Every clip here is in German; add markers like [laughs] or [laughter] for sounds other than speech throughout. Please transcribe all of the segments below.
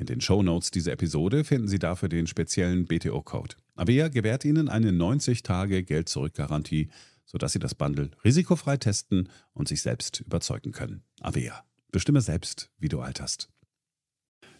In den Shownotes dieser Episode finden Sie dafür den speziellen BTO-Code. Avea gewährt Ihnen eine 90-Tage-Geld-Zurück-Garantie, sodass Sie das Bundle risikofrei testen und sich selbst überzeugen können. Avea. Bestimme selbst, wie du alterst.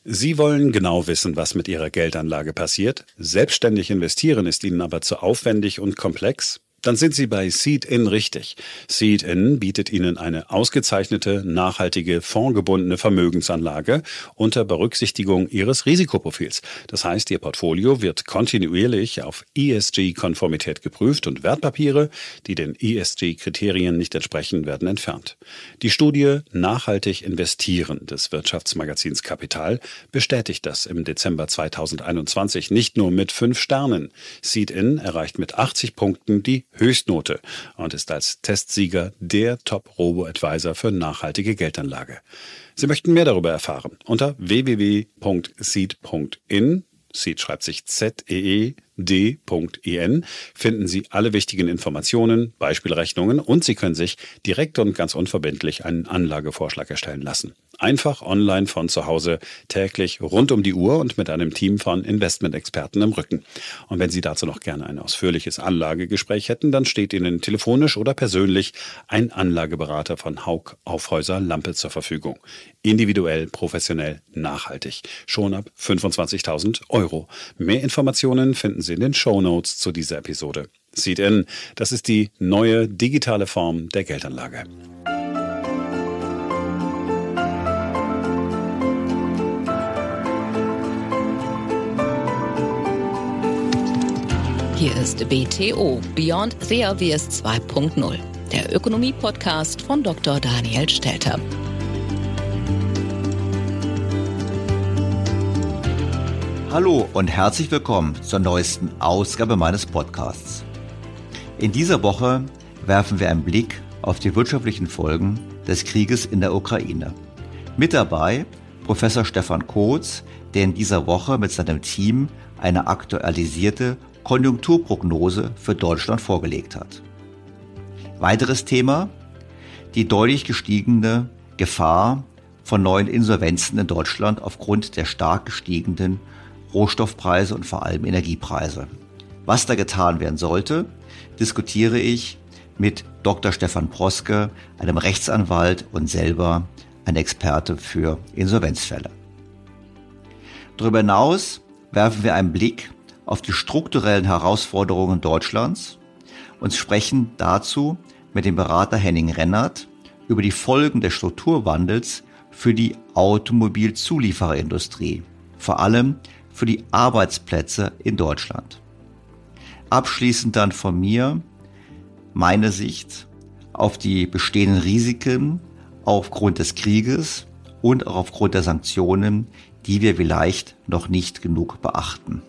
Sie wollen genau wissen, was mit Ihrer Geldanlage passiert. Selbstständig investieren ist Ihnen aber zu aufwendig und komplex? Dann sind Sie bei Seed-In richtig. Seed-In bietet Ihnen eine ausgezeichnete, nachhaltige, fondgebundene Vermögensanlage unter Berücksichtigung Ihres Risikoprofils. Das heißt, Ihr Portfolio wird kontinuierlich auf ESG-Konformität geprüft und Wertpapiere, die den ESG-Kriterien nicht entsprechen, werden entfernt. Die Studie Nachhaltig investieren des Wirtschaftsmagazins Kapital bestätigt das im Dezember 2021 nicht nur mit fünf Sternen. Seed-In erreicht mit 80 Punkten die Höchstnote und ist als Testsieger der Top-Robo-Advisor für nachhaltige Geldanlage. Sie möchten mehr darüber erfahren unter www.seed.in. Seed schreibt sich Z-E-E d.en finden Sie alle wichtigen Informationen, Beispielrechnungen und Sie können sich direkt und ganz unverbindlich einen Anlagevorschlag erstellen lassen. Einfach online von zu Hause, täglich rund um die Uhr und mit einem Team von Investmentexperten im Rücken. Und wenn Sie dazu noch gerne ein ausführliches Anlagegespräch hätten, dann steht Ihnen telefonisch oder persönlich ein Anlageberater von Haug Aufhäuser Lampe zur Verfügung. Individuell, professionell, nachhaltig. Schon ab 25.000 Euro. Mehr Informationen finden Sie in den Show Notes zu dieser Episode. Seed in, das ist die neue digitale Form der Geldanlage. Hier ist BTO Beyond Obvious 2.0, der Ökonomie-Podcast von Dr. Daniel Stelter. Hallo und herzlich willkommen zur neuesten Ausgabe meines Podcasts. In dieser Woche werfen wir einen Blick auf die wirtschaftlichen Folgen des Krieges in der Ukraine. Mit dabei Professor Stefan Kotz, der in dieser Woche mit seinem Team eine aktualisierte Konjunkturprognose für Deutschland vorgelegt hat. Weiteres Thema, die deutlich gestiegene Gefahr von neuen Insolvenzen in Deutschland aufgrund der stark gestiegenen Rohstoffpreise und vor allem Energiepreise. Was da getan werden sollte, diskutiere ich mit Dr. Stefan Proske, einem Rechtsanwalt und selber ein Experte für Insolvenzfälle. Darüber hinaus werfen wir einen Blick auf die strukturellen Herausforderungen Deutschlands und sprechen dazu mit dem Berater Henning Rennert über die Folgen des Strukturwandels für die Automobilzuliefererindustrie, vor allem für die Arbeitsplätze in Deutschland. Abschließend dann von mir meine Sicht auf die bestehenden Risiken aufgrund des Krieges und auch aufgrund der Sanktionen, die wir vielleicht noch nicht genug beachten.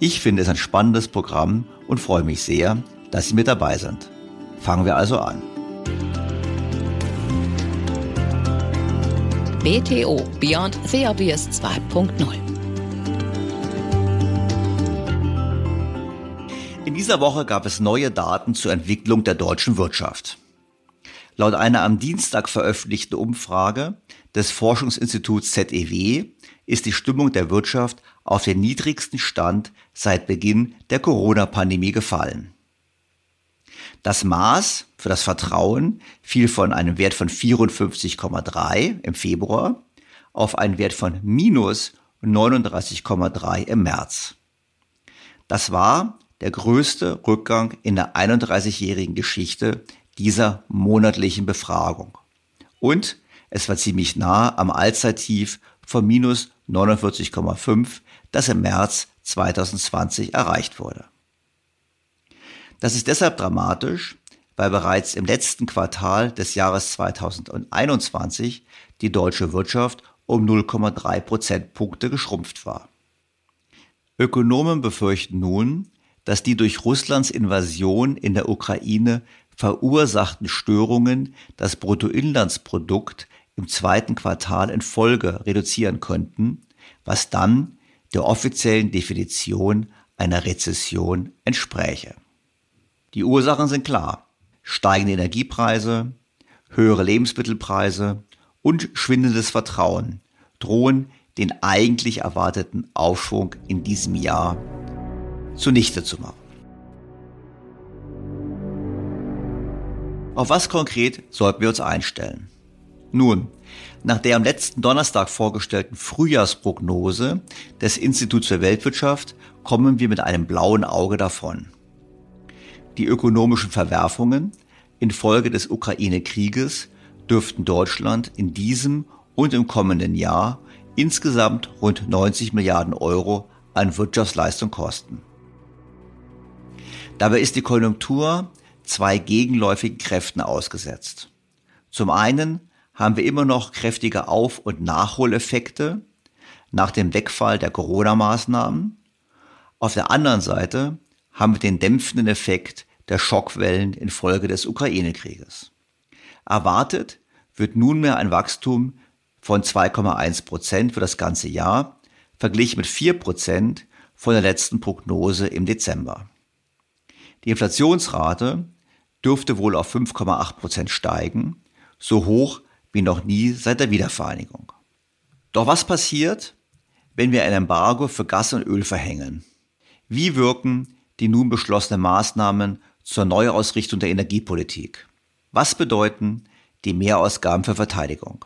Ich finde es ein spannendes Programm und freue mich sehr, dass Sie mit dabei sind. Fangen wir also an. BTO Beyond the Obvious 2.0 In dieser Woche gab es neue Daten zur Entwicklung der deutschen Wirtschaft. Laut einer am Dienstag veröffentlichten Umfrage des Forschungsinstituts ZEW ist die Stimmung der Wirtschaft auf den niedrigsten Stand seit Beginn der Corona-Pandemie gefallen. Das Maß für das Vertrauen fiel von einem Wert von 54,3 im Februar auf einen Wert von minus 39,3 im März. Das war der größte Rückgang in der 31-jährigen Geschichte dieser monatlichen Befragung. Und es war ziemlich nah am Allzeittief von minus 49,5, das im März 2020 erreicht wurde. Das ist deshalb dramatisch, weil bereits im letzten Quartal des Jahres 2021 die deutsche Wirtschaft um 0,3 Prozentpunkte geschrumpft war. Ökonomen befürchten nun, dass die durch Russlands Invasion in der Ukraine verursachten Störungen das Bruttoinlandsprodukt im zweiten Quartal in Folge reduzieren könnten, was dann der offiziellen Definition einer Rezession entspräche. Die Ursachen sind klar. Steigende Energiepreise, höhere Lebensmittelpreise und schwindendes Vertrauen drohen den eigentlich erwarteten Aufschwung in diesem Jahr zunichte zu machen. Auf was konkret sollten wir uns einstellen? Nun, nach der am letzten Donnerstag vorgestellten Frühjahrsprognose des Instituts für Weltwirtschaft kommen wir mit einem blauen Auge davon. Die ökonomischen Verwerfungen infolge des Ukraine-Krieges dürften Deutschland in diesem und im kommenden Jahr insgesamt rund 90 Milliarden Euro an Wirtschaftsleistung kosten. Dabei ist die Konjunktur zwei gegenläufigen Kräften ausgesetzt. Zum einen haben wir immer noch kräftige Auf- und Nachholeffekte nach dem Wegfall der Corona-Maßnahmen. Auf der anderen Seite haben wir den dämpfenden Effekt der Schockwellen infolge des Ukraine-Krieges. Erwartet wird nunmehr ein Wachstum von 2,1 Prozent für das ganze Jahr, verglichen mit 4 Prozent von der letzten Prognose im Dezember. Die Inflationsrate dürfte wohl auf 5,8 Prozent steigen, so hoch wie noch nie seit der Wiedervereinigung. Doch was passiert, wenn wir ein Embargo für Gas und Öl verhängen? Wie wirken die nun beschlossenen Maßnahmen zur Neuausrichtung der Energiepolitik? Was bedeuten die Mehrausgaben für Verteidigung?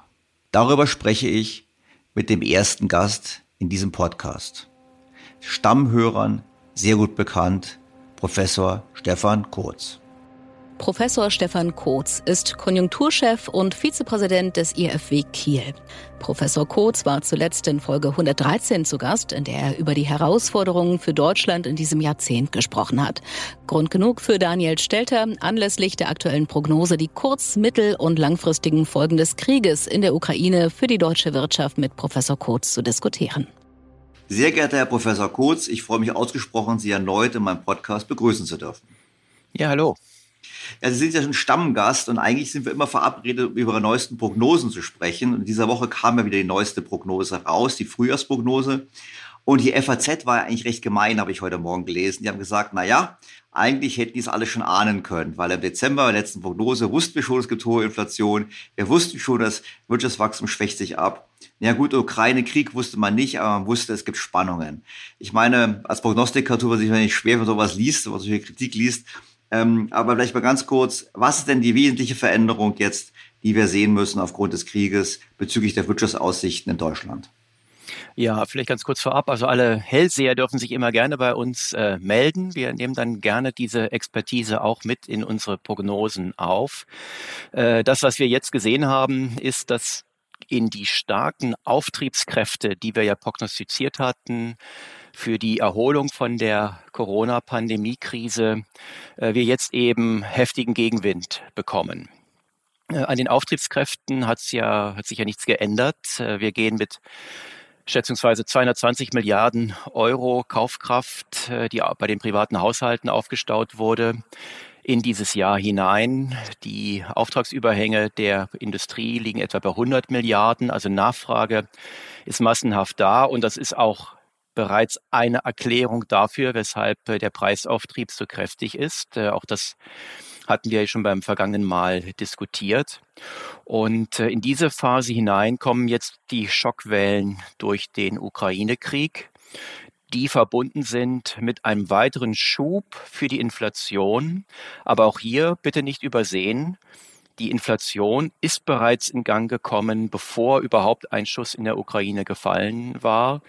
Darüber spreche ich mit dem ersten Gast in diesem Podcast. Stammhörern sehr gut bekannt, Professor Stefan Kurz. Professor Stefan Kotz ist Konjunkturchef und Vizepräsident des IFW Kiel. Professor Kotz war zuletzt in Folge 113 zu Gast, in der er über die Herausforderungen für Deutschland in diesem Jahrzehnt gesprochen hat. Grund genug für Daniel Stelter, anlässlich der aktuellen Prognose die kurz-, mittel- und langfristigen Folgen des Krieges in der Ukraine für die deutsche Wirtschaft mit Professor Kotz zu diskutieren. Sehr geehrter Herr Professor Kotz, ich freue mich ausgesprochen, Sie erneut in meinem Podcast begrüßen zu dürfen. Ja, hallo. Ja, Sie sind ja schon Stammgast und eigentlich sind wir immer verabredet, über Ihre neuesten Prognosen zu sprechen. Und in dieser Woche kam ja wieder die neueste Prognose raus, die Frühjahrsprognose. Und die FAZ war ja eigentlich recht gemein, habe ich heute Morgen gelesen. Die haben gesagt, na ja, eigentlich hätten die es alle schon ahnen können, weil im Dezember, in der letzten Prognose, wussten wir schon, es gibt hohe Inflation. Wir wussten schon, das Wirtschaftswachstum schwächt sich ab. Ja gut, Ukraine-Krieg wusste man nicht, aber man wusste, es gibt Spannungen. Ich meine, als Prognostiker tut man sich nicht schwer, wenn man sowas liest, wenn man solche Kritik liest. Ähm, aber vielleicht mal ganz kurz, was ist denn die wesentliche Veränderung jetzt, die wir sehen müssen aufgrund des Krieges bezüglich der Wirtschaftsaussichten in Deutschland? Ja, vielleicht ganz kurz vorab. Also alle Hellseher dürfen sich immer gerne bei uns äh, melden. Wir nehmen dann gerne diese Expertise auch mit in unsere Prognosen auf. Äh, das, was wir jetzt gesehen haben, ist, dass in die starken Auftriebskräfte, die wir ja prognostiziert hatten, für die Erholung von der Corona-Pandemie-Krise, äh, wir jetzt eben heftigen Gegenwind bekommen. Äh, an den Auftriebskräften hat's ja, hat sich ja nichts geändert. Äh, wir gehen mit schätzungsweise 220 Milliarden Euro Kaufkraft, äh, die bei den privaten Haushalten aufgestaut wurde, in dieses Jahr hinein. Die Auftragsüberhänge der Industrie liegen etwa bei 100 Milliarden. Also Nachfrage ist massenhaft da und das ist auch bereits eine Erklärung dafür, weshalb der Preisauftrieb so kräftig ist. Äh, auch das hatten wir schon beim vergangenen Mal diskutiert. Und äh, in diese Phase hinein kommen jetzt die Schockwellen durch den Ukraine-Krieg, die verbunden sind mit einem weiteren Schub für die Inflation. Aber auch hier bitte nicht übersehen, die Inflation ist bereits in Gang gekommen, bevor überhaupt ein Schuss in der Ukraine gefallen war.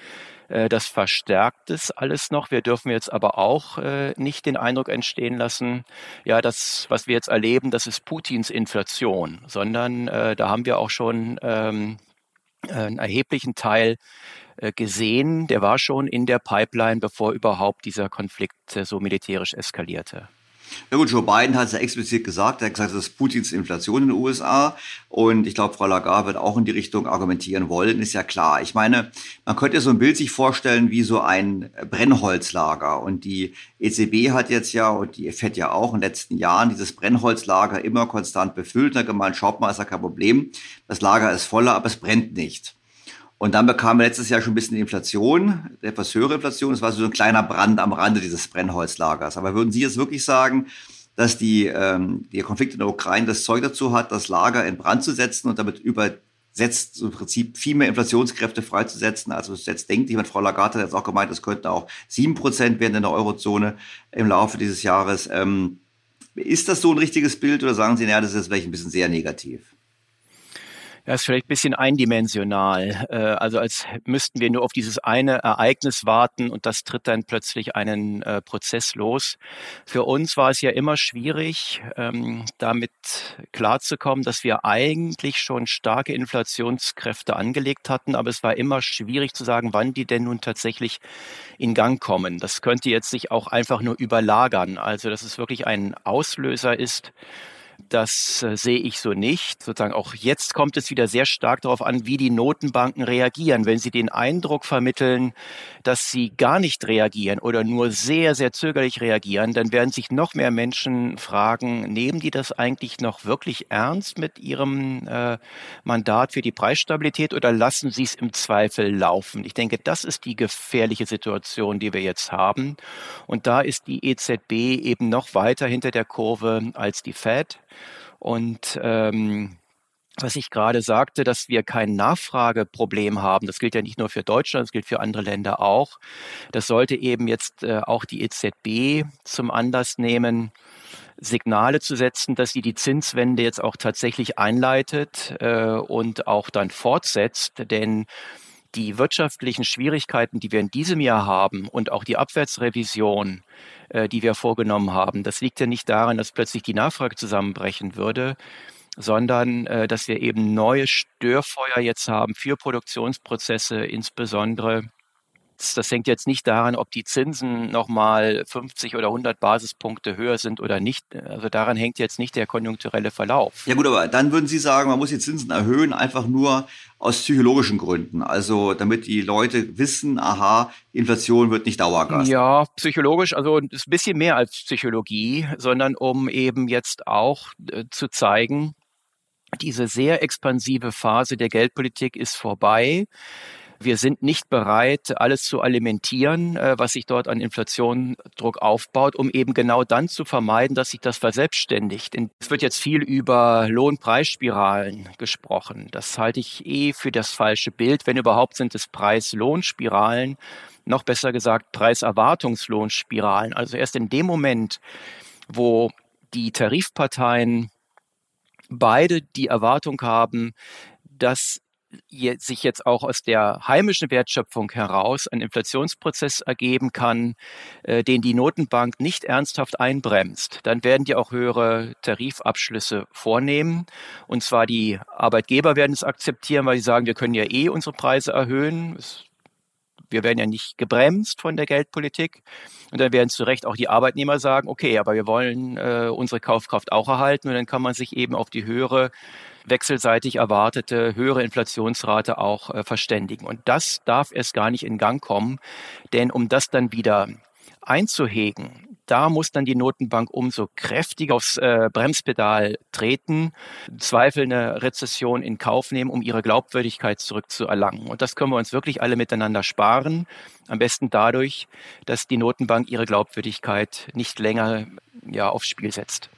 Äh, das verstärkt es alles noch. Wir dürfen jetzt aber auch äh, nicht den Eindruck entstehen lassen, ja, das, was wir jetzt erleben, das ist Putins Inflation, sondern äh, da haben wir auch schon ähm, einen erheblichen Teil gesehen, der war schon in der Pipeline, bevor überhaupt dieser Konflikt so militärisch eskalierte. Ja gut, Joe Biden hat es ja explizit gesagt. Er hat gesagt, das ist Putins Inflation in den USA. Und ich glaube, Frau Lagarde wird auch in die Richtung argumentieren wollen, ist ja klar. Ich meine, man könnte so ein Bild sich vorstellen wie so ein Brennholzlager. Und die EZB hat jetzt ja und die FED ja auch in den letzten Jahren dieses Brennholzlager immer konstant befüllt. Da gemeint, schaut mal, ist ja kein Problem. Das Lager ist voller, aber es brennt nicht. Und dann bekamen wir letztes Jahr schon ein bisschen Inflation, etwas höhere Inflation. Es war so ein kleiner Brand am Rande dieses Brennholzlagers. Aber würden Sie jetzt wirklich sagen, dass die, ähm, der Konflikt in der Ukraine das Zeug dazu hat, das Lager in Brand zu setzen und damit übersetzt so im Prinzip viel mehr Inflationskräfte freizusetzen, als es jetzt denkt. Ich meine, Frau Lagarde hat jetzt auch gemeint, es könnten auch sieben Prozent werden in der Eurozone im Laufe dieses Jahres. Ähm, ist das so ein richtiges Bild oder sagen Sie, naja, das ist vielleicht ein bisschen sehr negativ? Ja, ist vielleicht ein bisschen eindimensional. Äh, also als müssten wir nur auf dieses eine Ereignis warten und das tritt dann plötzlich einen äh, Prozess los. Für uns war es ja immer schwierig, ähm, damit klarzukommen, dass wir eigentlich schon starke Inflationskräfte angelegt hatten, aber es war immer schwierig zu sagen, wann die denn nun tatsächlich in Gang kommen. Das könnte jetzt sich auch einfach nur überlagern. Also dass es wirklich ein Auslöser ist, das äh, sehe ich so nicht. Sozusagen auch jetzt kommt es wieder sehr stark darauf an, wie die Notenbanken reagieren. Wenn sie den Eindruck vermitteln, dass sie gar nicht reagieren oder nur sehr, sehr zögerlich reagieren, dann werden sich noch mehr Menschen fragen, nehmen die das eigentlich noch wirklich ernst mit ihrem äh, Mandat für die Preisstabilität oder lassen sie es im Zweifel laufen? Ich denke, das ist die gefährliche Situation, die wir jetzt haben. Und da ist die EZB eben noch weiter hinter der Kurve als die Fed. Und ähm, was ich gerade sagte, dass wir kein Nachfrageproblem haben, das gilt ja nicht nur für Deutschland, das gilt für andere Länder auch. Das sollte eben jetzt äh, auch die EZB zum Anlass nehmen, Signale zu setzen, dass sie die Zinswende jetzt auch tatsächlich einleitet äh, und auch dann fortsetzt. Denn die wirtschaftlichen Schwierigkeiten, die wir in diesem Jahr haben und auch die Abwärtsrevision, äh, die wir vorgenommen haben, das liegt ja nicht daran, dass plötzlich die Nachfrage zusammenbrechen würde, sondern äh, dass wir eben neue Störfeuer jetzt haben für Produktionsprozesse, insbesondere das hängt jetzt nicht daran, ob die Zinsen nochmal 50 oder 100 Basispunkte höher sind oder nicht. Also daran hängt jetzt nicht der konjunkturelle Verlauf. Ja gut, aber dann würden Sie sagen, man muss die Zinsen erhöhen, einfach nur aus psychologischen Gründen. Also damit die Leute wissen, aha, Inflation wird nicht Dauergas. Ja, psychologisch, also ein bisschen mehr als Psychologie, sondern um eben jetzt auch äh, zu zeigen, diese sehr expansive Phase der Geldpolitik ist vorbei Wir sind nicht bereit, alles zu alimentieren, äh, was sich dort an Inflationsdruck aufbaut, um eben genau dann zu vermeiden, dass sich das verselbstständigt. Es wird jetzt viel über Lohnpreisspiralen gesprochen. Das halte ich eh für das falsche Bild. Wenn überhaupt sind es Preis-Lohnspiralen, noch besser gesagt Preiserwartungslohnspiralen. Also erst in dem Moment, wo die Tarifparteien beide die Erwartung haben, dass sich jetzt auch aus der heimischen Wertschöpfung heraus ein Inflationsprozess ergeben kann, äh, den die Notenbank nicht ernsthaft einbremst, dann werden die auch höhere Tarifabschlüsse vornehmen. Und zwar die Arbeitgeber werden es akzeptieren, weil sie sagen, wir können ja eh unsere Preise erhöhen. Wir werden ja nicht gebremst von der Geldpolitik. Und dann werden zu Recht auch die Arbeitnehmer sagen, okay, aber wir wollen äh, unsere Kaufkraft auch erhalten. Und dann kann man sich eben auf die höhere wechselseitig erwartete höhere Inflationsrate auch äh, verständigen. Und das darf erst gar nicht in Gang kommen, denn um das dann wieder einzuhegen, da muss dann die Notenbank umso kräftiger aufs äh, Bremspedal treten, Zweifel eine Rezession in Kauf nehmen, um ihre Glaubwürdigkeit zurückzuerlangen. Und das können wir uns wirklich alle miteinander sparen. Am besten dadurch, dass die Notenbank ihre Glaubwürdigkeit nicht länger ja, aufs Spiel setzt.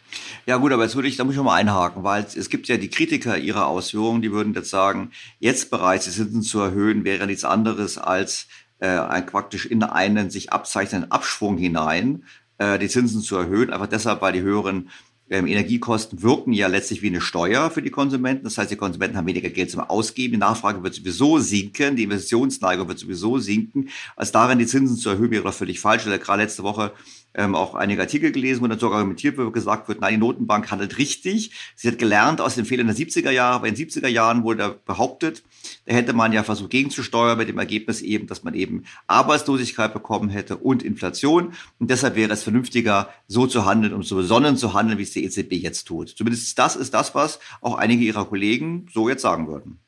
Ja gut, aber jetzt würde ich, da muss ich schon mal einhaken, weil es gibt ja die Kritiker ihrer Ausführungen, die würden jetzt sagen, jetzt bereits die Zinsen zu erhöhen, wäre nichts anderes als äh, ein, praktisch in einen sich abzeichnenden Abschwung hinein, äh, die Zinsen zu erhöhen, einfach deshalb, weil die höheren ähm, Energiekosten wirken ja letztlich wie eine Steuer für die Konsumenten. Das heißt, die Konsumenten haben weniger Geld zum Ausgeben. Die Nachfrage wird sowieso sinken. Die Investitionsneigung wird sowieso sinken. Als darin die Zinsen zu erhöhen, wäre doch völlig falsch. Gerade letzte Woche ähm, auch einige Artikel gelesen, wo dann sogar argumentiert wird, gesagt wird, nein, die Notenbank handelt richtig. Sie hat gelernt aus den Fehlern der 70er Jahre. Aber in den 70er Jahren wurde behauptet, da hätte man ja versucht gegenzusteuern mit dem Ergebnis eben, dass man eben Arbeitslosigkeit bekommen hätte und Inflation. Und deshalb wäre es vernünftiger, so zu handeln und so besonnen zu handeln, wie es die EZB jetzt tut. Zumindest das ist das, was auch einige ihrer Kollegen so jetzt sagen würden.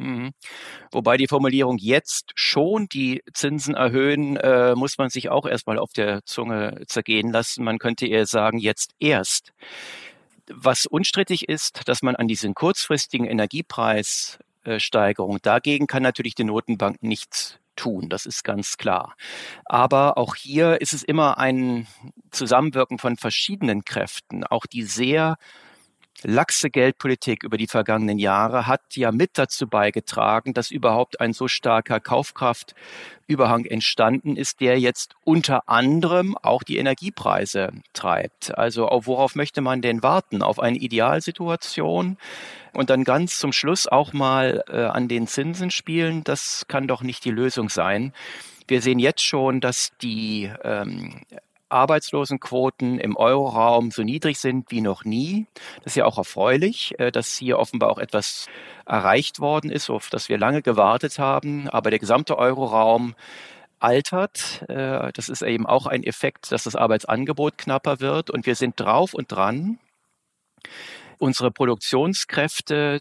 Mhm. Wobei die Formulierung jetzt schon die Zinsen erhöhen, äh, muss man sich auch erstmal auf der Zunge zergehen lassen. Man könnte eher sagen, jetzt erst. Was unstrittig ist, dass man an diesen kurzfristigen Energiepreissteigerungen, dagegen kann natürlich die Notenbank nichts tun, das ist ganz klar. Aber auch hier ist es immer ein Zusammenwirken von verschiedenen Kräften, auch die sehr laxe Geldpolitik über die vergangenen Jahre hat ja mit dazu beigetragen, dass überhaupt ein so starker Kaufkraftüberhang entstanden ist, der jetzt unter anderem auch die Energiepreise treibt. Also auf worauf möchte man denn warten? Auf eine Idealsituation? Und dann ganz zum Schluss auch mal äh, an den Zinsen spielen, das kann doch nicht die Lösung sein. Wir sehen jetzt schon, dass die ähm, Arbeitslosenquoten im Euroraum so niedrig sind wie noch nie. Das ist ja auch erfreulich, äh, dass hier offenbar auch etwas erreicht worden ist, auf das wir lange gewartet haben. Aber der gesamte Euroraum altert. Äh, das ist eben auch ein Effekt, dass das Arbeitsangebot knapper wird. Und wir sind drauf und dran, unsere Produktionskräfte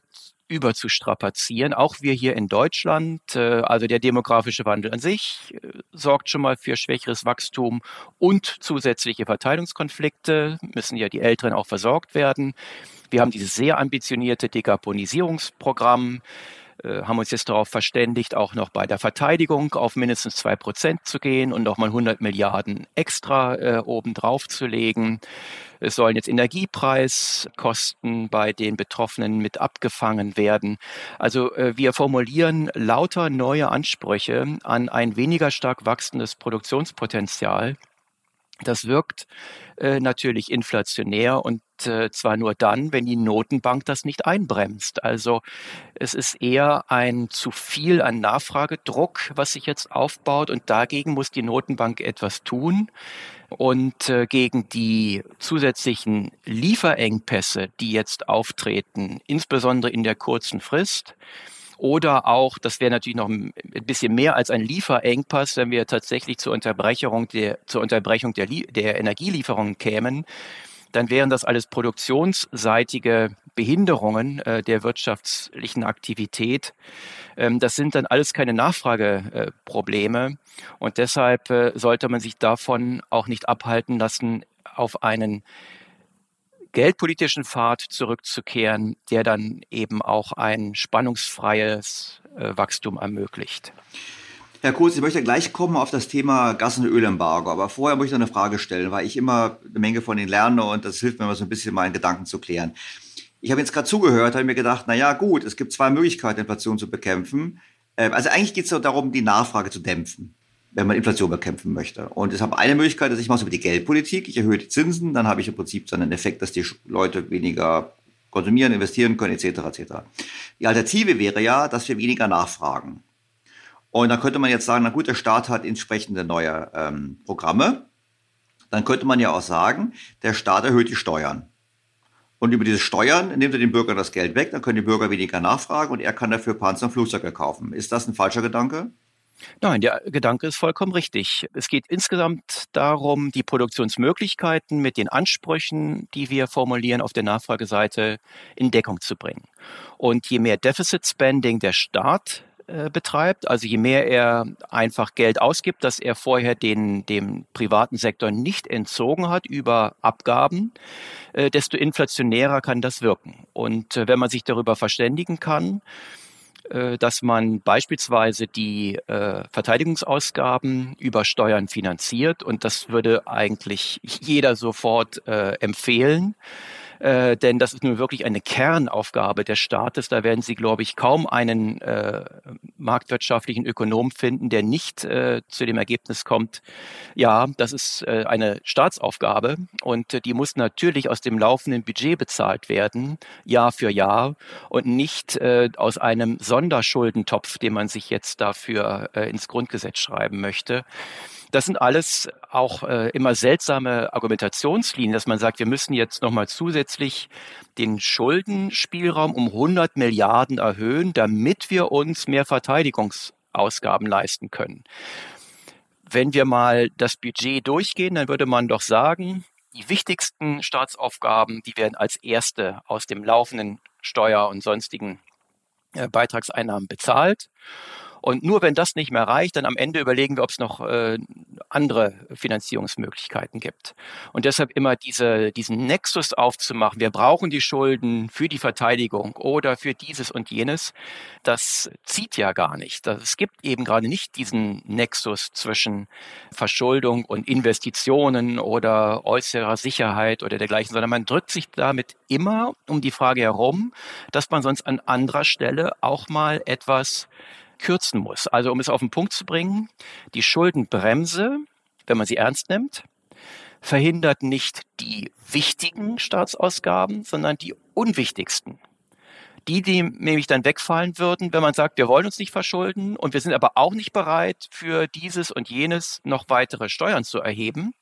überzustrapazieren. Auch wir hier in Deutschland, äh, also der demografische Wandel an sich, äh, sorgt schon mal für schwächeres Wachstum und zusätzliche Verteilungskonflikte, müssen ja die Älteren auch versorgt werden. Wir haben dieses sehr ambitionierte Dekarbonisierungsprogramm, äh, haben uns jetzt darauf verständigt, auch noch bei der Verteidigung auf mindestens zwei Prozent zu gehen und nochmal 100 Milliarden extra äh, obendrauf zu legen. Es sollen jetzt Energiepreiskosten bei den Betroffenen mit abgefangen werden. Also äh, wir formulieren lauter neue Ansprüche an ein weniger stark wachsendes Produktionspotenzial. Das wirkt äh, natürlich inflationär und äh, zwar nur dann, wenn die Notenbank das nicht einbremst. Also es ist eher ein zu viel an Nachfragedruck, was sich jetzt aufbaut und dagegen muss die Notenbank etwas tun. Und äh, gegen die zusätzlichen Lieferengpässe, die jetzt auftreten, insbesondere in der kurzen Frist, oder auch, das wäre natürlich noch ein bisschen mehr als ein Lieferengpass, wenn wir tatsächlich zur Unterbrechung der, zur Unterbrechung der, der Energielieferungen kämen, dann wären das alles produktionsseitige Behinderungen äh, der wirtschaftlichen Aktivität. Ähm, das sind dann alles keine Nachfrageprobleme. Äh, und deshalb äh, sollte man sich davon auch nicht abhalten lassen, auf einen geldpolitischen Pfad zurückzukehren, der dann eben auch ein spannungsfreies äh, Wachstum ermöglicht. Herr Kurz, ich möchte gleich kommen auf das Thema Gas- und Ölembargo, aber vorher möchte ich noch eine Frage stellen, weil ich immer eine Menge von Ihnen lerne und das hilft mir immer so ein bisschen, meinen Gedanken zu klären. Ich habe jetzt gerade zugehört, habe mir gedacht, na ja, gut, es gibt zwei Möglichkeiten, Inflation zu bekämpfen. Ähm, also eigentlich geht es darum, die Nachfrage zu dämpfen, wenn man Inflation bekämpfen möchte. Und es habe eine Möglichkeit, dass ich mache es über die Geldpolitik, ich erhöhe die Zinsen, dann habe ich im Prinzip so einen Effekt, dass die Leute weniger konsumieren, investieren können, etc. etc. Die Alternative wäre ja, dass wir weniger nachfragen. Und dann könnte man jetzt sagen, na gut, der Staat hat entsprechende neue ähm, Programme. Dann könnte man ja auch sagen, der Staat erhöht die Steuern. Und über diese Steuern nimmt er den Bürgern das Geld weg, dann können die Bürger weniger nachfragen und er kann dafür Panzer und Flugzeuge kaufen. Ist das ein falscher Gedanke? Nein, der Gedanke ist vollkommen richtig. Es geht insgesamt darum, die Produktionsmöglichkeiten mit den Ansprüchen, die wir formulieren, auf der Nachfrageseite in Deckung zu bringen. Und je mehr Deficit Spending der Staat äh, betreibt. Also je mehr er einfach Geld ausgibt, das er vorher den, dem privaten Sektor nicht entzogen hat über Abgaben, äh, desto inflationärer kann das wirken. Und äh, wenn man sich darüber verständigen kann, äh, dass man beispielsweise die äh, Verteidigungsausgaben über Steuern finanziert, und das würde eigentlich jeder sofort äh, empfehlen, äh, denn das ist nun wirklich eine Kernaufgabe des Staates. Da werden Sie, glaube ich, kaum einen äh, marktwirtschaftlichen Ökonom finden, der nicht äh, zu dem Ergebnis kommt, ja, das ist äh, eine Staatsaufgabe und äh, die muss natürlich aus dem laufenden Budget bezahlt werden, Jahr für Jahr und nicht äh, aus einem Sonderschuldentopf, den man sich jetzt dafür äh, ins Grundgesetz schreiben möchte. Das sind alles auch äh, immer seltsame Argumentationslinien, dass man sagt, wir müssen jetzt nochmal zusätzlich den Schuldenspielraum um 100 Milliarden erhöhen, damit wir uns mehr Verteidigungsausgaben leisten können. Wenn wir mal das Budget durchgehen, dann würde man doch sagen, die wichtigsten Staatsaufgaben, die werden als erste aus dem laufenden Steuer- und sonstigen äh, Beitragseinnahmen bezahlt. Und nur wenn das nicht mehr reicht, dann am Ende überlegen wir, ob es noch äh, andere Finanzierungsmöglichkeiten gibt. Und deshalb immer diese, diesen Nexus aufzumachen, wir brauchen die Schulden für die Verteidigung oder für dieses und jenes, das zieht ja gar nicht. Es gibt eben gerade nicht diesen Nexus zwischen Verschuldung und Investitionen oder äußerer Sicherheit oder dergleichen, sondern man drückt sich damit immer um die Frage herum, dass man sonst an anderer Stelle auch mal etwas kürzen muss. Also um es auf den Punkt zu bringen, die Schuldenbremse, wenn man sie ernst nimmt, verhindert nicht die wichtigen Staatsausgaben, sondern die unwichtigsten. Die, die nämlich dann wegfallen würden, wenn man sagt, wir wollen uns nicht verschulden und wir sind aber auch nicht bereit, für dieses und jenes noch weitere Steuern zu erheben,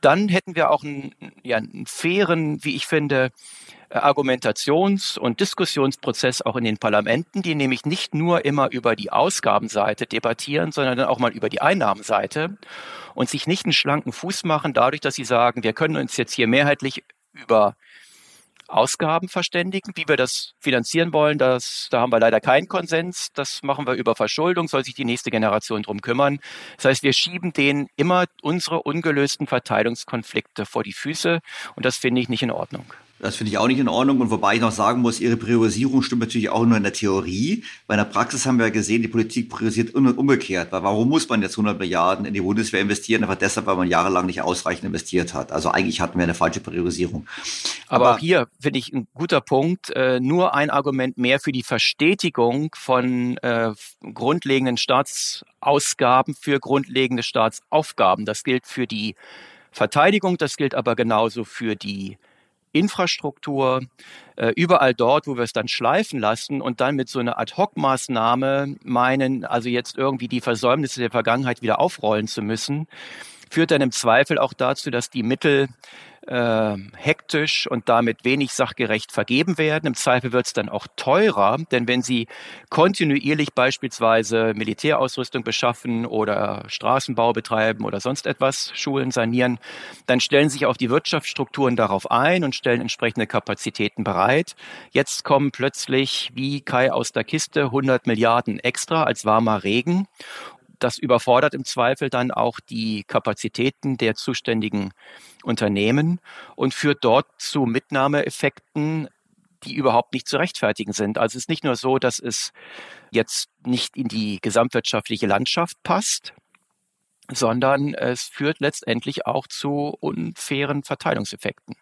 dann hätten wir auch einen, ja, einen fairen, wie ich finde, äh, Argumentations- und Diskussionsprozess auch in den Parlamenten, die nämlich nicht nur immer über die Ausgabenseite debattieren, sondern dann auch mal über die Einnahmenseite und sich nicht einen schlanken Fuß machen dadurch, dass sie sagen, wir können uns jetzt hier mehrheitlich über Ausgaben verständigen, wie wir das finanzieren wollen. Das, da haben wir leider keinen Konsens. Das machen wir über Verschuldung, soll sich die nächste Generation drum kümmern. Das heißt, wir schieben denen immer unsere ungelösten Verteilungskonflikte vor die Füße und das finde ich nicht in Ordnung. Das finde ich auch nicht in Ordnung. Und wobei ich noch sagen muss, Ihre Priorisierung stimmt natürlich auch nur in der Theorie. Bei der Praxis haben wir ja gesehen, die Politik priorisiert umgekehrt. Weil warum muss man jetzt 100 Milliarden in die Bundeswehr investieren? Einfach deshalb, weil man jahrelang nicht ausreichend investiert hat. Also eigentlich hatten wir eine falsche Priorisierung. Aber, Aber auch hier finde ich ein guter Punkt. Äh, nur ein Argument mehr für die Verstetigung von äh, grundlegenden Staatsausgaben für grundlegende Staatsaufgaben. Das gilt für die Verteidigung, das gilt aber genauso für die Infrastruktur, äh, überall dort, wo wir es dann schleifen lassen und dann mit so einer Ad-Hoc-Maßnahme meinen, also jetzt irgendwie die Versäumnisse der Vergangenheit wieder aufrollen zu müssen, führt dann im Zweifel auch dazu, dass die Mittel äh, hektisch und damit wenig sachgerecht vergeben werden. Im Zweifel wird es dann auch teurer, denn wenn Sie kontinuierlich beispielsweise Militärausrüstung beschaffen oder Straßenbau betreiben oder sonst etwas, Schulen sanieren, dann stellen sich auch die Wirtschaftsstrukturen darauf ein und stellen entsprechende Kapazitäten bereit. Jetzt kommen plötzlich wie Kai aus der Kiste 100 Milliarden extra als warmer Regen das überfordert im Zweifel dann auch die Kapazitäten der zuständigen Unternehmen und führt dort zu Mitnahmeeffekten, die überhaupt nicht zu rechtfertigen sind. Also es ist nicht nur so, dass es jetzt nicht in die gesamtwirtschaftliche Landschaft passt, sondern es führt letztendlich auch zu unfairen Verteilungseffekten.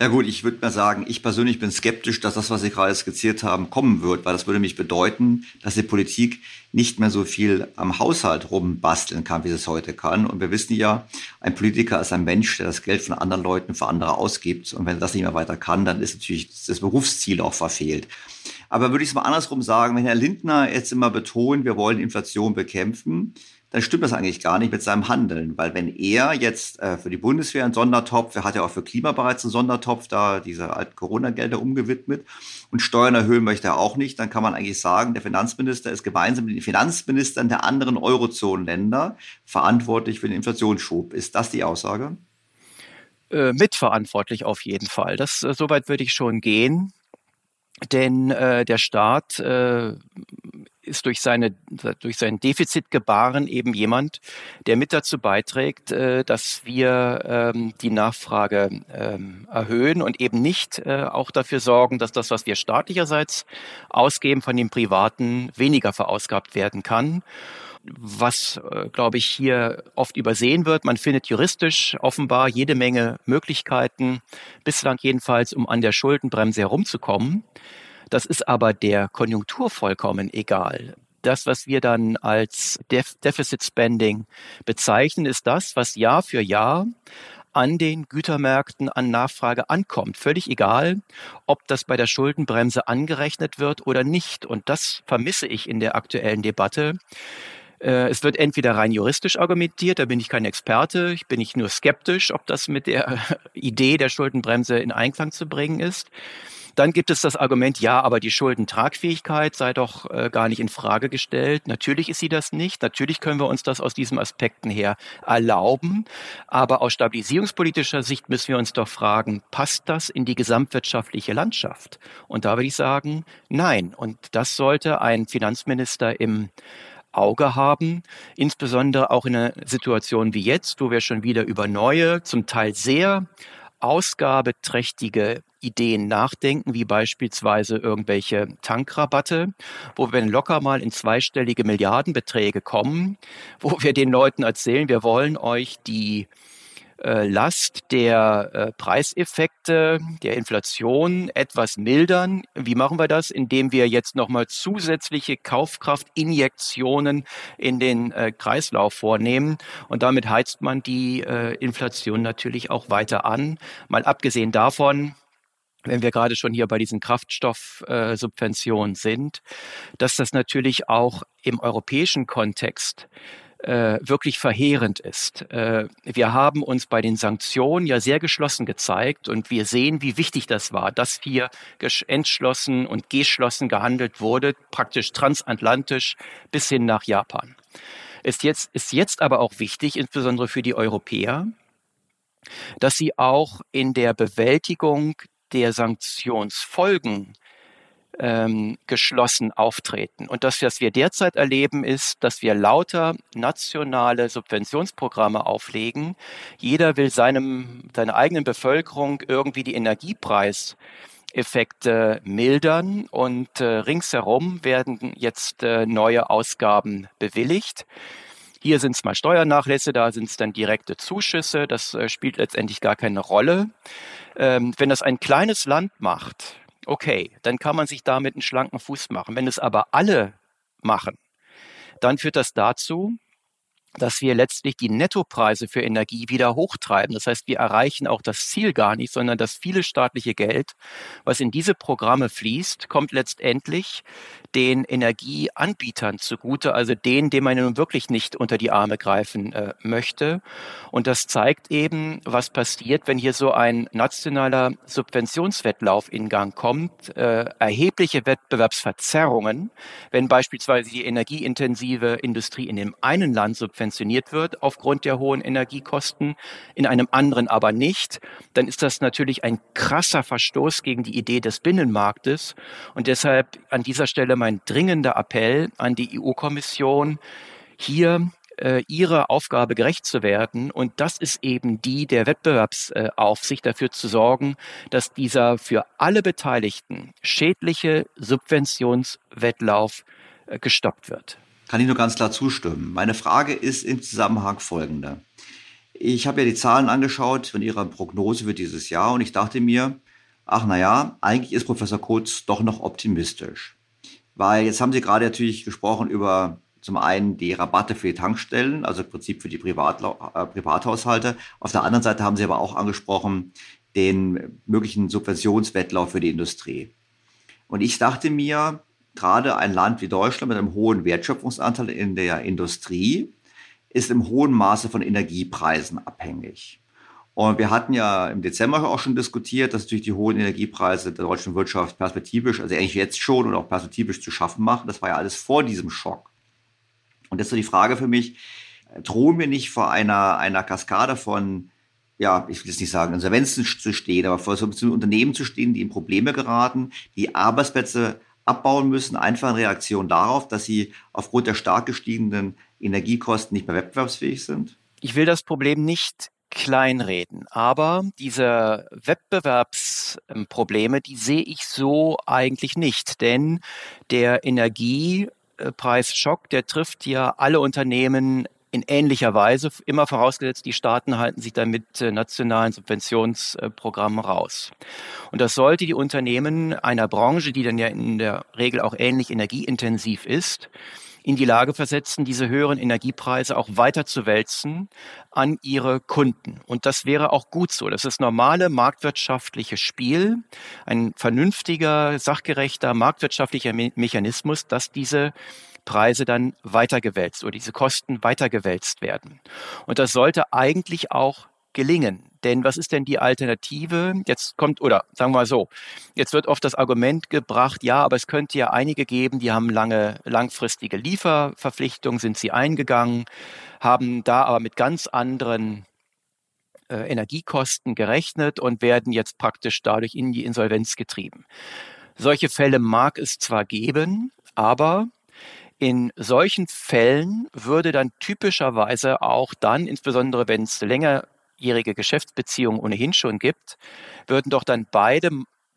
Ja gut, ich würde mal sagen, ich persönlich bin skeptisch, dass das, was Sie gerade skizziert haben, kommen wird, weil das würde mich bedeuten, dass die Politik nicht mehr so viel am Haushalt rumbasteln kann, wie sie es heute kann. Und wir wissen ja, ein Politiker ist ein Mensch, der das Geld von anderen Leuten für andere ausgibt. Und wenn er das nicht mehr weiter kann, dann ist natürlich das Berufsziel auch verfehlt. Aber würde ich es mal andersrum sagen, wenn Herr Lindner jetzt immer betont, wir wollen Inflation bekämpfen, dann stimmt das eigentlich gar nicht mit seinem Handeln. Weil wenn er jetzt äh, für die Bundeswehr einen Sondertopf, er hat ja auch für Klima bereits einen Sondertopf, da diese alten Corona-Gelder umgewidmet und Steuern erhöhen möchte er auch nicht, dann kann man eigentlich sagen, der Finanzminister ist gemeinsam mit den Finanzministern der anderen Eurozonenländer verantwortlich für den Inflationsschub. Ist das die Aussage? Äh, mitverantwortlich auf jeden Fall. Das, äh, soweit würde ich schon gehen. Denn äh, der Staat äh, ist durch seine durch sein Defizitgebaren eben jemand, der mit dazu beiträgt, äh, dass wir ähm, die Nachfrage ähm, erhöhen und eben nicht äh, auch dafür sorgen, dass das, was wir staatlicherseits ausgeben, von den Privaten weniger verausgabt werden kann was, äh, glaube ich, hier oft übersehen wird. Man findet juristisch offenbar jede Menge Möglichkeiten, bislang jedenfalls, um an der Schuldenbremse herumzukommen. Das ist aber der Konjunktur vollkommen egal. Das, was wir dann als Def Deficit Spending bezeichnen, ist das, was Jahr für Jahr an den Gütermärkten an Nachfrage ankommt. Völlig egal, ob das bei der Schuldenbremse angerechnet wird oder nicht. Und das vermisse ich in der aktuellen Debatte. Äh, es wird entweder rein juristisch argumentiert, da bin ich kein Experte, ich bin nicht nur skeptisch, ob das mit der [laughs] Idee der Schuldenbremse in Einklang zu bringen ist. Dann gibt es das Argument, ja, aber die Schuldentragfähigkeit sei doch äh, gar nicht in Frage gestellt. Natürlich ist sie das nicht. Natürlich können wir uns das aus diesen Aspekten her erlauben. Aber aus stabilisierungspolitischer Sicht müssen wir uns doch fragen, passt das in die gesamtwirtschaftliche Landschaft? Und da würde ich sagen, nein. Und das sollte ein Finanzminister im Auge haben, insbesondere auch in einer Situation wie jetzt, wo wir schon wieder über neue, zum Teil sehr ausgabeträchtige Ideen nachdenken, wie beispielsweise irgendwelche Tankrabatte, wo wir locker mal in zweistellige Milliardenbeträge kommen, wo wir den Leuten erzählen, wir wollen euch die Last der äh, Preiseffekte, der Inflation etwas mildern. Wie machen wir das? Indem wir jetzt nochmal zusätzliche Kaufkraftinjektionen in den äh, Kreislauf vornehmen. Und damit heizt man die Inflation natürlich auch weiter an. Mal abgesehen davon, wenn wir gerade schon hier bei diesen Kraftstoffsubventionen sind, dass das natürlich auch im europäischen Kontext äh, wirklich verheerend ist. Äh, wir haben uns bei den Sanktionen ja sehr geschlossen gezeigt und wir sehen, wie wichtig das war, dass hier entschlossen und geschlossen gehandelt wurde, praktisch transatlantisch bis hin nach Japan. Ist jetzt, ist jetzt aber auch wichtig, insbesondere für die Europäer, dass sie auch in der Bewältigung der Sanktionsfolgen ähm, geschlossen auftreten. Und das, was wir derzeit erleben, ist, dass wir lauter nationale Subventionsprogramme auflegen. Jeder will seinem, seiner eigenen Bevölkerung irgendwie die Energiepreiseffekte mildern und äh, ringsherum werden jetzt äh, neue Ausgaben bewilligt. Hier sind es mal Steuernachlässe, da sind es dann direkte Zuschüsse. Das äh, spielt letztendlich gar keine Rolle. Ähm, wenn das ein kleines Land macht, okay, dann kann man sich damit einen schlanken Fuß machen. Wenn es aber alle machen, dann führt das dazu, dass wir letztlich die Nettopreise für Energie wieder hochtreiben. Das heißt, wir erreichen auch das Ziel gar nicht, sondern das viele staatliche Geld, was in diese Programme fließt, kommt letztendlich den Energieanbietern zugute, also denen, denen man nun wirklich nicht unter die Arme greifen äh, möchte. Und das zeigt eben, was passiert, wenn hier so ein nationaler Subventionswettlauf in Gang kommt, äh, erhebliche Wettbewerbsverzerrungen, wenn beispielsweise die energieintensive Industrie in dem einen Land subventioniert wird aufgrund der hohen Energiekosten, in einem anderen aber nicht, dann ist das natürlich ein krasser Verstoß gegen die Idee des Binnenmarktes. Und deshalb an dieser Stelle mein dringender Appell an die EU-Kommission, hier äh, ihrer Aufgabe gerecht zu werden. Und das ist eben die der Wettbewerbsaufsicht, dafür zu sorgen, dass dieser für alle Beteiligten schädliche Subventionswettlauf äh, gestoppt wird. Kann ich nur ganz klar zustimmen. Meine Frage ist im Zusammenhang folgende. Ich habe ja die Zahlen angeschaut von Ihrer Prognose für dieses Jahr und ich dachte mir, ach naja, eigentlich ist Professor Kurz doch noch optimistisch. Weil jetzt haben Sie gerade natürlich gesprochen über zum einen die Rabatte für die Tankstellen, also im Prinzip für die Privatla äh, Privathaushalte. Auf der anderen Seite haben Sie aber auch angesprochen den möglichen Subventionswettlauf für die Industrie. Und ich dachte mir, gerade ein Land wie Deutschland mit einem hohen Wertschöpfungsanteil in der Industrie ist im hohen Maße von Energiepreisen abhängig. Und wir hatten ja im Dezember auch schon diskutiert, dass natürlich die hohen Energiepreise der deutschen Wirtschaft perspektivisch, also eigentlich jetzt schon und auch perspektivisch zu schaffen machen. Das war ja alles vor diesem Schock. Und das ist so die Frage für mich, drohen wir nicht vor einer, einer Kaskade von, ja, ich will jetzt nicht sagen, Insolvenzen zu stehen, aber vor so Unternehmen zu stehen, die in Probleme geraten, die Arbeitsplätze abbauen müssen, einfach in Reaktion darauf, dass sie aufgrund der stark gestiegenen Energiekosten nicht mehr wettbewerbsfähig sind? Ich will das Problem nicht kleinreden, aber diese Wettbewerbsprobleme, die sehe ich so eigentlich nicht, denn der Energie Preisschock, der trifft ja alle Unternehmen in ähnlicher Weise, immer vorausgesetzt, die Staaten halten sich dann mit äh, nationalen Subventionsprogrammen raus. Und das sollte die Unternehmen einer Branche, die dann ja in der Regel auch ähnlich energieintensiv ist, in die Lage versetzen, diese höheren Energiepreise auch weiter zu wälzen an ihre Kunden. Und das wäre auch gut so. Das ist normale marktwirtschaftliche Spiel, ein vernünftiger, sachgerechter marktwirtschaftlicher Me Mechanismus, dass diese Preise dann weitergewälzt oder diese Kosten weitergewälzt werden. Und das sollte eigentlich auch gelingen. Denn was ist denn die Alternative? Jetzt kommt, oder sagen wir mal so, jetzt wird oft das Argument gebracht, ja, aber es könnte ja einige geben, die haben lange, langfristige Lieferverpflichtungen, sind sie eingegangen, haben da aber mit ganz anderen äh, Energiekosten gerechnet und werden jetzt praktisch dadurch in die Insolvenz getrieben. Solche Fälle mag es zwar geben, aber in solchen Fällen würde dann typischerweise auch dann, insbesondere wenn es länger langjährige Geschäftsbeziehungen ohnehin schon gibt, würden doch dann beide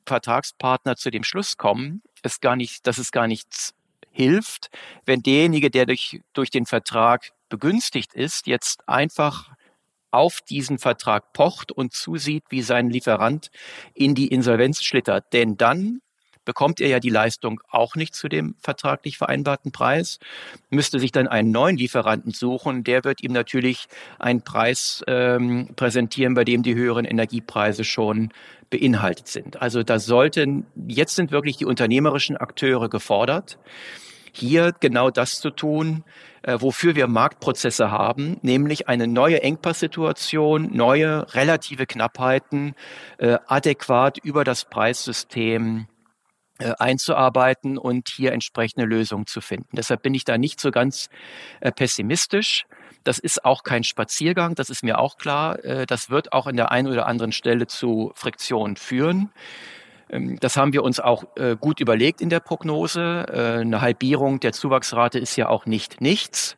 Vertragspartner zu dem Schluss kommen, es gar nicht, dass es gar nichts hilft, wenn derjenige, der durch, durch den Vertrag begünstigt ist, jetzt einfach auf diesen Vertrag pocht und zusieht, wie sein Lieferant in die Insolvenz schlittert. Denn dann bekommt er ja die Leistung auch nicht zu dem vertraglich vereinbarten Preis, müsste sich dann einen neuen Lieferanten suchen. Der wird ihm natürlich einen Preis ähm, präsentieren, bei dem die höheren Energiepreise schon beinhaltet sind. Also da sollten, jetzt sind wirklich die unternehmerischen Akteure gefordert, hier genau das zu tun, äh, wofür wir Marktprozesse haben, nämlich eine neue Engpasssituation, neue relative Knappheiten äh, adäquat über das Preissystem einzuarbeiten und hier entsprechende Lösungen zu finden. Deshalb bin ich da nicht so ganz äh, pessimistisch. Das ist auch kein Spaziergang, das ist mir auch klar. Äh, das wird auch an der einen oder anderen Stelle zu Friktionen führen. Ähm, das haben wir uns auch gut überlegt in der Prognose. Eine Halbierung der Zuwachsrate ist ja auch nicht nichts.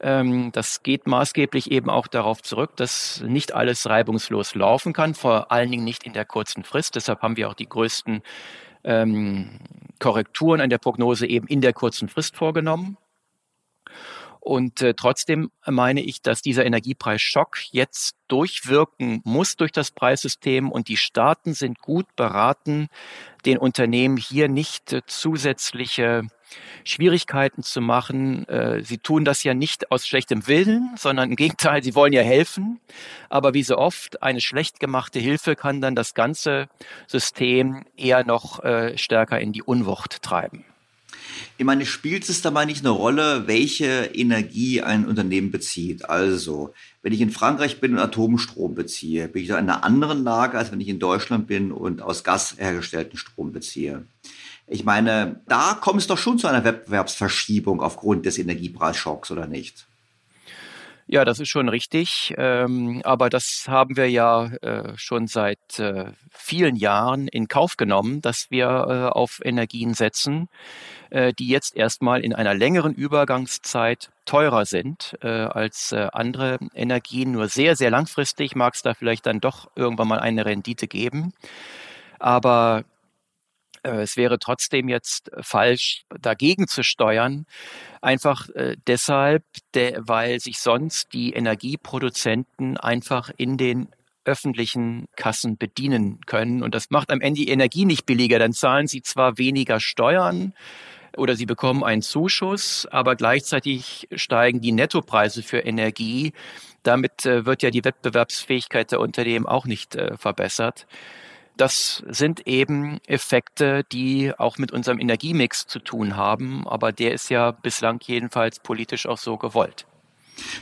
Ähm, das geht maßgeblich eben auch darauf zurück, dass nicht alles reibungslos laufen kann, vor allen Dingen nicht in der kurzen Frist. Deshalb haben wir auch die größten ähm, Korrekturen an der Prognose eben in der kurzen Frist vorgenommen. Und äh, trotzdem meine ich, dass dieser Energiepreisschock jetzt durchwirken muss durch das Preissystem und die Staaten sind gut beraten, den Unternehmen hier nicht äh, zusätzliche Schwierigkeiten zu machen. Äh, sie tun das ja nicht aus schlechtem Willen, sondern im Gegenteil, sie wollen ja helfen. Aber wie so oft, eine schlecht gemachte Hilfe kann dann das ganze System eher noch äh, stärker in die Unwucht treiben. Ich meine, spielt es dabei nicht eine Rolle, welche Energie ein Unternehmen bezieht? Also, wenn ich in Frankreich bin und Atomstrom beziehe, bin ich da in einer anderen Lage, als wenn ich in Deutschland bin und aus Gas hergestellten Strom beziehe. Ich meine, da kommt es doch schon zu einer Wettbewerbsverschiebung aufgrund des Energiepreisschocks, oder nicht? Ja, das ist schon richtig. Ähm, aber das haben wir ja äh, schon seit äh, vielen Jahren in Kauf genommen, dass wir äh, auf Energien setzen, äh, die jetzt erstmal in einer längeren Übergangszeit teurer sind äh, als äh, andere Energien. Nur sehr, sehr langfristig mag es da vielleicht dann doch irgendwann mal eine Rendite geben. Aber es wäre trotzdem jetzt falsch, dagegen zu steuern, einfach äh, deshalb, weil sich sonst die Energieproduzenten einfach in den öffentlichen Kassen bedienen können. Und das macht am Ende die Energie nicht billiger. Dann zahlen sie zwar weniger Steuern, oder sie bekommen einen Zuschuss, aber gleichzeitig steigen die Nettopreise für Energie. Damit äh, wird ja die Wettbewerbsfähigkeit der Unternehmen auch nicht äh, verbessert. Das sind eben Effekte, die auch mit unserem Energiemix zu tun haben, aber der ist ja bislang jedenfalls politisch auch so gewollt.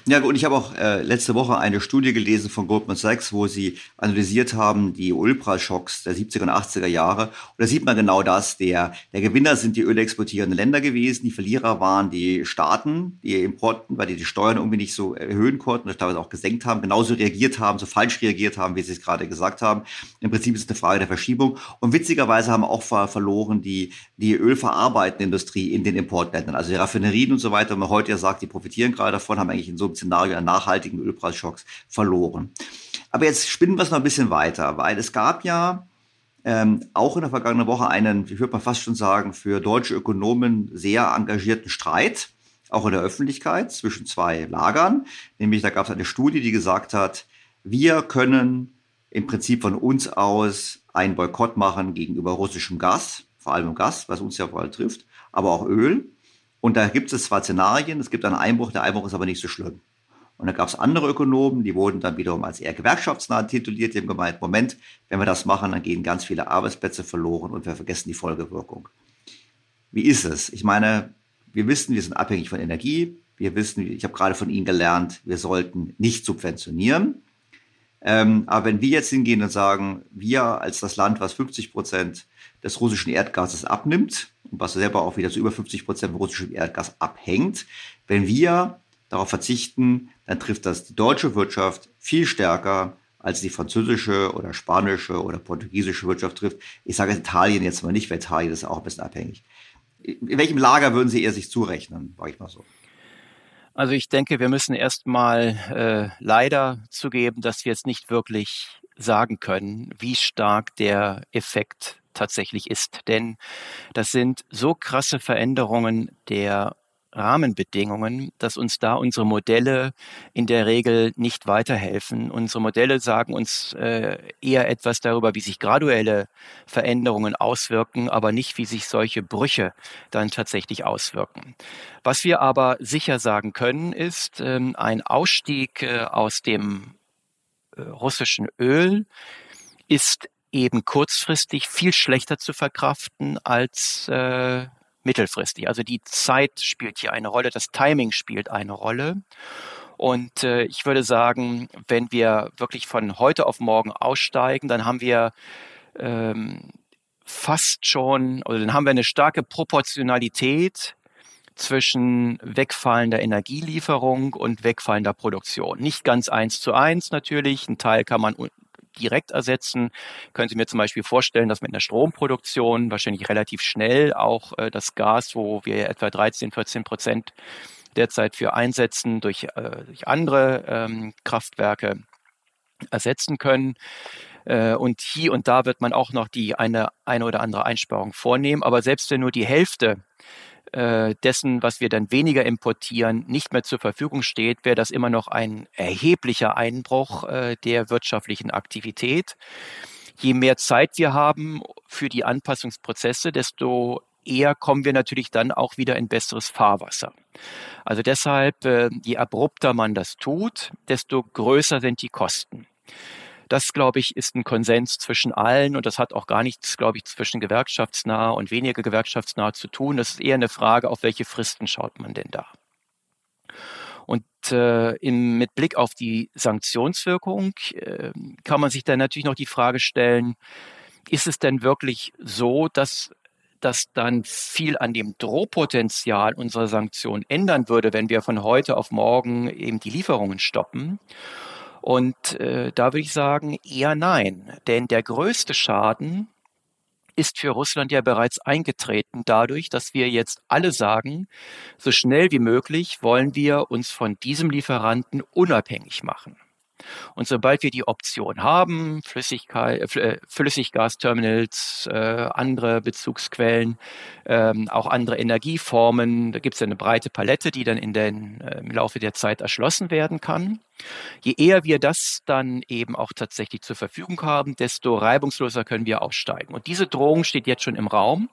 Ja, und ich habe auch äh, letzte Woche eine Studie gelesen von Goldman Sachs, wo sie analysiert haben die Ölpreisschocks der 70er und 80er Jahre. Und da sieht man genau das. Der, der Gewinner sind die ölexportierenden Länder gewesen, die Verlierer waren die Staaten, die Importen, weil die die Steuern irgendwie nicht so erhöhen konnten oder teilweise auch gesenkt haben, genauso reagiert haben, so falsch reagiert haben, wie sie es gerade gesagt haben. Im Prinzip ist es eine Frage der Verschiebung. Und witzigerweise haben auch ver verloren die, die ölverarbeitende Industrie in den Importländern. Also die Raffinerien und so weiter, wenn man heute ja sagt, die profitieren gerade davon, haben eigentlich eigentlich in so einem Szenario an nachhaltigen Ölpreisschocks verloren. Aber jetzt spinnen wir es noch ein bisschen weiter, weil es gab ja ähm, auch in der vergangenen Woche einen, ich würde mal fast schon sagen, für deutsche Ökonomen sehr engagierten Streit, auch in der Öffentlichkeit zwischen zwei Lagern. Nämlich da gab es eine Studie, die gesagt hat, wir können im Prinzip von uns aus einen Boykott machen gegenüber russischem Gas, vor allem Gas, was uns ja vor allem trifft, aber auch Öl. Und da gibt es zwar Szenarien, es gibt einen Einbruch, der Einbruch ist aber nicht so schlimm. Und da gab es andere Ökonomen, die wurden dann wiederum als eher gewerkschaftsnah tituliert, die haben gemeint, Moment, wenn wir das machen, dann gehen ganz viele Arbeitsplätze verloren und wir vergessen die Folgewirkung. Wie ist es? Ich meine, wir wissen, wir sind abhängig von Energie. Wir wissen, ich habe gerade von Ihnen gelernt, wir sollten nicht subventionieren. Ähm, aber wenn wir jetzt hingehen und sagen, wir als das Land, was 50 Prozent des russischen Erdgases abnimmt was selber auch wieder zu über 50 Prozent vom russischen Erdgas abhängt. Wenn wir darauf verzichten, dann trifft das die deutsche Wirtschaft viel stärker als die französische oder spanische oder portugiesische Wirtschaft trifft. Ich sage Italien jetzt mal nicht, weil Italien ist auch ein bisschen abhängig. In welchem Lager würden Sie eher sich zurechnen, sage ich mal so? Also ich denke, wir müssen erstmal äh, leider zugeben, dass wir jetzt nicht wirklich sagen können, wie stark der Effekt tatsächlich ist. Denn das sind so krasse Veränderungen der Rahmenbedingungen, dass uns da unsere Modelle in der Regel nicht weiterhelfen. Unsere Modelle sagen uns äh, eher etwas darüber, wie sich graduelle Veränderungen auswirken, aber nicht, wie sich solche Brüche dann tatsächlich auswirken. Was wir aber sicher sagen können, ist, ähm, ein Ausstieg äh, aus dem äh, russischen Öl ist eben kurzfristig viel schlechter zu verkraften als äh, mittelfristig. Also die Zeit spielt hier eine Rolle, das Timing spielt eine Rolle. Und äh, ich würde sagen, wenn wir wirklich von heute auf morgen aussteigen, dann haben wir ähm, fast schon, oder dann haben wir eine starke Proportionalität zwischen wegfallender Energielieferung und wegfallender Produktion. Nicht ganz eins zu eins natürlich. Ein Teil kann man direkt ersetzen. Können Sie mir zum Beispiel vorstellen, dass mit einer Stromproduktion wahrscheinlich relativ schnell auch äh, das Gas, wo wir etwa 13, 14 Prozent derzeit für einsetzen, durch, äh, durch andere ähm, Kraftwerke ersetzen können. Äh, und hier und da wird man auch noch die eine, eine oder andere Einsparung vornehmen. Aber selbst wenn nur die Hälfte äh, dessen, was wir dann weniger importieren, nicht mehr zur Verfügung steht, wäre das immer noch ein erheblicher Einbruch äh, der wirtschaftlichen Aktivität. Je mehr Zeit wir haben für die Anpassungsprozesse, desto eher kommen wir natürlich dann auch wieder in besseres Fahrwasser. Also deshalb, äh, je abrupter man das tut, desto größer sind die Kosten. Das, glaube ich, ist ein Konsens zwischen allen und das hat auch gar nichts, glaube ich, zwischen gewerkschaftsnah und weniger gewerkschaftsnah zu tun. Das ist eher eine Frage, auf welche Fristen schaut man denn da? Und äh, im, mit Blick auf die Sanktionswirkung äh, kann man sich dann natürlich noch die Frage stellen, ist es denn wirklich so, dass das dann viel an dem Drohpotenzial unserer Sanktionen ändern würde, wenn wir von heute auf morgen eben die Lieferungen stoppen. Und äh, da würde ich sagen, eher nein. Denn der größte Schaden ist für Russland ja bereits eingetreten dadurch, dass wir jetzt alle sagen, so schnell wie möglich wollen wir uns von diesem Lieferanten unabhängig machen. Und sobald wir die Option haben, Flüssigkeit, äh, Flüssiggasterminals, äh, andere Bezugsquellen, ähm, auch andere Energieformen, da gibt es eine breite Palette, die dann in den, äh, im Laufe der Zeit erschlossen werden kann. Je eher wir das dann eben auch tatsächlich zur Verfügung haben, desto reibungsloser können wir aussteigen. Und diese Drohung steht jetzt schon im Raum.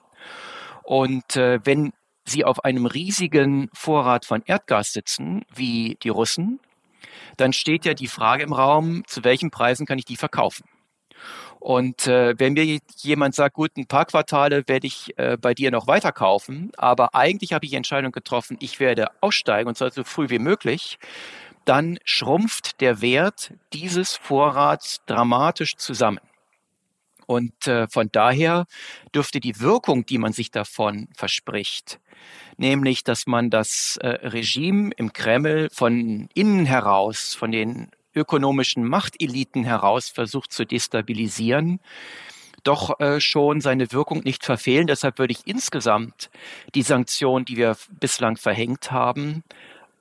Und äh, wenn Sie auf einem riesigen Vorrat von Erdgas sitzen, wie die Russen, dann steht ja die Frage im Raum, zu welchen Preisen kann ich die verkaufen? Und äh, wenn mir jemand sagt, gut, ein paar Quartale werde ich äh, bei dir noch weiter kaufen, aber eigentlich habe ich die Entscheidung getroffen, ich werde aussteigen und zwar so früh wie möglich, dann schrumpft der Wert dieses Vorrats dramatisch zusammen. Und äh, von daher dürfte die Wirkung, die man sich davon verspricht, nämlich dass man das äh, Regime im Kreml von innen heraus, von den ökonomischen Machteliten heraus versucht zu destabilisieren, doch äh, schon seine Wirkung nicht verfehlen. Deshalb würde ich insgesamt die Sanktionen, die wir bislang verhängt haben,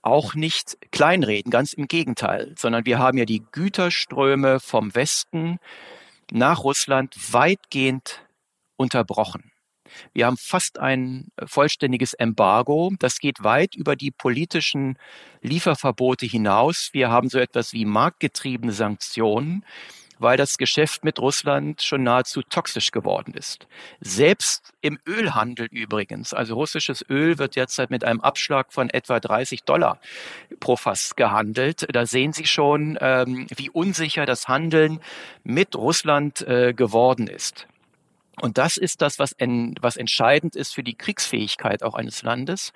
auch nicht kleinreden, ganz im Gegenteil, sondern wir haben ja die Güterströme vom Westen nach Russland weitgehend unterbrochen. Wir haben fast ein vollständiges Embargo. Das geht weit über die politischen Lieferverbote hinaus. Wir haben so etwas wie marktgetriebene Sanktionen, weil das Geschäft mit Russland schon nahezu toxisch geworden ist. Selbst im Ölhandel übrigens, also russisches Öl wird derzeit mit einem Abschlag von etwa 30 Dollar pro Fass gehandelt. Da sehen Sie schon, ähm, wie unsicher das Handeln mit Russland äh, geworden ist. Und das ist das, was, en, was entscheidend ist für die Kriegsfähigkeit auch eines Landes,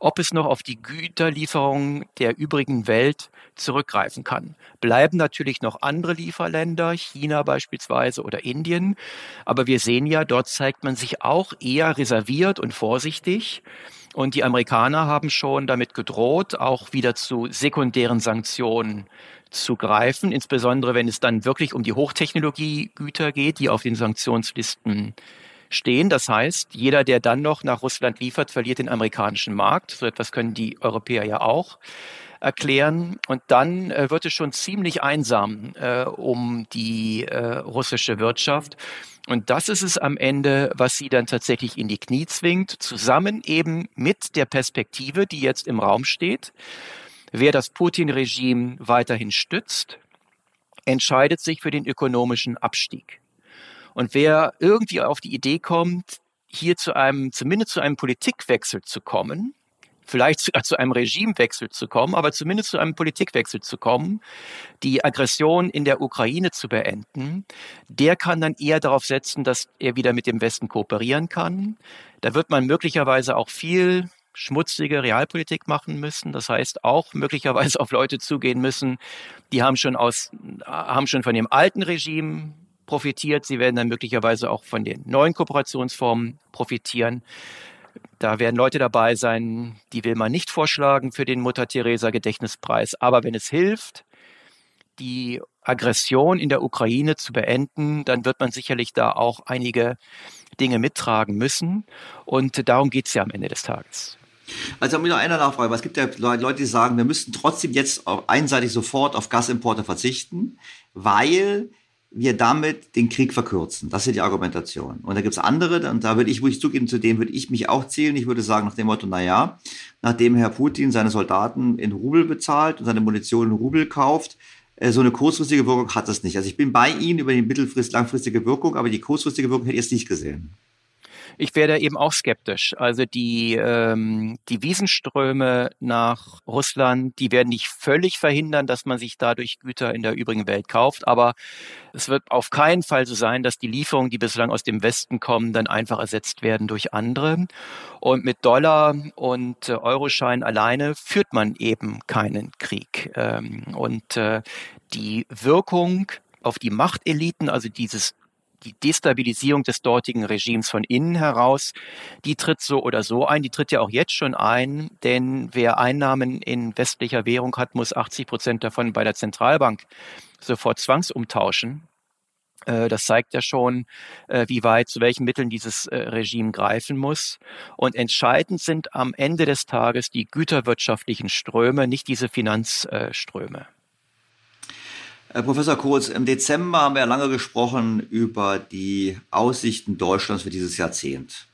ob es noch auf die Güterlieferungen der übrigen Welt zurückgreifen kann. Bleiben natürlich noch andere Lieferländer, China beispielsweise oder Indien. Aber wir sehen ja, dort zeigt man sich auch eher reserviert und vorsichtig. Und die Amerikaner haben schon damit gedroht, auch wieder zu sekundären Sanktionen zu greifen, insbesondere wenn es dann wirklich um die Hochtechnologiegüter geht, die auf den Sanktionslisten stehen. Das heißt, jeder, der dann noch nach Russland liefert, verliert den amerikanischen Markt. So etwas können die Europäer ja auch erklären. Und dann äh, wird es schon ziemlich einsam äh, um die äh, russische Wirtschaft. Und das ist es am Ende, was sie dann tatsächlich in die Knie zwingt, zusammen eben mit der Perspektive, die jetzt im Raum steht. Wer das Putin-Regime weiterhin stützt, entscheidet sich für den ökonomischen Abstieg. Und wer irgendwie auf die Idee kommt, hier zu einem, zumindest zu einem Politikwechsel zu kommen, vielleicht sogar zu einem Regimewechsel zu kommen, aber zumindest zu einem Politikwechsel zu kommen, die Aggression in der Ukraine zu beenden, der kann dann eher darauf setzen, dass er wieder mit dem Westen kooperieren kann. Da wird man möglicherweise auch viel schmutzige Realpolitik machen müssen. Das heißt auch möglicherweise [laughs] auf Leute zugehen müssen, die haben schon aus, haben schon von dem alten Regime profitiert. Sie werden dann möglicherweise auch von den neuen Kooperationsformen profitieren. Da werden Leute dabei sein, die will man nicht vorschlagen für den Mutter Teresa Gedächtnispreis. Aber wenn es hilft, die Aggression in der Ukraine zu beenden, dann wird man sicherlich da auch einige Dinge mittragen müssen. Und darum geht es ja am Ende des Tages. Also mir noch eine Nachfrage, es gibt ja Leute, die sagen, wir müssten trotzdem jetzt einseitig sofort auf Gasimporte verzichten, weil wir damit den Krieg verkürzen. Das ist die Argumentation. Und da gibt es andere, und da würde ich, wo ich zugeben, zu dem würde ich mich auch zählen. Ich würde sagen, nach dem Motto, na ja, nachdem Herr Putin seine Soldaten in Rubel bezahlt und seine Munition in Rubel kauft, äh, so eine kurzfristige Wirkung hat das nicht. Also ich bin bei Ihnen über die mittelfrist langfristige Wirkung, aber die kurzfristige Wirkung hätte ich jetzt nicht gesehen. Ich werde eben auch skeptisch. Also die, ähm, die Wiesenströme nach Russland, die werden nicht völlig verhindern, dass man sich dadurch Güter in der übrigen Welt kauft. Aber es wird auf keinen Fall so sein, dass die Lieferungen, die bislang aus dem Westen kommen, dann einfach ersetzt werden durch andere. Und mit Dollar und äh, Euroschein alleine führt man eben keinen Krieg. Ähm, und äh, die Wirkung auf die Machteliten, also dieses die Destabilisierung des dortigen Regimes von innen heraus, die tritt so oder so ein, die tritt ja auch jetzt schon ein, denn wer Einnahmen in westlicher Währung hat, muss 80 Prozent davon bei der Zentralbank sofort zwangsumtauschen. Äh, das zeigt ja schon, äh, wie weit, zu welchen Mitteln dieses äh, Regime greifen muss. Und entscheidend sind am Ende des Tages die güterwirtschaftlichen Ströme, nicht diese Finanzströme. Herr Professor Kurz, im Dezember haben wir lange gesprochen über die Aussichten Deutschlands für dieses Jahrzehnt.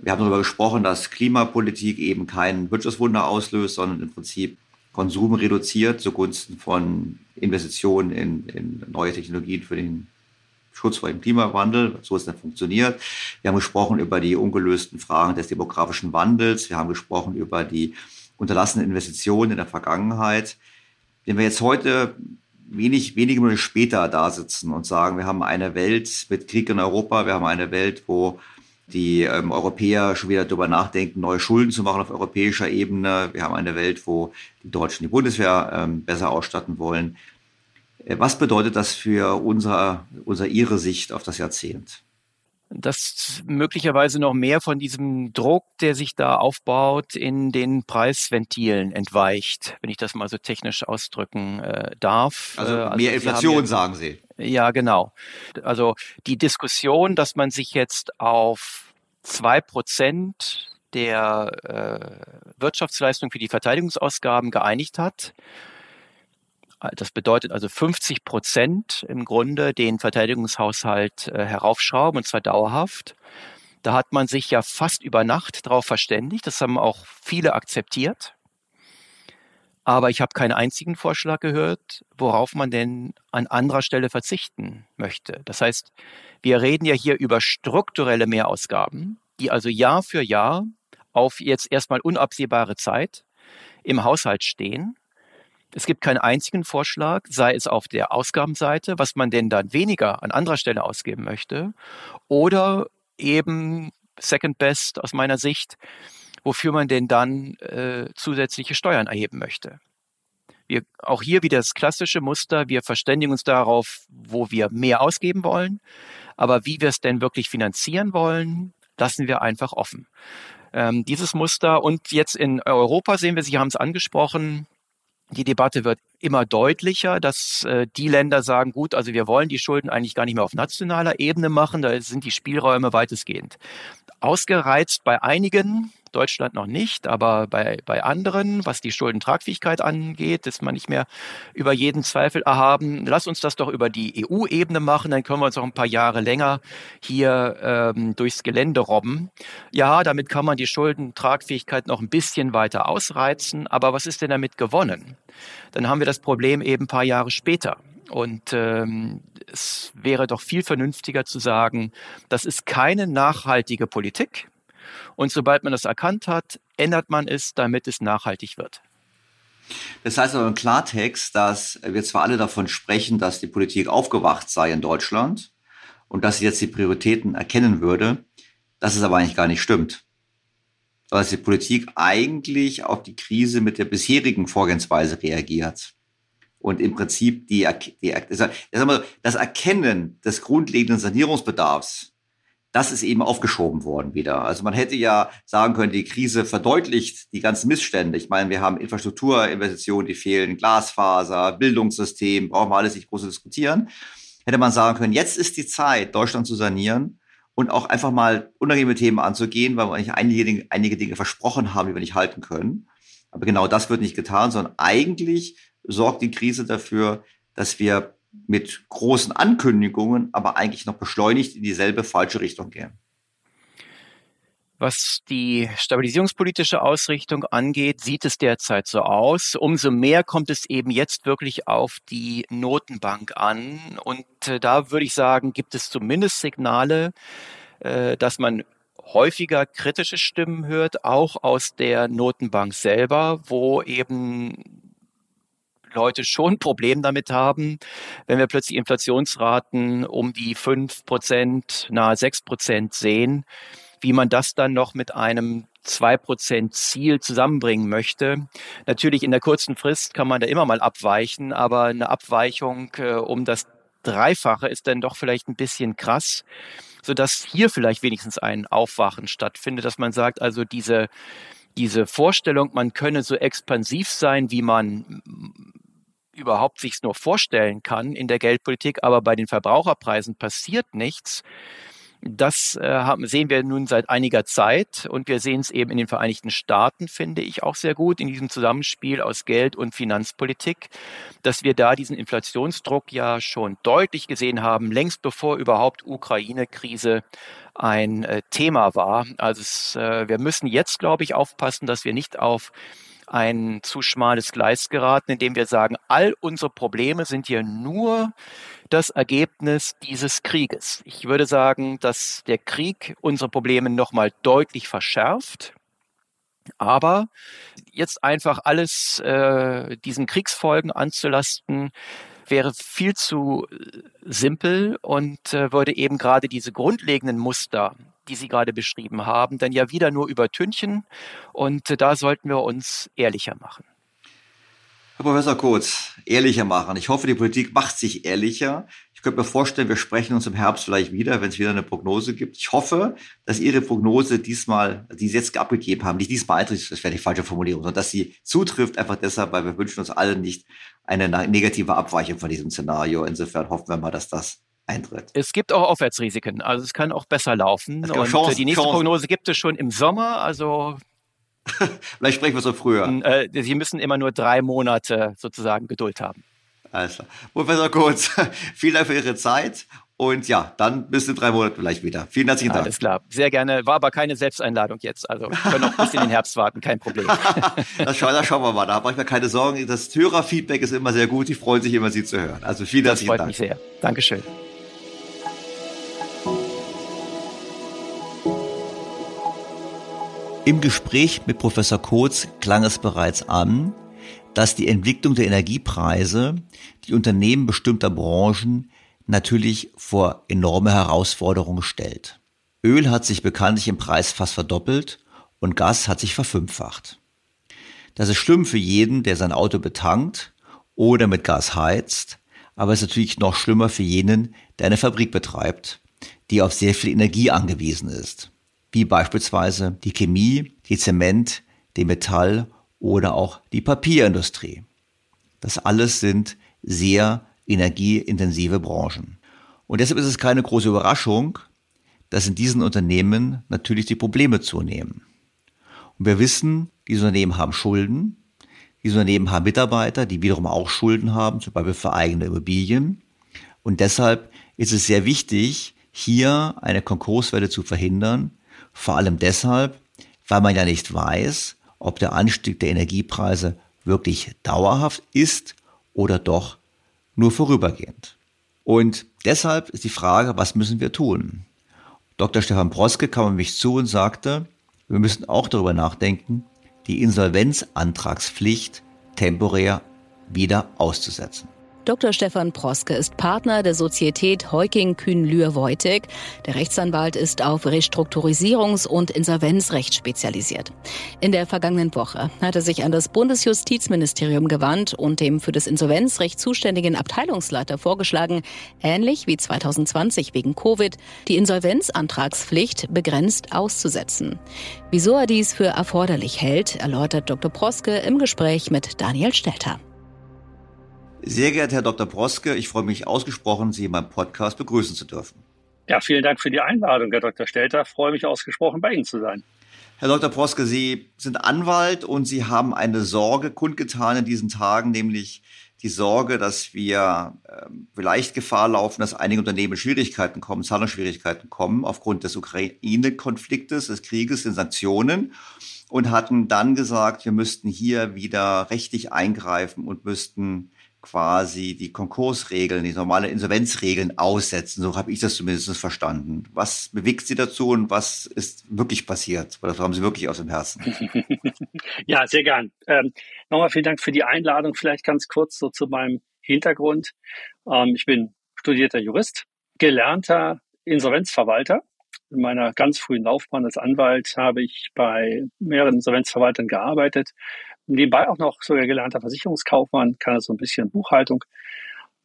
Wir haben darüber gesprochen, dass Klimapolitik eben kein Wirtschaftswunder auslöst, sondern im Prinzip Konsum reduziert zugunsten von Investitionen in, in neue Technologien für den Schutz vor dem Klimawandel, so es dann funktioniert. Wir haben gesprochen über die ungelösten Fragen des demografischen Wandels. Wir haben gesprochen über die unterlassenen Investitionen in der Vergangenheit. Wenn wir jetzt heute wenig, wenige Monate später da sitzen und sagen, wir haben eine Welt mit Krieg in Europa, wir haben eine Welt, wo die ähm, Europäer schon wieder darüber nachdenken, neue Schulden zu machen auf europäischer Ebene. Wir haben eine Welt, wo die Deutschen die Bundeswehr ähm, besser ausstatten wollen. Äh, was bedeutet das für unser, unser Ihre Sicht auf das Jahrzehnt? Dass möglicherweise noch mehr von diesem Druck, der sich da aufbaut, in den Preisventilen entweicht, wenn ich das mal so technisch ausdrücken äh, darf. Also, äh, also mehr Inflation, ja, sagen Sie. Ja, genau. Also die Diskussion, dass man sich jetzt auf zwei Prozent der äh, Wirtschaftsleistung für die Verteidigungsausgaben geeinigt hat, das bedeutet also 50 Prozent im Grunde den Verteidigungshaushalt äh, heraufschrauben und zwar dauerhaft. Da hat man sich ja fast über Nacht darauf verständigt. Das haben auch viele akzeptiert. Aber ich habe keinen einzigen Vorschlag gehört, worauf man denn an anderer Stelle verzichten möchte. Das heißt, wir reden ja hier über strukturelle Mehrausgaben, die also Jahr für Jahr auf jetzt erstmal unabsehbare Zeit im Haushalt stehen es gibt keinen einzigen Vorschlag, sei es auf der Ausgabenseite, was man denn dann weniger an anderer Stelle ausgeben möchte, oder eben Second Best aus meiner Sicht, wofür man denn dann äh, zusätzliche Steuern erheben möchte. Wir, auch hier wieder das klassische Muster, wir verständigen uns darauf, wo wir mehr ausgeben wollen, aber wie wir es denn wirklich finanzieren wollen, lassen wir einfach offen. Ähm, dieses Muster und jetzt in Europa sehen wir, Sie haben es angesprochen, die Debatte wird immer deutlicher, dass äh, die Länder sagen, gut, also wir wollen die Schulden eigentlich gar nicht mehr auf nationaler Ebene machen, da sind die Spielräume weitestgehend ausgereizt bei einigen, Deutschland noch nicht, aber bei, bei anderen, was die Schuldentragfähigkeit angeht, ist man nicht mehr über jeden Zweifel erhaben. Lass uns das doch über die EU-Ebene machen, dann können wir uns auch ein paar Jahre länger hier ähm, durchs Gelände robben. Ja, damit kann man die Schuldentragfähigkeit noch ein bisschen weiter ausreizen, aber was ist denn damit gewonnen? Dann haben wir das Problem eben ein paar Jahre später. Und ähm, es wäre doch viel vernünftiger zu sagen, das ist keine nachhaltige Politik. Und sobald man das erkannt hat, ändert man es, damit es nachhaltig wird. Das heißt aber im Klartext, dass wir zwar alle davon sprechen, dass die Politik aufgewacht sei in Deutschland und dass sie jetzt die Prioritäten erkennen würde, dass es aber eigentlich gar nicht stimmt. Dass die Politik eigentlich auf die Krise mit der bisherigen Vorgehensweise reagiert. Und im Prinzip die, die das Erkennen des grundlegenden Sanierungsbedarfs das ist eben aufgeschoben worden wieder. Also man hätte ja sagen können, die Krise verdeutlicht die ganzen Missstände. Ich meine, wir haben Infrastrukturinvestitionen, die fehlen, Glasfaser, Bildungssystem, brauchen wir alles nicht groß diskutieren. Hätte man sagen können, jetzt ist die Zeit, Deutschland zu sanieren und auch einfach mal unangenehme Themen anzugehen, weil wir eigentlich einige, einige Dinge versprochen haben, die wir nicht halten können. Aber genau das wird nicht getan, sondern eigentlich sorgt die Krise dafür, dass wir mit großen Ankündigungen, aber eigentlich noch beschleunigt in dieselbe falsche Richtung gehen. Was die stabilisierungspolitische Ausrichtung angeht, sieht es derzeit so aus. Umso mehr kommt es eben jetzt wirklich auf die Notenbank an. Und äh, da würde ich sagen, gibt es zumindest Signale, äh, dass man häufiger kritische Stimmen hört, auch aus der Notenbank selber, wo eben Leute schon ein Problem damit haben, wenn wir plötzlich Inflationsraten um die fünf Prozent, nahe sechs Prozent sehen, wie man das dann noch mit einem zwei Prozent Ziel zusammenbringen möchte. Natürlich in der kurzen Frist kann man da immer mal abweichen, aber eine Abweichung äh, um das Dreifache ist dann doch vielleicht ein bisschen krass, sodass hier vielleicht wenigstens ein Aufwachen stattfindet, dass man sagt, also diese, diese Vorstellung, man könne so expansiv sein, wie man überhaupt sich nur vorstellen kann in der Geldpolitik, aber bei den Verbraucherpreisen passiert nichts. Das äh, sehen wir nun seit einiger Zeit und wir sehen es eben in den Vereinigten Staaten, finde ich auch sehr gut, in diesem Zusammenspiel aus Geld und Finanzpolitik, dass wir da diesen Inflationsdruck ja schon deutlich gesehen haben, längst bevor überhaupt Ukraine-Krise ein äh, Thema war. Also es, äh, wir müssen jetzt, glaube ich, aufpassen, dass wir nicht auf ein zu schmales Gleis geraten, indem wir sagen, all unsere Probleme sind hier nur das Ergebnis dieses Krieges. Ich würde sagen, dass der Krieg unsere Probleme nochmal deutlich verschärft. Aber jetzt einfach alles äh, diesen Kriegsfolgen anzulasten, wäre viel zu äh, simpel und äh, würde eben gerade diese grundlegenden Muster, die Sie gerade beschrieben haben, dann ja wieder nur übertünchen. Und äh, da sollten wir uns ehrlicher machen. Herr Professor Kurz, ehrlicher machen. Ich hoffe, die Politik macht sich ehrlicher. Ich könnte mir vorstellen, wir sprechen uns im Herbst vielleicht wieder, wenn es wieder eine Prognose gibt. Ich hoffe, dass Ihre Prognose diesmal, die Sie jetzt abgegeben haben, nicht diesmal eintrifft, das wäre die falsche Formulierung, sondern dass sie zutrifft, einfach deshalb, weil wir wünschen uns alle nicht eine negative Abweichung von diesem Szenario. Insofern hoffen wir mal, dass das eintritt. Es gibt auch Aufwärtsrisiken, also es kann auch besser laufen. Und Chancen, die nächste Chancen. Prognose gibt es schon im Sommer, also [laughs] Vielleicht sprechen wir so früher. Äh, Sie müssen immer nur drei Monate sozusagen Geduld haben. Alles klar. Professor Kurz, [laughs] vielen Dank für Ihre Zeit. Und ja, dann bis in drei Monaten vielleicht wieder. Vielen herzlichen Dank. Alles klar. Sehr gerne. War aber keine Selbsteinladung jetzt. Also können auch bis in den Herbst warten. Kein Problem. [laughs] das, schauen, das schauen wir mal. Da mache ich mir keine Sorgen. Das Hörerfeedback ist immer sehr gut. Die freuen sich immer, Sie zu hören. Also vielen das herzlichen Dank. Das freut mich sehr. Dankeschön. Im Gespräch mit Professor Kotz klang es bereits an, dass die Entwicklung der Energiepreise die Unternehmen bestimmter Branchen natürlich vor enorme Herausforderungen stellt. Öl hat sich bekanntlich im Preis fast verdoppelt und Gas hat sich verfünffacht. Das ist schlimm für jeden, der sein Auto betankt oder mit Gas heizt, aber es ist natürlich noch schlimmer für jenen, der eine Fabrik betreibt, die auf sehr viel Energie angewiesen ist, wie beispielsweise die Chemie, die Zement, die Metall- oder auch die Papierindustrie. Das alles sind sehr energieintensive Branchen. Und deshalb ist es keine große Überraschung, dass in diesen Unternehmen natürlich die Probleme zunehmen. Und wir wissen, diese Unternehmen haben Schulden, diese Unternehmen haben Mitarbeiter, die wiederum auch Schulden haben, zum Beispiel für eigene Immobilien. Und deshalb ist es sehr wichtig, hier eine Konkurswelle zu verhindern, vor allem deshalb, weil man ja nicht weiß, ob der Anstieg der Energiepreise wirklich dauerhaft ist oder doch nur vorübergehend. Und deshalb ist die Frage, was müssen wir tun? Dr. Stefan Broske kam mich zu und sagte, wir müssen auch darüber nachdenken, die Insolvenzantragspflicht temporär wieder auszusetzen. Dr. Stefan Proske ist Partner der Sozietät Heuking Kühn Lühr Wojtek. Der Rechtsanwalt ist auf Restrukturisierungs- und Insolvenzrecht spezialisiert. In der vergangenen Woche hat er sich an das Bundesjustizministerium gewandt und dem für das Insolvenzrecht zuständigen Abteilungsleiter vorgeschlagen, ähnlich wie 2020 wegen Covid, die Insolvenzantragspflicht begrenzt auszusetzen. Wieso er dies für erforderlich hält, erläutert Dr. Proske im Gespräch mit Daniel Stelter. Sehr geehrter Herr Dr. Broske, ich freue mich ausgesprochen, Sie in meinem Podcast begrüßen zu dürfen. Ja, vielen Dank für die Einladung, Herr Dr. Stelter. Ich freue mich ausgesprochen, bei Ihnen zu sein. Herr Dr. Broske, Sie sind Anwalt und Sie haben eine Sorge kundgetan in diesen Tagen, nämlich die Sorge, dass wir äh, vielleicht Gefahr laufen, dass einige Unternehmen Schwierigkeiten kommen, Zahlungsschwierigkeiten kommen aufgrund des Ukraine-Konfliktes, des Krieges, den Sanktionen und hatten dann gesagt, wir müssten hier wieder rechtlich eingreifen und müssten quasi die Konkursregeln, die normale Insolvenzregeln aussetzen. So habe ich das zumindest verstanden. Was bewegt Sie dazu und was ist wirklich passiert? Oder das haben Sie wirklich aus dem Herzen? [laughs] ja, sehr gern. Ähm, nochmal vielen Dank für die Einladung. Vielleicht ganz kurz so zu meinem Hintergrund. Ähm, ich bin studierter Jurist, gelernter Insolvenzverwalter. In meiner ganz frühen Laufbahn als Anwalt habe ich bei mehreren Insolvenzverwaltern gearbeitet nebenbei auch noch sogar gelernter Versicherungskaufmann, kann also ein bisschen Buchhaltung.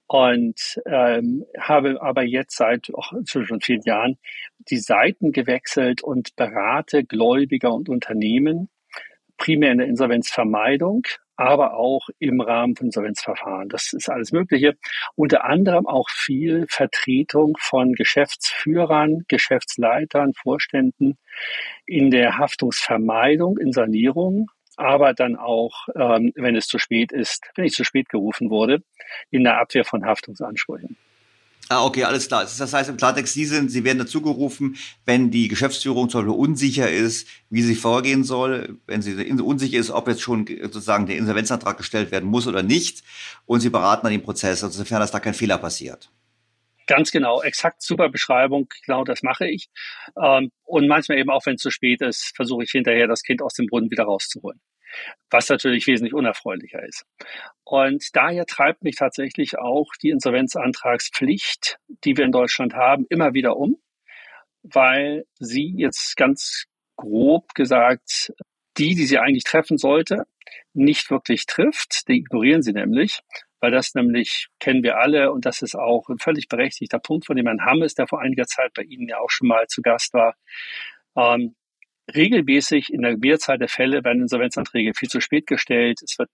und ähm, habe aber jetzt seit oh, schon vielen Jahren die Seiten gewechselt und berate Gläubiger und Unternehmen primär in der Insolvenzvermeidung, aber auch im Rahmen von Insolvenzverfahren. Das ist alles Mögliche. Unter anderem auch viel Vertretung von Geschäftsführern, Geschäftsleitern, Vorständen in der Haftungsvermeidung, in Sanierung, aber dann auch, ähm, wenn es zu spät ist, wenn ich zu spät gerufen wurde, in der Abwehr von Haftungsansprüchen. Ah, okay, alles klar. Das heißt im Klartext, Sie sind, Sie werden dazu gerufen, wenn die Geschäftsführung zum Beispiel unsicher ist, wie sie vorgehen soll, wenn sie unsicher ist, ob jetzt schon sozusagen der Insolvenzantrag gestellt werden muss oder nicht, und Sie beraten dann den Prozess, also sofern dass da kein Fehler passiert. Ganz genau, exakt super Beschreibung, genau das mache ich. Ähm, und manchmal eben auch, wenn es zu spät ist, versuche ich hinterher das Kind aus dem Brunnen wieder rauszuholen. Was natürlich wesentlich unerfreulicher ist. Und daher treibt mich tatsächlich auch die Insolvenzantragspflicht, die wir in Deutschland haben, immer wieder um, weil sie jetzt ganz grob gesagt die, die sie eigentlich treffen sollte, nicht wirklich trifft. Die ignorieren sie nämlich weil das nämlich kennen wir alle und das ist auch ein völlig berechtigter Punkt von dem Herrn Hammes, der vor einiger Zeit bei Ihnen ja auch schon mal zu Gast war. Ähm, regelmäßig in der Mehrzahl der Fälle werden Insolvenzanträge viel zu spät gestellt. Es wird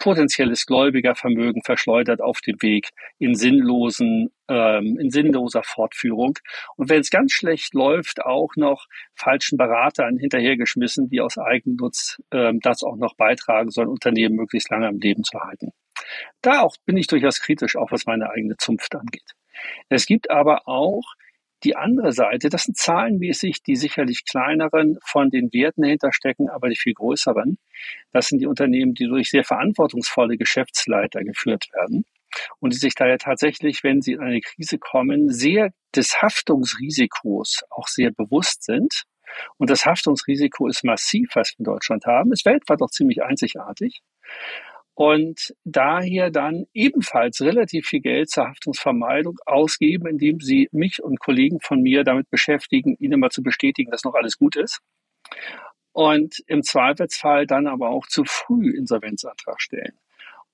potenzielles Gläubigervermögen verschleudert auf dem Weg in sinnlosen, ähm, in sinnloser Fortführung. Und wenn es ganz schlecht läuft, auch noch falschen Beratern hinterhergeschmissen, die aus Eigennutz ähm, das auch noch beitragen sollen, Unternehmen möglichst lange am Leben zu halten. Da auch bin ich durchaus kritisch, auch was meine eigene Zunft angeht. Es gibt aber auch die andere Seite, das sind zahlenmäßig die sicherlich kleineren von den Werten dahinter stecken, aber die viel größeren. Das sind die Unternehmen, die durch sehr verantwortungsvolle Geschäftsleiter geführt werden und die sich daher tatsächlich, wenn sie in eine Krise kommen, sehr des Haftungsrisikos auch sehr bewusst sind. Und das Haftungsrisiko ist massiv, was wir in Deutschland haben, ist weltweit auch ziemlich einzigartig und daher dann ebenfalls relativ viel Geld zur Haftungsvermeidung ausgeben, indem sie mich und Kollegen von mir damit beschäftigen, ihnen mal zu bestätigen, dass noch alles gut ist. Und im Zweifelsfall dann aber auch zu früh Insolvenzantrag stellen.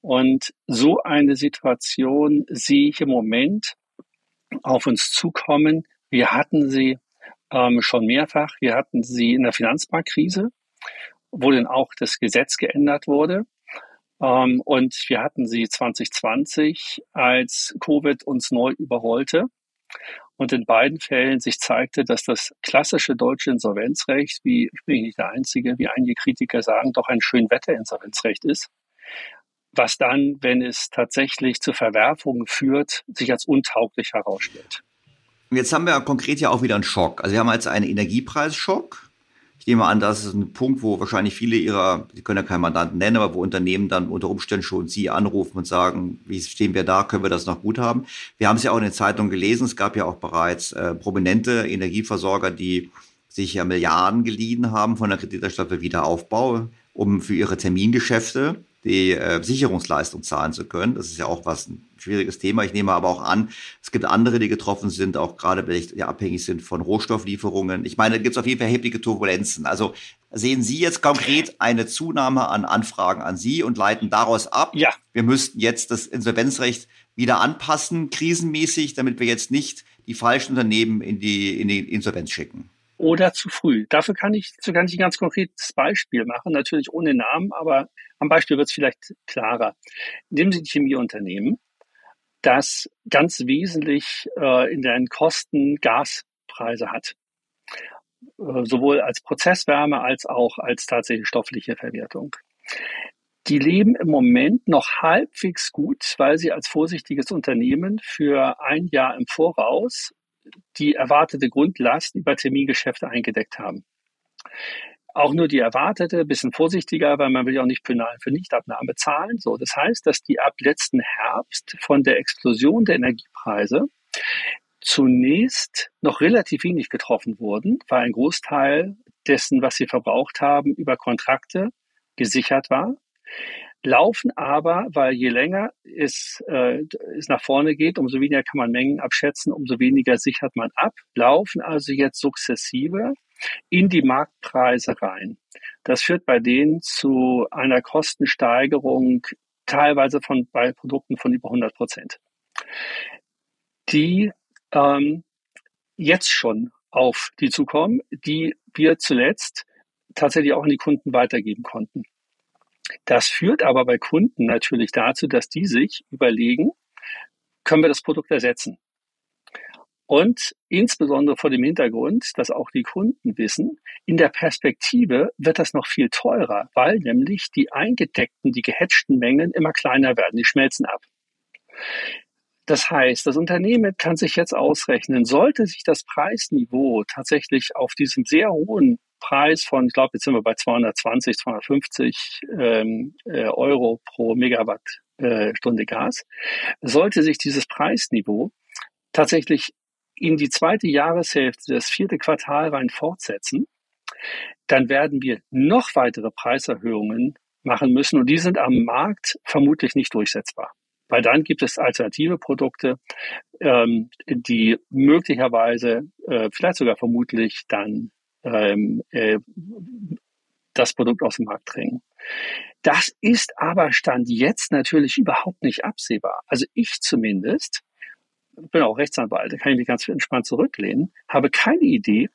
Und so eine Situation sehe ich im Moment auf uns zukommen. Wir hatten sie ähm, schon mehrfach. Wir hatten sie in der Finanzmarktkrise, wo dann auch das Gesetz geändert wurde. Ähm, und wir hatten sie 2020, als Covid uns neu überrollte. Und in beiden Fällen sich zeigte, dass das klassische deutsche Insolvenzrecht, wie ich bin nicht der Einzige, wie einige Kritiker sagen, doch ein Schönwetterinsolvenzrecht ist, was dann, wenn es tatsächlich zu Verwerfungen führt, sich als untauglich herausstellt. Jetzt haben wir konkret ja auch wieder einen Schock. Also wir haben jetzt einen Energiepreisschock nehme an, das ist ein Punkt, wo wahrscheinlich viele ihrer, Sie können ja keinen Mandanten nennen, aber wo Unternehmen dann unter Umständen schon Sie anrufen und sagen, wie stehen wir da, können wir das noch gut haben. Wir haben es ja auch in den Zeitungen gelesen, es gab ja auch bereits äh, prominente Energieversorger, die sich ja Milliarden geliehen haben von der Kreditanstalt für Wiederaufbau, um für ihre Termingeschäfte die äh, Sicherungsleistung zahlen zu können. Das ist ja auch was ein schwieriges Thema. Ich nehme aber auch an, es gibt andere, die getroffen sind, auch gerade welche die abhängig sind von Rohstofflieferungen. Ich meine, da gibt es auf jeden Fall erhebliche Turbulenzen. Also sehen Sie jetzt konkret eine Zunahme an Anfragen an Sie und leiten daraus ab, ja. wir müssten jetzt das Insolvenzrecht wieder anpassen, krisenmäßig, damit wir jetzt nicht die falschen Unternehmen in die, in die Insolvenz schicken oder zu früh. Dafür kann ich, so kann ich ein ganz konkretes Beispiel machen, natürlich ohne Namen, aber am Beispiel wird es vielleicht klarer. Nehmen Sie ein Chemieunternehmen, das ganz wesentlich äh, in den Kosten Gaspreise hat. Äh, sowohl als Prozesswärme als auch als tatsächlich stoffliche Verwertung. Die leben im Moment noch halbwegs gut, weil sie als vorsichtiges Unternehmen für ein Jahr im Voraus die erwartete Grundlast über Termingeschäfte eingedeckt haben auch nur die erwartete, bisschen vorsichtiger, weil man will ja auch nicht penal für Nichtabnahme zahlen. So, das heißt, dass die ab letzten Herbst von der Explosion der Energiepreise zunächst noch relativ wenig getroffen wurden, weil ein Großteil dessen, was sie verbraucht haben, über Kontrakte gesichert war laufen aber, weil je länger es, äh, es nach vorne geht, umso weniger kann man Mengen abschätzen, umso weniger sichert man ab, laufen also jetzt sukzessive in die Marktpreise rein. Das führt bei denen zu einer Kostensteigerung teilweise von bei Produkten von über 100 Prozent. die ähm, jetzt schon auf die zukommen, die wir zuletzt tatsächlich auch an die Kunden weitergeben konnten. Das führt aber bei Kunden natürlich dazu, dass die sich überlegen, können wir das Produkt ersetzen? Und insbesondere vor dem Hintergrund, dass auch die Kunden wissen, in der Perspektive wird das noch viel teurer, weil nämlich die eingedeckten, die gehatchten Mengen immer kleiner werden, die schmelzen ab. Das heißt, das Unternehmen kann sich jetzt ausrechnen, sollte sich das Preisniveau tatsächlich auf diesem sehr hohen Preis von, ich glaube, jetzt sind wir bei 220, 250 ähm, äh, Euro pro Megawattstunde äh, Gas, sollte sich dieses Preisniveau tatsächlich in die zweite Jahreshälfte, das vierte Quartal rein fortsetzen, dann werden wir noch weitere Preiserhöhungen machen müssen und die sind am Markt vermutlich nicht durchsetzbar. Weil dann gibt es alternative Produkte, ähm, die möglicherweise, äh, vielleicht sogar vermutlich dann ähm, äh, das Produkt aus dem Markt drängen. Das ist aber Stand jetzt natürlich überhaupt nicht absehbar. Also ich zumindest, bin auch Rechtsanwalt, da kann ich mich ganz entspannt zurücklehnen, habe keine Idee,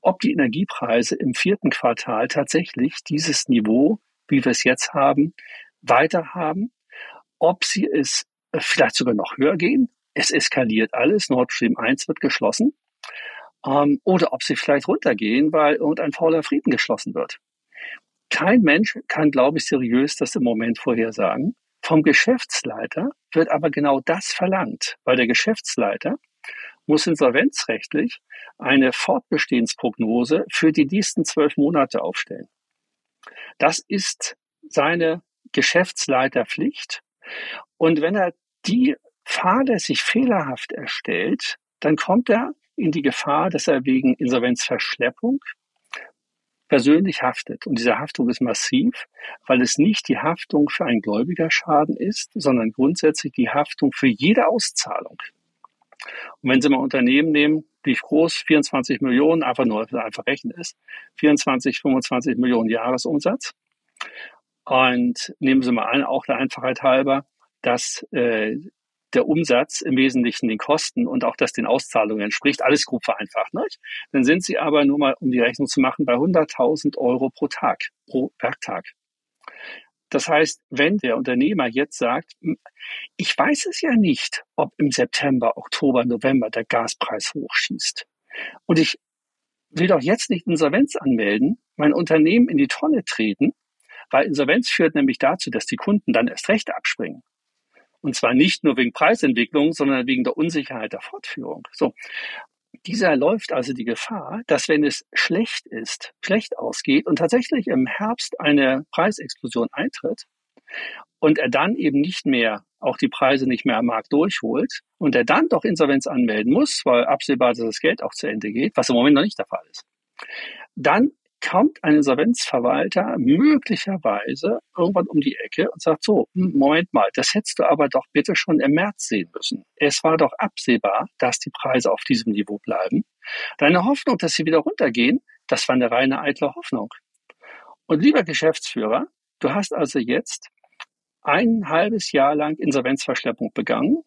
ob die Energiepreise im vierten Quartal tatsächlich dieses Niveau, wie wir es jetzt haben, weiter haben, ob sie es vielleicht sogar noch höher gehen. Es eskaliert alles, Nord Stream 1 wird geschlossen ähm, oder ob sie vielleicht runtergehen, weil irgendein fauler Frieden geschlossen wird. Kein Mensch kann, glaube ich, seriös das im Moment vorhersagen. Vom Geschäftsleiter wird aber genau das verlangt, weil der Geschäftsleiter muss insolvenzrechtlich eine Fortbestehensprognose für die nächsten zwölf Monate aufstellen. Das ist seine Geschäftsleiterpflicht. Und wenn er die fahrlässig fehlerhaft erstellt, dann kommt er in die Gefahr, dass er wegen Insolvenzverschleppung persönlich haftet. Und diese Haftung ist massiv, weil es nicht die Haftung für einen Gläubigerschaden ist, sondern grundsätzlich die Haftung für jede Auszahlung. Und wenn Sie mal Unternehmen nehmen, die groß, 24 Millionen, einfach nur, einfach rechnen ist, 24, 25 Millionen Jahresumsatz. Und nehmen Sie mal an, auch der Einfachheit halber, dass äh, der Umsatz im Wesentlichen den Kosten und auch das den Auszahlungen entspricht, alles grob vereinfacht. Nicht? Dann sind sie aber nur mal, um die Rechnung zu machen, bei 100.000 Euro pro Tag, pro Werktag. Das heißt, wenn der Unternehmer jetzt sagt, ich weiß es ja nicht, ob im September, Oktober, November der Gaspreis hochschießt und ich will doch jetzt nicht Insolvenz anmelden, mein Unternehmen in die Tonne treten, weil Insolvenz führt nämlich dazu, dass die Kunden dann erst recht abspringen. Und zwar nicht nur wegen Preisentwicklung, sondern wegen der Unsicherheit der Fortführung. So. Dieser läuft also die Gefahr, dass wenn es schlecht ist, schlecht ausgeht und tatsächlich im Herbst eine Preisexplosion eintritt und er dann eben nicht mehr, auch die Preise nicht mehr am Markt durchholt und er dann doch Insolvenz anmelden muss, weil absehbar, dass das Geld auch zu Ende geht, was im Moment noch nicht der Fall ist, dann kommt ein Insolvenzverwalter möglicherweise irgendwann um die Ecke und sagt so, hm, Moment mal, das hättest du aber doch bitte schon im März sehen müssen. Es war doch absehbar, dass die Preise auf diesem Niveau bleiben. Deine Hoffnung, dass sie wieder runtergehen, das war eine reine eitle Hoffnung. Und lieber Geschäftsführer, du hast also jetzt ein halbes Jahr lang Insolvenzverschleppung begangen.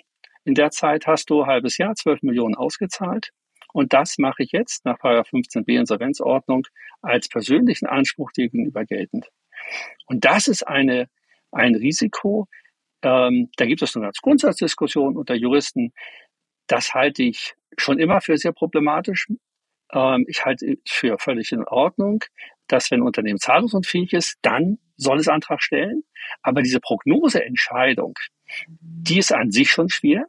In der Zeit hast du ein halbes Jahr, zwölf Millionen ausgezahlt. Und das mache ich jetzt nach 15b Insolvenzordnung als persönlichen Anspruch gegenüber geltend. Und das ist eine, ein Risiko. Ähm, da gibt es eine ganz Grundsatzdiskussion unter Juristen. Das halte ich schon immer für sehr problematisch. Ähm, ich halte für völlig in Ordnung, dass wenn ein Unternehmen zahlungsunfähig ist, dann soll es Antrag stellen. Aber diese Prognoseentscheidung, die ist an sich schon schwer.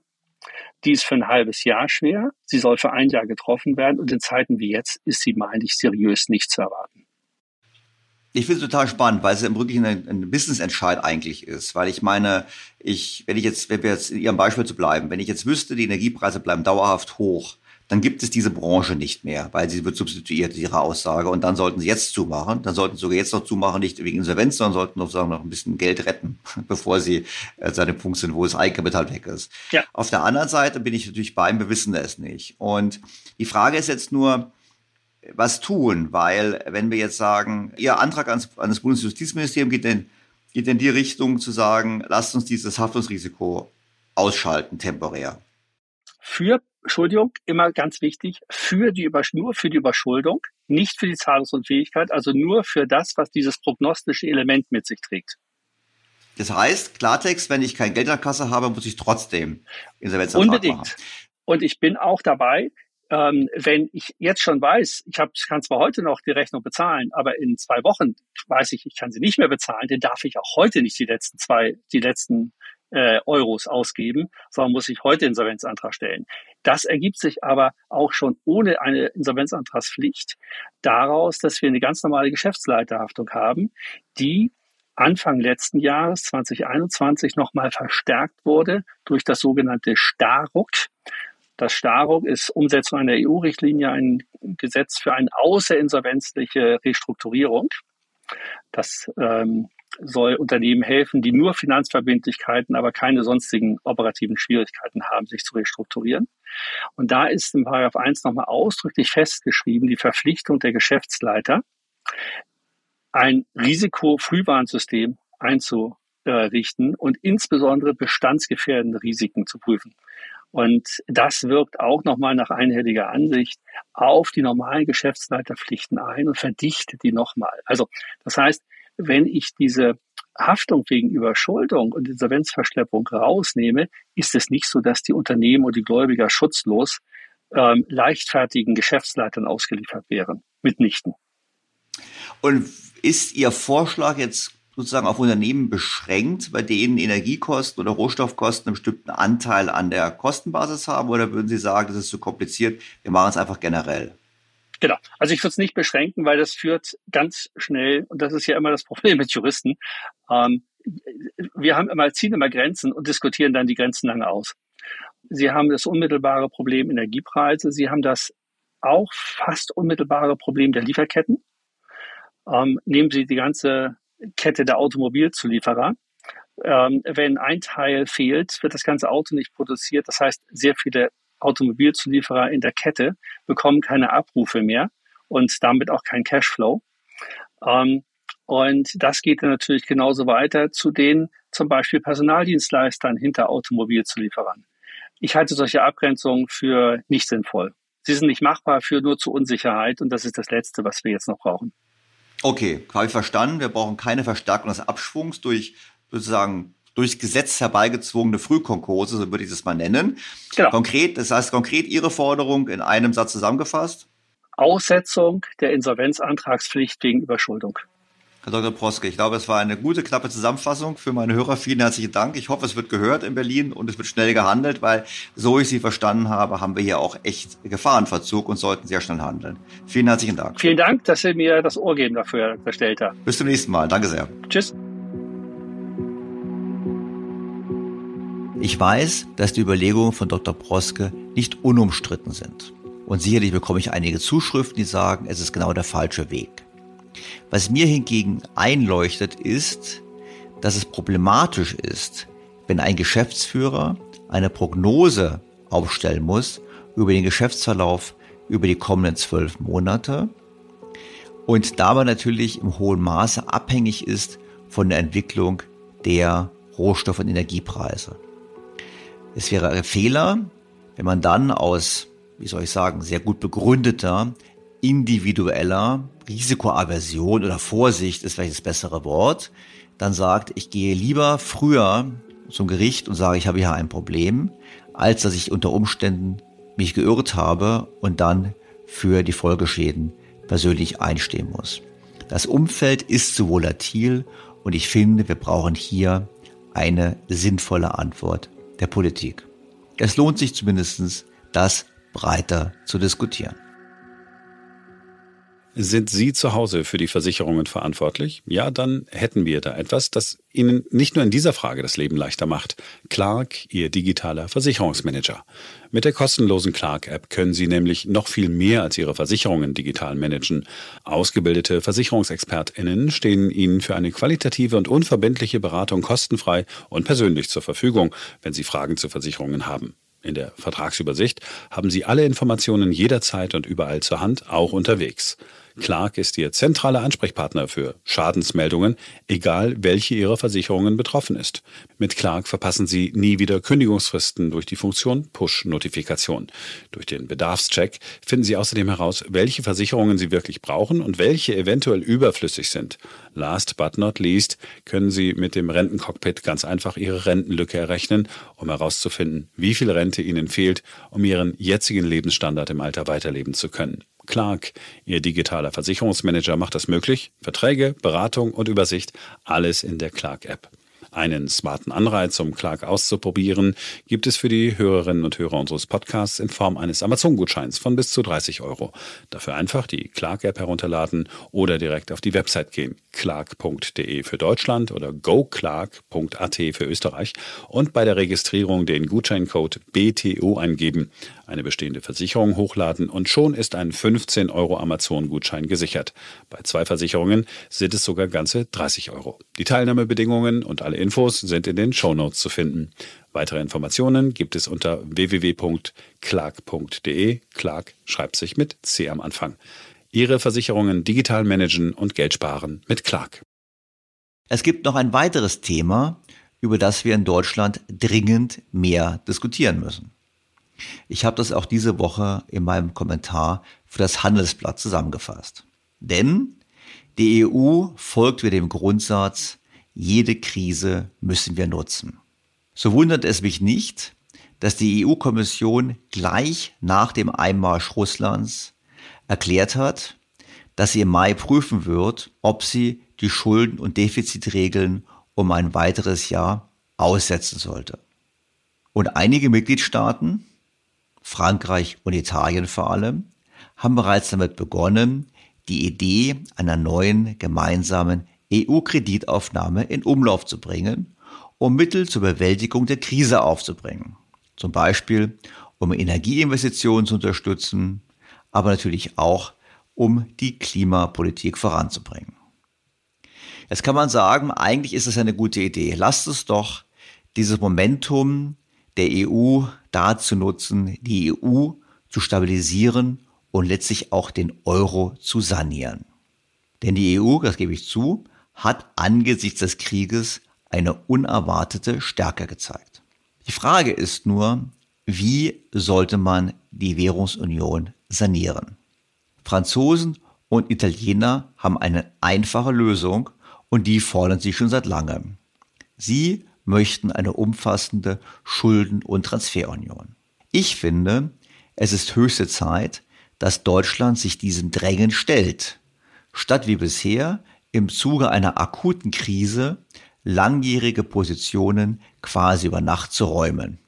Die ist für ein halbes Jahr schwer. Sie soll für ein Jahr getroffen werden. Und in Zeiten wie jetzt ist sie, meine ich, seriös nicht zu erwarten. Ich finde es total spannend, weil es ja wirklich ein, ein Business-Entscheid eigentlich ist. Weil ich meine, ich, wenn ich jetzt, wenn wir jetzt in Ihrem Beispiel zu bleiben, wenn ich jetzt wüsste, die Energiepreise bleiben dauerhaft hoch, dann gibt es diese Branche nicht mehr, weil sie wird substituiert, ihre Aussage. Und dann sollten sie jetzt zumachen. Dann sollten sie sogar jetzt noch zumachen, nicht wegen Insolvenz, sondern sollten noch sagen, noch ein bisschen Geld retten, [laughs] bevor sie äh, zu einem Punkt sind, wo das Eigenkapital weg ist. Ja. Auf der anderen Seite bin ich natürlich bei ihm, wir wissen es nicht. Und die Frage ist jetzt nur, was tun? Weil, wenn wir jetzt sagen, Ihr Antrag ans, an das Bundesjustizministerium geht in, geht in die Richtung zu sagen, lasst uns dieses Haftungsrisiko ausschalten temporär? Für, Entschuldigung, immer ganz wichtig, für die Über nur für die Überschuldung, nicht für die Zahlungsunfähigkeit, also nur für das, was dieses prognostische Element mit sich trägt. Das heißt, Klartext, wenn ich kein Geld in der Kasse habe, muss ich trotzdem Insolvenzantrag Unbedingt. machen. Und ich bin auch dabei, ähm, wenn ich jetzt schon weiß, ich hab, kann zwar heute noch die Rechnung bezahlen, aber in zwei Wochen weiß ich, ich kann sie nicht mehr bezahlen, dann darf ich auch heute nicht die letzten zwei, die letzten äh, Euros ausgeben, sondern muss ich heute Insolvenzantrag stellen. Das ergibt sich aber auch schon ohne eine Insolvenzantragspflicht daraus, dass wir eine ganz normale Geschäftsleiterhaftung haben, die Anfang letzten Jahres 2021 nochmal verstärkt wurde durch das sogenannte Staruk. Das Staruk ist Umsetzung einer EU-Richtlinie, ein Gesetz für eine außerinsolvenzliche Restrukturierung. Das ähm, soll Unternehmen helfen, die nur Finanzverbindlichkeiten, aber keine sonstigen operativen Schwierigkeiten haben, sich zu restrukturieren. Und da ist im Paragraph 1 nochmal ausdrücklich festgeschrieben, die Verpflichtung der Geschäftsleiter, ein Risikofrühwarnsystem einzurichten und insbesondere bestandsgefährdende Risiken zu prüfen. Und das wirkt auch nochmal nach einhelliger Ansicht auf die normalen Geschäftsleiterpflichten ein und verdichtet die nochmal. Also das heißt, wenn ich diese Haftung wegen Überschuldung und Insolvenzverschleppung rausnehme, ist es nicht so, dass die Unternehmen und die Gläubiger schutzlos ähm, leichtfertigen Geschäftsleitern ausgeliefert wären. Mitnichten. Und ist Ihr Vorschlag jetzt sozusagen auf Unternehmen beschränkt, bei denen Energiekosten oder Rohstoffkosten einen bestimmten Anteil an der Kostenbasis haben? Oder würden Sie sagen, das ist zu kompliziert, wir machen es einfach generell? Genau. Also ich würde es nicht beschränken, weil das führt ganz schnell, und das ist ja immer das Problem mit Juristen, ähm, wir haben immer, ziehen immer Grenzen und diskutieren dann die Grenzen lange aus. Sie haben das unmittelbare Problem Energiepreise. Sie haben das auch fast unmittelbare Problem der Lieferketten. Ähm, nehmen Sie die ganze Kette der Automobilzulieferer. Ähm, wenn ein Teil fehlt, wird das ganze Auto nicht produziert. Das heißt, sehr viele Automobilzulieferer in der Kette bekommen keine Abrufe mehr und damit auch kein Cashflow. Ähm, und das geht dann natürlich genauso weiter zu den zum Beispiel Personaldienstleistern hinter Automobilzulieferern. Ich halte solche Abgrenzungen für nicht sinnvoll. Sie sind nicht machbar, für nur zu Unsicherheit und das ist das Letzte, was wir jetzt noch brauchen. Okay, habe ich verstanden. Wir brauchen keine Verstärkung des Abschwungs durch sozusagen durch Gesetz herbeigezwungene Frühkonkurse, so würde ich das mal nennen. Genau. Konkret, das heißt konkret Ihre Forderung in einem Satz zusammengefasst? Aussetzung der Insolvenzantragspflicht wegen Überschuldung. Herr Dr. Proske, ich glaube, es war eine gute, knappe Zusammenfassung für meine Hörer. Vielen herzlichen Dank. Ich hoffe, es wird gehört in Berlin und es wird schnell gehandelt, weil, so ich Sie verstanden habe, haben wir hier auch echt Gefahrenverzug und sollten sehr schnell handeln. Vielen herzlichen Dank. Vielen Dank, dass Sie mir das Ohr geben dafür, Herr Stelter. Bis zum nächsten Mal. Danke sehr. Tschüss. Ich weiß, dass die Überlegungen von Dr. Proske nicht unumstritten sind. Und sicherlich bekomme ich einige Zuschriften, die sagen, es ist genau der falsche Weg. Was mir hingegen einleuchtet, ist, dass es problematisch ist, wenn ein Geschäftsführer eine Prognose aufstellen muss über den Geschäftsverlauf über die kommenden zwölf Monate und dabei natürlich im hohen Maße abhängig ist von der Entwicklung der Rohstoff- und Energiepreise. Es wäre ein Fehler, wenn man dann aus, wie soll ich sagen, sehr gut begründeter individueller Risikoaversion oder Vorsicht ist vielleicht das bessere Wort, dann sagt, ich gehe lieber früher zum Gericht und sage, ich habe hier ein Problem, als dass ich unter Umständen mich geirrt habe und dann für die Folgeschäden persönlich einstehen muss. Das Umfeld ist zu volatil und ich finde, wir brauchen hier eine sinnvolle Antwort der Politik. Es lohnt sich zumindest, das breiter zu diskutieren. Sind Sie zu Hause für die Versicherungen verantwortlich? Ja, dann hätten wir da etwas, das Ihnen nicht nur in dieser Frage das Leben leichter macht. Clark, Ihr digitaler Versicherungsmanager. Mit der kostenlosen Clark-App können Sie nämlich noch viel mehr als Ihre Versicherungen digital managen. Ausgebildete Versicherungsexpertinnen stehen Ihnen für eine qualitative und unverbindliche Beratung kostenfrei und persönlich zur Verfügung, wenn Sie Fragen zu Versicherungen haben. In der Vertragsübersicht haben Sie alle Informationen jederzeit und überall zur Hand, auch unterwegs. Clark ist Ihr zentraler Ansprechpartner für Schadensmeldungen, egal welche Ihrer Versicherungen betroffen ist. Mit Clark verpassen Sie nie wieder Kündigungsfristen durch die Funktion Push-Notifikation. Durch den Bedarfscheck finden Sie außerdem heraus, welche Versicherungen Sie wirklich brauchen und welche eventuell überflüssig sind. Last but not least können Sie mit dem Rentencockpit ganz einfach Ihre Rentenlücke errechnen, um herauszufinden, wie viel Rente Ihnen fehlt, um Ihren jetzigen Lebensstandard im Alter weiterleben zu können. Clark, Ihr digitaler Versicherungsmanager, macht das möglich. Verträge, Beratung und Übersicht, alles in der Clark-App. Einen smarten Anreiz, um Clark auszuprobieren, gibt es für die Hörerinnen und Hörer unseres Podcasts in Form eines Amazon-Gutscheins von bis zu 30 Euro. Dafür einfach die Clark-App herunterladen oder direkt auf die Website gehen. clark.de für Deutschland oder goclark.at für Österreich und bei der Registrierung den Gutscheincode BTO eingeben, eine bestehende Versicherung hochladen und schon ist ein 15 Euro Amazon-Gutschein gesichert. Bei zwei Versicherungen sind es sogar ganze 30 Euro. Die Teilnahmebedingungen und alle Infos sind in den Shownotes zu finden. Weitere Informationen gibt es unter www.clark.de. Clark schreibt sich mit C am Anfang. Ihre Versicherungen digital managen und Geld sparen mit Clark. Es gibt noch ein weiteres Thema, über das wir in Deutschland dringend mehr diskutieren müssen. Ich habe das auch diese Woche in meinem Kommentar für das Handelsblatt zusammengefasst. Denn die EU folgt wir dem Grundsatz, jede Krise müssen wir nutzen. So wundert es mich nicht, dass die EU-Kommission gleich nach dem Einmarsch Russlands erklärt hat, dass sie im Mai prüfen wird, ob sie die Schulden- und Defizitregeln um ein weiteres Jahr aussetzen sollte. Und einige Mitgliedstaaten, Frankreich und Italien vor allem, haben bereits damit begonnen, die Idee einer neuen gemeinsamen EU-Kreditaufnahme in Umlauf zu bringen, um Mittel zur Bewältigung der Krise aufzubringen. Zum Beispiel, um Energieinvestitionen zu unterstützen, aber natürlich auch, um die Klimapolitik voranzubringen. Jetzt kann man sagen, eigentlich ist es eine gute Idee. Lasst es doch dieses Momentum der EU dazu nutzen, die EU zu stabilisieren und letztlich auch den Euro zu sanieren. Denn die EU, das gebe ich zu, hat angesichts des Krieges eine unerwartete Stärke gezeigt. Die Frage ist nur, wie sollte man die Währungsunion sanieren? Franzosen und Italiener haben eine einfache Lösung und die fordern sie schon seit langem. Sie möchten eine umfassende Schulden- und Transferunion. Ich finde, es ist höchste Zeit, dass Deutschland sich diesem Drängen stellt, statt wie bisher im Zuge einer akuten Krise langjährige Positionen quasi über Nacht zu räumen.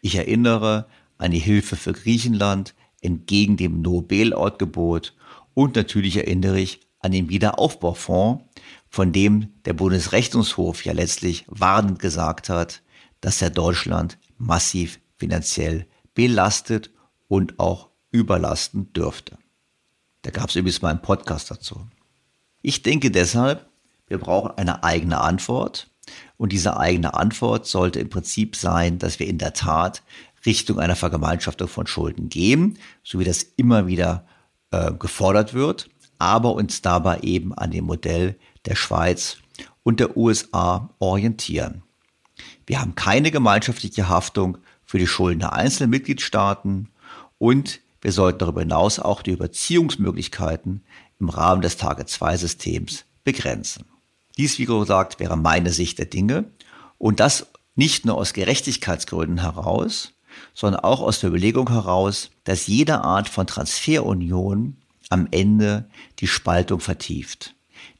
Ich erinnere an die Hilfe für Griechenland entgegen dem No-Bailout-Gebot und natürlich erinnere ich an den Wiederaufbaufonds, von dem der Bundesrechnungshof ja letztlich warnend gesagt hat, dass er Deutschland massiv finanziell belastet und auch überlasten dürfte. Da gab es übrigens mal einen Podcast dazu. Ich denke deshalb, wir brauchen eine eigene Antwort. Und diese eigene Antwort sollte im Prinzip sein, dass wir in der Tat Richtung einer Vergemeinschaftung von Schulden gehen, so wie das immer wieder äh, gefordert wird, aber uns dabei eben an dem Modell der Schweiz und der USA orientieren. Wir haben keine gemeinschaftliche Haftung für die Schulden der einzelnen Mitgliedstaaten und wir sollten darüber hinaus auch die Überziehungsmöglichkeiten im Rahmen des Tage-2-Systems begrenzen. Dies, wie gesagt, wäre meine Sicht der Dinge und das nicht nur aus Gerechtigkeitsgründen heraus, sondern auch aus der Überlegung heraus, dass jede Art von Transferunion am Ende die Spaltung vertieft.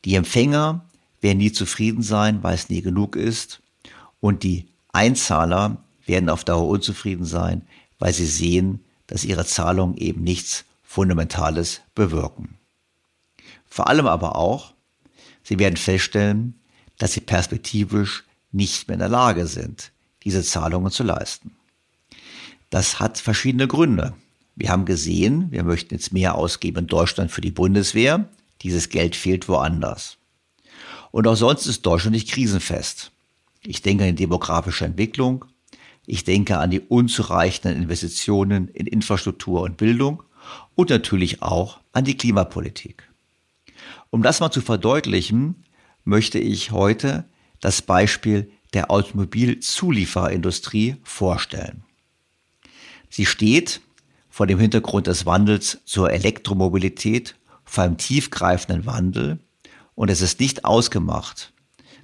Die Empfänger werden nie zufrieden sein, weil es nie genug ist und die Einzahler werden auf Dauer unzufrieden sein, weil sie sehen, dass ihre Zahlungen eben nichts Fundamentales bewirken. Vor allem aber auch, sie werden feststellen, dass sie perspektivisch nicht mehr in der Lage sind, diese Zahlungen zu leisten. Das hat verschiedene Gründe. Wir haben gesehen, wir möchten jetzt mehr ausgeben in Deutschland für die Bundeswehr. Dieses Geld fehlt woanders. Und auch sonst ist Deutschland nicht krisenfest. Ich denke an die demografische Entwicklung, ich denke an die unzureichenden Investitionen in Infrastruktur und Bildung und natürlich auch an die Klimapolitik. Um das mal zu verdeutlichen, möchte ich heute das Beispiel der Automobilzuliefererindustrie vorstellen. Sie steht vor dem Hintergrund des Wandels zur Elektromobilität vor einem tiefgreifenden Wandel und es ist nicht ausgemacht,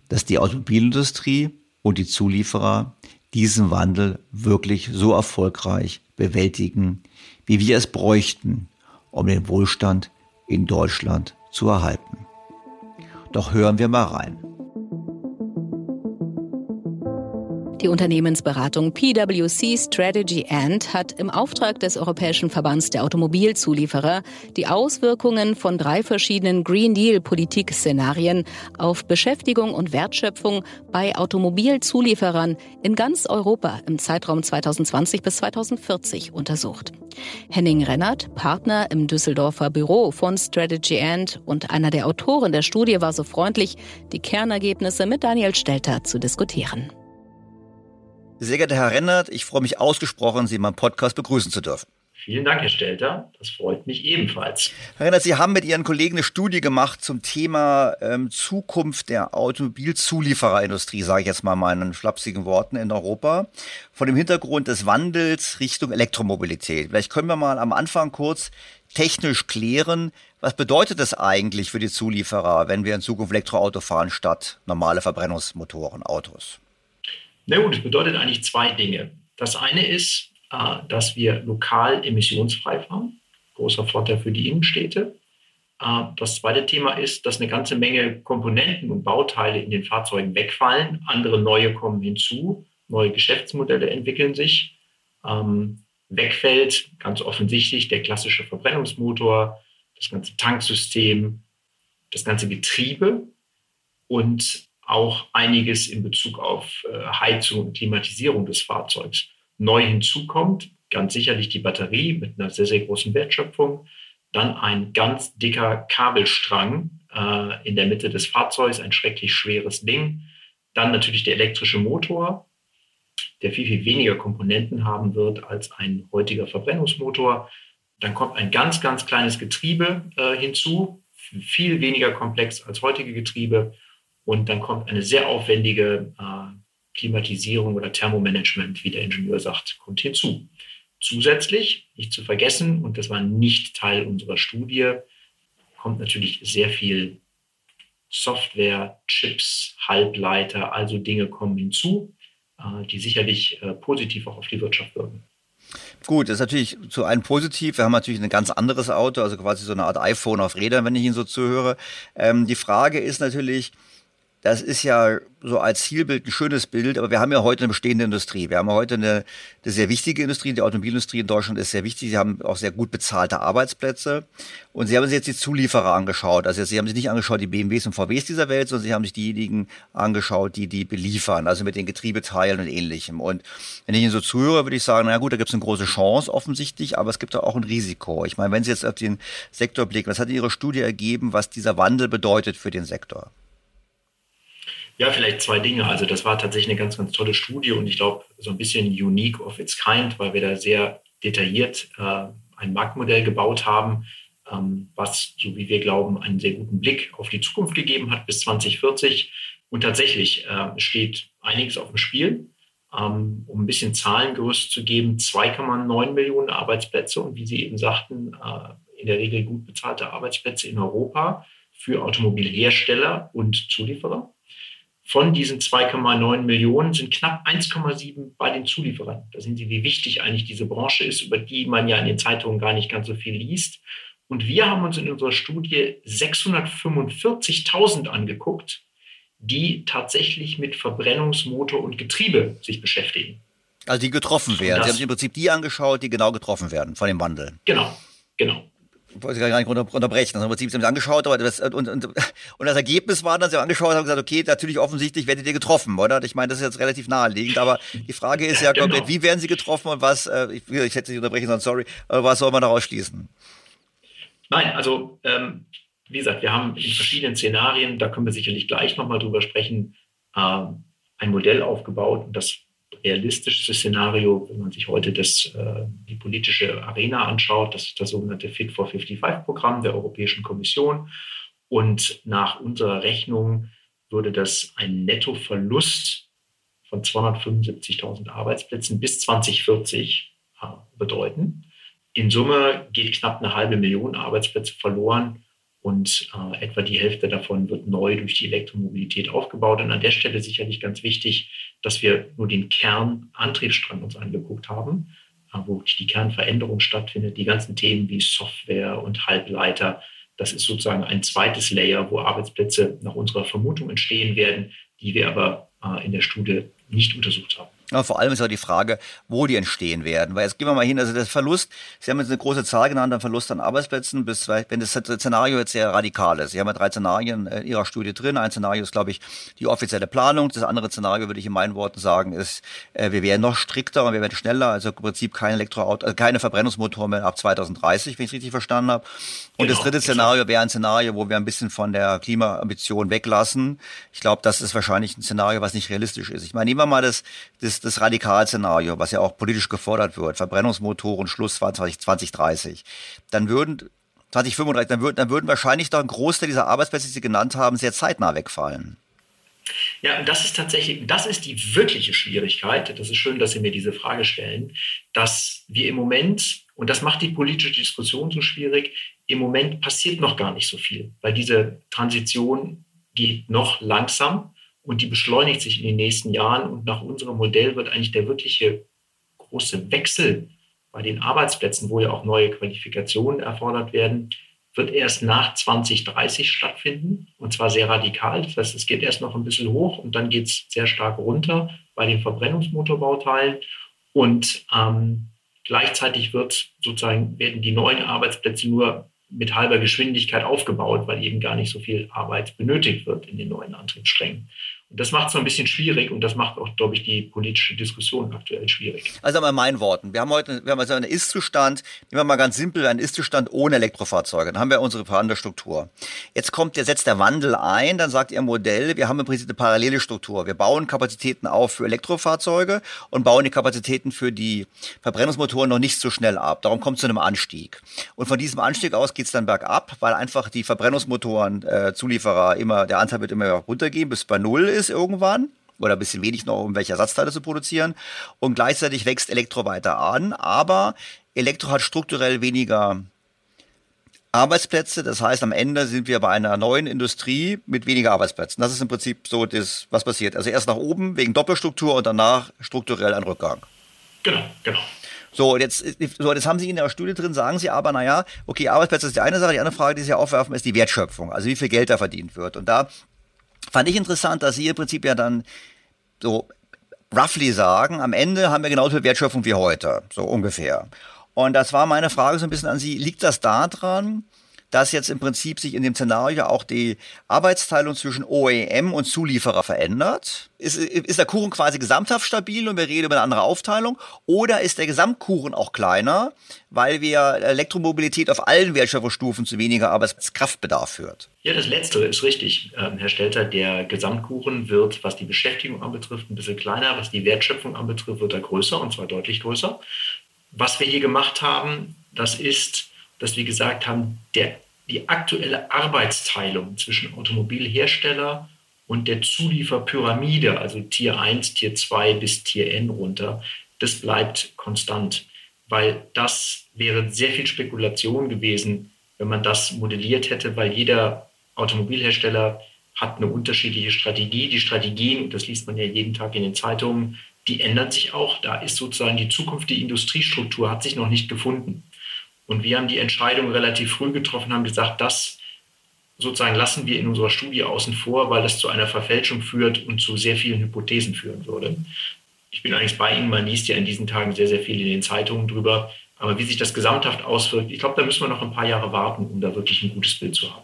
dass die Automobilindustrie und die Zulieferer diesen Wandel wirklich so erfolgreich bewältigen, wie wir es bräuchten, um den Wohlstand in Deutschland zu erhalten. Doch hören wir mal rein. Die Unternehmensberatung PwC Strategy And hat im Auftrag des Europäischen Verbands der Automobilzulieferer die Auswirkungen von drei verschiedenen Green Deal Politikszenarien auf Beschäftigung und Wertschöpfung bei Automobilzulieferern in ganz Europa im Zeitraum 2020 bis 2040 untersucht. Henning Rennert, Partner im Düsseldorfer Büro von Strategy And und einer der Autoren der Studie war so freundlich, die Kernergebnisse mit Daniel Stelter zu diskutieren. Sehr geehrter Herr Rennert, ich freue mich ausgesprochen, Sie in meinem Podcast begrüßen zu dürfen. Vielen Dank, Herr Stelter. Das freut mich ebenfalls. Herr Rennert, Sie haben mit Ihren Kollegen eine Studie gemacht zum Thema ähm, Zukunft der Automobilzuliefererindustrie, sage ich jetzt mal meinen flapsigen Worten, in Europa. Vor dem Hintergrund des Wandels Richtung Elektromobilität. Vielleicht können wir mal am Anfang kurz technisch klären, was bedeutet das eigentlich für die Zulieferer, wenn wir in Zukunft Elektroauto fahren statt normale Verbrennungsmotoren, Autos? Na gut, es bedeutet eigentlich zwei Dinge. Das eine ist, äh, dass wir lokal emissionsfrei fahren. Großer Vorteil für die Innenstädte. Äh, das zweite Thema ist, dass eine ganze Menge Komponenten und Bauteile in den Fahrzeugen wegfallen. Andere neue kommen hinzu. Neue Geschäftsmodelle entwickeln sich. Ähm, wegfällt ganz offensichtlich der klassische Verbrennungsmotor, das ganze Tanksystem, das ganze Getriebe und auch einiges in Bezug auf äh, Heizung und Klimatisierung des Fahrzeugs. Neu hinzukommt ganz sicherlich die Batterie mit einer sehr, sehr großen Wertschöpfung. Dann ein ganz dicker Kabelstrang äh, in der Mitte des Fahrzeugs, ein schrecklich schweres Ding. Dann natürlich der elektrische Motor, der viel, viel weniger Komponenten haben wird als ein heutiger Verbrennungsmotor. Dann kommt ein ganz, ganz kleines Getriebe äh, hinzu, viel weniger komplex als heutige Getriebe. Und dann kommt eine sehr aufwendige äh, Klimatisierung oder Thermomanagement, wie der Ingenieur sagt, kommt hinzu. Zusätzlich, nicht zu vergessen, und das war nicht Teil unserer Studie, kommt natürlich sehr viel Software, Chips, Halbleiter, also Dinge kommen hinzu, äh, die sicherlich äh, positiv auch auf die Wirtschaft wirken. Gut, das ist natürlich zu einem positiv. Wir haben natürlich ein ganz anderes Auto, also quasi so eine Art iPhone auf Rädern, wenn ich Ihnen so zuhöre. Ähm, die Frage ist natürlich, das ist ja so als Zielbild ein schönes Bild, aber wir haben ja heute eine bestehende Industrie. Wir haben heute eine, eine sehr wichtige Industrie. Die Automobilindustrie in Deutschland ist sehr wichtig. Sie haben auch sehr gut bezahlte Arbeitsplätze. Und Sie haben sich jetzt die Zulieferer angeschaut. Also Sie haben sich nicht angeschaut die BMWs und VWs dieser Welt, sondern Sie haben sich diejenigen angeschaut, die die beliefern, also mit den Getriebeteilen und ähnlichem. Und wenn ich Ihnen so zuhöre, würde ich sagen, na gut, da gibt es eine große Chance offensichtlich, aber es gibt auch ein Risiko. Ich meine, wenn Sie jetzt auf den Sektor blicken, was hat Ihre Studie ergeben, was dieser Wandel bedeutet für den Sektor? Ja, vielleicht zwei Dinge. Also das war tatsächlich eine ganz, ganz tolle Studie und ich glaube so ein bisschen unique of its kind, weil wir da sehr detailliert äh, ein Marktmodell gebaut haben, ähm, was, so wie wir glauben, einen sehr guten Blick auf die Zukunft gegeben hat bis 2040. Und tatsächlich äh, steht einiges auf dem Spiel. Ähm, um ein bisschen Zahlengerüst zu geben, 2,9 Millionen Arbeitsplätze und wie Sie eben sagten, äh, in der Regel gut bezahlte Arbeitsplätze in Europa für Automobilhersteller und Zulieferer. Von diesen 2,9 Millionen sind knapp 1,7 bei den Zulieferern. Da sehen Sie, wie wichtig eigentlich diese Branche ist, über die man ja in den Zeitungen gar nicht ganz so viel liest. Und wir haben uns in unserer Studie 645.000 angeguckt, die tatsächlich mit Verbrennungsmotor und Getriebe sich beschäftigen. Also die getroffen werden. Sie haben sich im Prinzip die angeschaut, die genau getroffen werden von dem Wandel. Genau, genau wollte gar nicht unterbrechen. Das haben wir uns angeschaut, aber das, und, und, [laughs] und das Ergebnis war, dass wir angeschaut haben und gesagt, okay, natürlich offensichtlich werdet ihr getroffen, oder? Ich meine, das ist jetzt relativ naheliegend, aber die Frage ist ja [laughs] genau. komplett, wie werden sie getroffen und was, äh, ich, ich hätte nicht unterbrechen sollen, sorry, was soll man daraus schließen? Nein, also ähm, wie gesagt, wir haben in verschiedenen Szenarien, da können wir sicherlich gleich nochmal drüber sprechen, äh, ein Modell aufgebaut und das realistischste Szenario, wenn man sich heute das, äh, die politische Arena anschaut, das ist das sogenannte Fit for 55-Programm der Europäischen Kommission. Und nach unserer Rechnung würde das einen Nettoverlust von 275.000 Arbeitsplätzen bis 2040 äh, bedeuten. In Summe geht knapp eine halbe Million Arbeitsplätze verloren und äh, etwa die Hälfte davon wird neu durch die Elektromobilität aufgebaut. Und an der Stelle sicherlich ganz wichtig, dass wir nur den Kernantriebsstrang uns angeguckt haben, äh, wo die Kernveränderung stattfindet. Die ganzen Themen wie Software und Halbleiter, das ist sozusagen ein zweites Layer, wo Arbeitsplätze nach unserer Vermutung entstehen werden, die wir aber äh, in der Studie nicht untersucht haben. Aber vor allem ist auch die Frage, wo die entstehen werden. Weil jetzt gehen wir mal hin, also der Verlust, Sie haben jetzt eine große Zahl genannt, ein Verlust an Arbeitsplätzen, bis, wenn das Szenario jetzt sehr radikal ist. Sie haben ja drei Szenarien in Ihrer Studie drin. Ein Szenario ist, glaube ich, die offizielle Planung. Das andere Szenario, würde ich in meinen Worten sagen, ist, äh, wir werden noch strikter und wir werden schneller. Also im Prinzip kein Elektroauto, also keine Verbrennungsmotoren mehr ab 2030, wenn ich es richtig verstanden habe. Und genau, das dritte Szenario wäre ein Szenario, wo wir ein bisschen von der Klimaambition weglassen. Ich glaube, das ist wahrscheinlich ein Szenario, was nicht realistisch ist. Ich meine, nehmen wir mal das, das, das Radikalszenario, was ja auch politisch gefordert wird, Verbrennungsmotoren, Schluss 20, 2030. Dann würden 2035, dann würden, dann würden wahrscheinlich doch ein Großteil dieser Arbeitsplätze, die Sie genannt haben, sehr zeitnah wegfallen. Ja, und das ist tatsächlich, das ist die wirkliche Schwierigkeit. Das ist schön, dass Sie mir diese Frage stellen, dass wir im Moment, und das macht die politische Diskussion so schwierig, im Moment passiert noch gar nicht so viel, weil diese Transition geht noch langsam und die beschleunigt sich in den nächsten Jahren. Und nach unserem Modell wird eigentlich der wirkliche große Wechsel bei den Arbeitsplätzen, wo ja auch neue Qualifikationen erfordert werden, wird erst nach 2030 stattfinden und zwar sehr radikal. Das heißt, es geht erst noch ein bisschen hoch und dann geht es sehr stark runter bei den Verbrennungsmotorbauteilen und ähm, gleichzeitig wird sozusagen werden die neuen Arbeitsplätze nur mit halber Geschwindigkeit aufgebaut, weil eben gar nicht so viel Arbeit benötigt wird in den neuen Antriebssträngen. Und das macht es so ein bisschen schwierig und das macht auch, glaube ich, die politische Diskussion aktuell schwierig. Also mal in meinen Worten. Wir haben heute, wir haben also einen Ist-Zustand, nehmen wir mal ganz simpel, einen Ist-Zustand ohne Elektrofahrzeuge. Dann haben wir unsere Struktur. Jetzt kommt, der setzt der Wandel ein, dann sagt Ihr Modell, wir haben im Prinzip eine parallele Struktur. Wir bauen Kapazitäten auf für Elektrofahrzeuge und bauen die Kapazitäten für die Verbrennungsmotoren noch nicht so schnell ab. Darum kommt es zu einem Anstieg. Und von diesem Anstieg aus geht es dann bergab, weil einfach die Verbrennungsmotoren, äh, Zulieferer immer, der Anteil wird immer runtergehen bis bei Null ist irgendwann oder ein bisschen wenig noch, um welche Ersatzteile zu produzieren. Und gleichzeitig wächst Elektro weiter an, aber Elektro hat strukturell weniger Arbeitsplätze. Das heißt, am Ende sind wir bei einer neuen Industrie mit weniger Arbeitsplätzen. Das ist im Prinzip so das, was passiert. Also erst nach oben wegen Doppelstruktur und danach strukturell ein Rückgang. Genau, genau. So, jetzt, so, jetzt haben Sie in der Studie drin, sagen Sie aber, naja, okay, Arbeitsplätze ist die eine Sache, die andere Frage, die Sie aufwerfen, ist die Wertschöpfung, also wie viel Geld da verdient wird. Und da fand ich interessant, dass Sie im Prinzip ja dann so roughly sagen, am Ende haben wir genauso viel Wertschöpfung wie heute, so ungefähr. Und das war meine Frage so ein bisschen an Sie. Liegt das daran, dass jetzt im Prinzip sich in dem Szenario auch die Arbeitsteilung zwischen OEM und Zulieferer verändert? Ist, ist der Kuchen quasi gesamthaft stabil und wir reden über eine andere Aufteilung? Oder ist der Gesamtkuchen auch kleiner, weil wir Elektromobilität auf allen Wertschöpfungsstufen zu weniger Arbeitskraftbedarf führt? Ja, das Letztere ist richtig, ähm, Herr Stelter. Der Gesamtkuchen wird, was die Beschäftigung anbetrifft, ein bisschen kleiner. Was die Wertschöpfung anbetrifft, wird er größer und zwar deutlich größer. Was wir hier gemacht haben, das ist dass wir gesagt haben, der, die aktuelle Arbeitsteilung zwischen Automobilhersteller und der Zulieferpyramide, also Tier 1, Tier 2 bis Tier N runter, das bleibt konstant, weil das wäre sehr viel Spekulation gewesen, wenn man das modelliert hätte, weil jeder Automobilhersteller hat eine unterschiedliche Strategie. Die Strategien, das liest man ja jeden Tag in den Zeitungen, die ändern sich auch. Da ist sozusagen die Zukunft, die Industriestruktur hat sich noch nicht gefunden. Und wir haben die Entscheidung relativ früh getroffen, haben gesagt, das sozusagen lassen wir in unserer Studie außen vor, weil das zu einer Verfälschung führt und zu sehr vielen Hypothesen führen würde. Ich bin eigentlich bei Ihnen, man liest ja in diesen Tagen sehr, sehr viel in den Zeitungen drüber. Aber wie sich das gesamthaft auswirkt, ich glaube, da müssen wir noch ein paar Jahre warten, um da wirklich ein gutes Bild zu haben.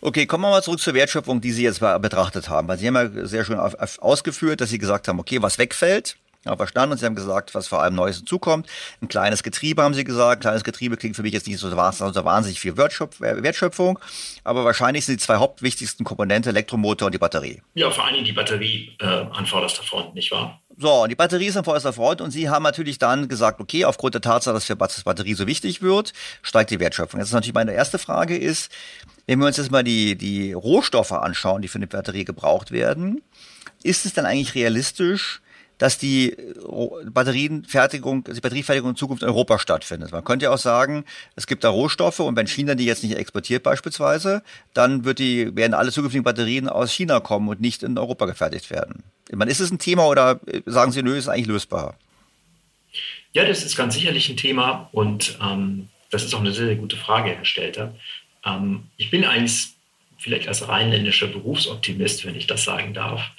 Okay, kommen wir mal zurück zur Wertschöpfung, die Sie jetzt betrachtet haben. Weil Sie haben ja sehr schön ausgeführt, dass Sie gesagt haben, okay, was wegfällt, ja, verstanden. Und sie haben gesagt, was vor allem Neues hinzukommt. Ein kleines Getriebe, haben sie gesagt. Ein kleines Getriebe klingt für mich jetzt nicht so, wahnsinnig viel Wertschöpfung. Aber wahrscheinlich sind die zwei hauptwichtigsten Komponente Elektromotor und die Batterie. Ja, vor allem die Batterie äh, an vorderster Front, nicht wahr? So, und die Batterie ist an vorderster Front und Sie haben natürlich dann gesagt, okay, aufgrund der Tatsache, dass für Batterie so wichtig wird, steigt die Wertschöpfung. Jetzt ist natürlich meine erste Frage ist, wenn wir uns jetzt mal die, die Rohstoffe anschauen, die für eine Batterie gebraucht werden, ist es dann eigentlich realistisch, dass die Batterienfertigung, die Batteriefertigung in Zukunft in Europa stattfindet. Man könnte ja auch sagen, es gibt da Rohstoffe und wenn China die jetzt nicht exportiert beispielsweise, dann wird die, werden alle zukünftigen Batterien aus China kommen und nicht in Europa gefertigt werden. Ich ist es ein Thema oder sagen Sie, nö, ist eigentlich lösbar? Ja, das ist ganz sicherlich ein Thema und ähm, das ist auch eine sehr, sehr gute Frage, Herr Stelter. Ähm, ich bin eigentlich vielleicht als rheinländischer Berufsoptimist, wenn ich das sagen darf,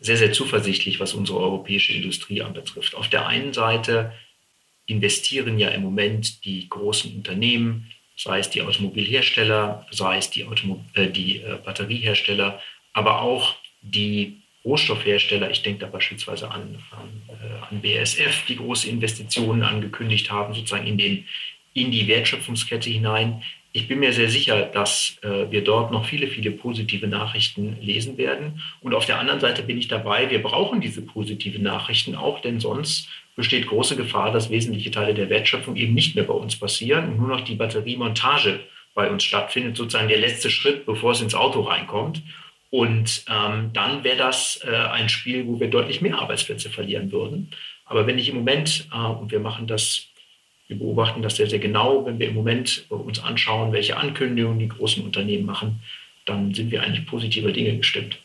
sehr, sehr zuversichtlich, was unsere europäische Industrie anbetrifft. Auf der einen Seite investieren ja im Moment die großen Unternehmen, sei es die Automobilhersteller, sei es die, Automo äh, die äh, Batteriehersteller, aber auch die Rohstoffhersteller, ich denke da beispielsweise an, an, äh, an BASF, die große Investitionen angekündigt haben, sozusagen in, den, in die Wertschöpfungskette hinein. Ich bin mir sehr sicher, dass äh, wir dort noch viele, viele positive Nachrichten lesen werden. Und auf der anderen Seite bin ich dabei, wir brauchen diese positiven Nachrichten auch, denn sonst besteht große Gefahr, dass wesentliche Teile der Wertschöpfung eben nicht mehr bei uns passieren und nur noch die Batteriemontage bei uns stattfindet, sozusagen der letzte Schritt, bevor es ins Auto reinkommt. Und ähm, dann wäre das äh, ein Spiel, wo wir deutlich mehr Arbeitsplätze verlieren würden. Aber wenn ich im Moment, äh, und wir machen das wir beobachten das sehr, sehr genau. Wenn wir im Moment uns anschauen, welche Ankündigungen die großen Unternehmen machen, dann sind wir eigentlich positiver Dinge gestimmt.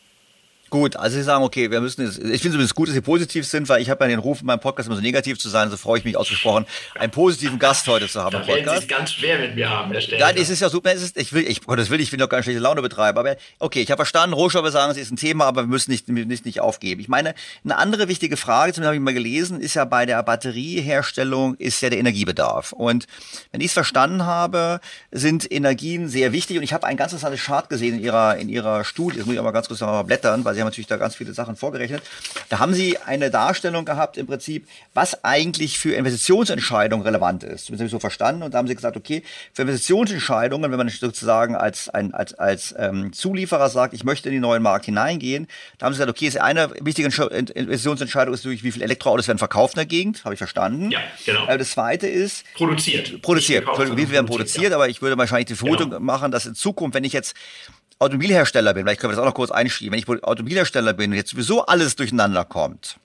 Gut, also Sie sagen, okay, wir müssen jetzt, ich finde es gut, dass Sie positiv sind, weil ich habe ja den Ruf in meinem Podcast immer so negativ zu sein, so freue ich mich ausgesprochen, einen positiven Gast heute zu haben da im Podcast. Sie es ganz schwer mit mir haben, Herr Stelter. Nein, es ist ja super, es ist, ich will, ich, das will, ich will doch keine schlechte Laune betreiben, aber okay, ich habe verstanden, Rohstoffe sagen, es ist ein Thema, aber wir müssen nicht, nicht, nicht aufgeben. Ich meine, eine andere wichtige Frage, zumindest habe ich mal gelesen, ist ja bei der Batterieherstellung, ist ja der Energiebedarf. Und wenn ich es verstanden habe, sind Energien sehr wichtig und ich habe ein ganz interessantes Chart gesehen in Ihrer, in Ihrer Studie, das muss ich aber ganz kurz noch mal blättern, weil Sie haben natürlich da ganz viele Sachen vorgerechnet. Da haben Sie eine Darstellung gehabt im Prinzip, was eigentlich für Investitionsentscheidungen relevant ist. Das habe ich so verstanden. Und da haben Sie gesagt, okay, für Investitionsentscheidungen, wenn man sozusagen als, ein, als, als ähm, Zulieferer sagt, ich möchte in den neuen Markt hineingehen, da haben Sie gesagt, okay, ist eine wichtige Investitionsentscheidung ist natürlich, wie viele Elektroautos werden verkauft in der Gegend, habe ich verstanden. Ja, genau. Äh, das zweite ist produziert. Produziert. Wie viel werden produziert, ja. aber ich würde wahrscheinlich die Vermutung genau. machen, dass in Zukunft, wenn ich jetzt Automobilhersteller bin, vielleicht können wir das auch noch kurz einschieben, wenn ich Automobilhersteller bin und jetzt sowieso alles durcheinander kommt,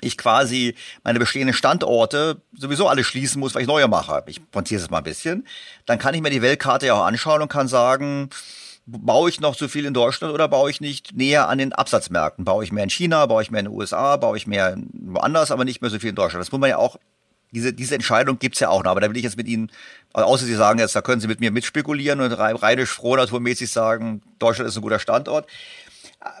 ich quasi meine bestehenden Standorte sowieso alle schließen muss, weil ich neue mache. Ich pontiere es mal ein bisschen. Dann kann ich mir die Weltkarte ja auch anschauen und kann sagen, baue ich noch so viel in Deutschland oder baue ich nicht näher an den Absatzmärkten? Baue ich mehr in China, baue ich mehr in den USA, baue ich mehr woanders, aber nicht mehr so viel in Deutschland? Das muss man ja auch diese, diese Entscheidung gibt's ja auch noch, aber da will ich jetzt mit Ihnen, außer Sie sagen jetzt, da können Sie mit mir mitspekulieren und reinisch froh naturmäßig sagen, Deutschland ist ein guter Standort.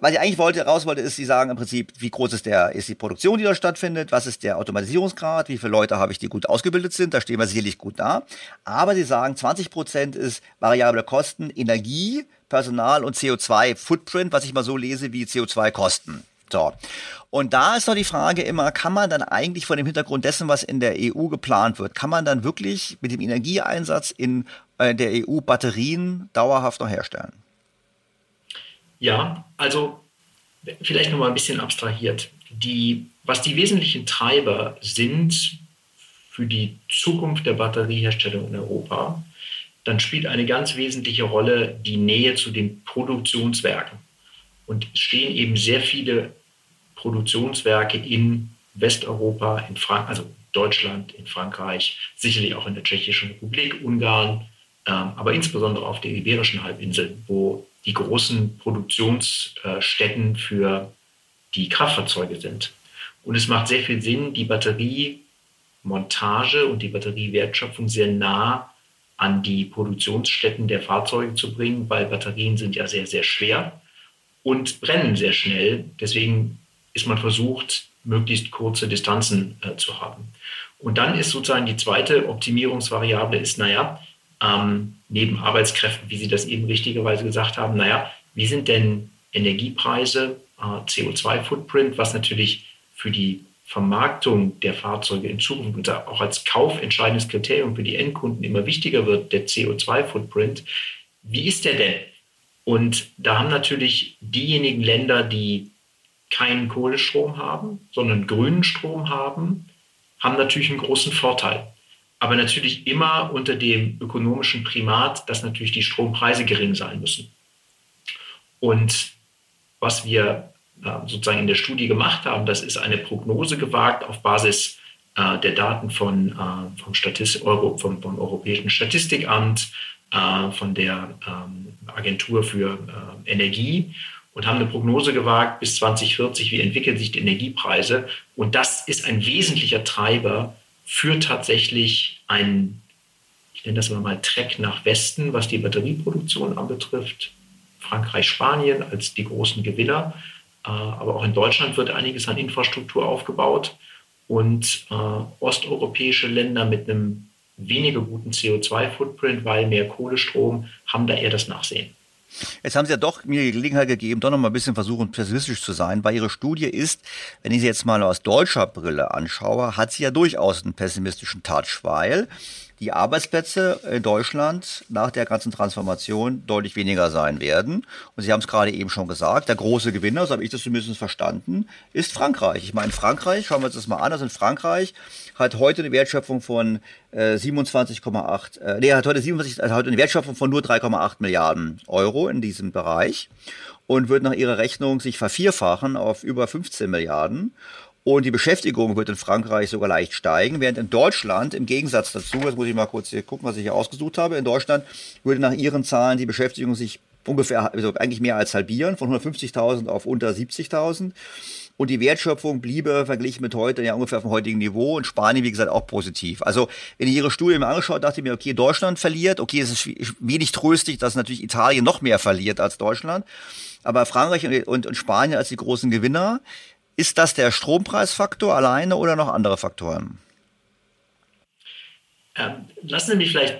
Was ich eigentlich wollte, raus wollte, ist, Sie sagen im Prinzip, wie groß ist der, ist die Produktion, die da stattfindet, was ist der Automatisierungsgrad, wie viele Leute habe ich, die gut ausgebildet sind, da stehen wir sicherlich gut da. Aber Sie sagen, 20 Prozent ist variable Kosten, Energie, Personal und CO2-Footprint, was ich mal so lese wie CO2-Kosten. So. Und da ist doch die Frage immer, kann man dann eigentlich vor dem Hintergrund dessen, was in der EU geplant wird, kann man dann wirklich mit dem Energieeinsatz in äh, der EU Batterien dauerhaft noch herstellen? Ja, also vielleicht noch mal ein bisschen abstrahiert. Die, was die wesentlichen Treiber sind für die Zukunft der Batterieherstellung in Europa, dann spielt eine ganz wesentliche Rolle die Nähe zu den Produktionswerken. Und es stehen eben sehr viele Produktionswerke in Westeuropa, in Frank also Deutschland, in Frankreich, sicherlich auch in der Tschechischen Republik, Ungarn, ähm, aber insbesondere auf der Iberischen Halbinsel, wo die großen Produktionsstätten für die Kraftfahrzeuge sind. Und es macht sehr viel Sinn, die Batteriemontage und die Batteriewertschöpfung sehr nah an die Produktionsstätten der Fahrzeuge zu bringen, weil Batterien sind ja sehr, sehr schwer und brennen sehr schnell. Deswegen ist man versucht, möglichst kurze Distanzen äh, zu haben. Und dann ist sozusagen die zweite Optimierungsvariable ist, naja, ähm, neben Arbeitskräften, wie Sie das eben richtigerweise gesagt haben, naja, wie sind denn Energiepreise, äh, CO2-Footprint, was natürlich für die Vermarktung der Fahrzeuge in Zukunft und auch als kaufentscheidendes Kriterium für die Endkunden immer wichtiger wird, der CO2-Footprint. Wie ist der denn? Und da haben natürlich diejenigen Länder, die keinen Kohlestrom haben, sondern grünen Strom haben, haben natürlich einen großen Vorteil. aber natürlich immer unter dem ökonomischen Primat, dass natürlich die Strompreise gering sein müssen. Und was wir äh, sozusagen in der Studie gemacht haben, das ist eine Prognose gewagt auf Basis äh, der Daten von, äh, vom, Statist Euro, vom, vom Europäischen Statistikamt, von der ähm, Agentur für Energie und haben eine Prognose gewagt bis 2040, wie entwickeln sich die Energiepreise. Und das ist ein wesentlicher Treiber für tatsächlich einen, ich nenne das mal Track nach Westen, was die Batterieproduktion anbetrifft. Frankreich, Spanien als die großen Gewinner. Äh, aber auch in Deutschland wird einiges an Infrastruktur aufgebaut. Und äh, osteuropäische Länder mit einem weniger guten CO2-Footprint, weil mehr Kohlestrom, haben da eher das Nachsehen. Jetzt haben Sie ja doch mir die Gelegenheit gegeben, doch noch mal ein bisschen versuchen, pessimistisch zu sein, weil Ihre Studie ist, wenn ich sie jetzt mal aus deutscher Brille anschaue, hat sie ja durchaus einen pessimistischen Touch, weil die Arbeitsplätze in Deutschland nach der ganzen Transformation deutlich weniger sein werden. Und Sie haben es gerade eben schon gesagt, der große Gewinner, so habe ich das zumindest verstanden, ist Frankreich. Ich meine, Frankreich, schauen wir uns das mal an, also in Frankreich hat heute eine Wertschöpfung von äh, 27,8, äh, nee, hat heute 27, also heute eine Wertschöpfung von nur 3,8 Milliarden Euro in diesem Bereich und wird nach ihrer Rechnung sich vervierfachen auf über 15 Milliarden. Und die Beschäftigung wird in Frankreich sogar leicht steigen, während in Deutschland im Gegensatz dazu, jetzt muss ich mal kurz hier gucken, was ich hier ausgesucht habe, in Deutschland würde nach ihren Zahlen die Beschäftigung sich ungefähr, also eigentlich mehr als halbieren, von 150.000 auf unter 70.000. Und die Wertschöpfung bliebe verglichen mit heute ja ungefähr auf dem heutigen Niveau und Spanien, wie gesagt, auch positiv. Also, wenn ich Ihre Studie mir angeschaut, dachte ich mir, okay, Deutschland verliert, okay, es ist wenig tröstlich, dass natürlich Italien noch mehr verliert als Deutschland. Aber Frankreich und, und, und Spanien als die großen Gewinner. Ist das der Strompreisfaktor alleine oder noch andere Faktoren? Ähm, lassen Sie mich vielleicht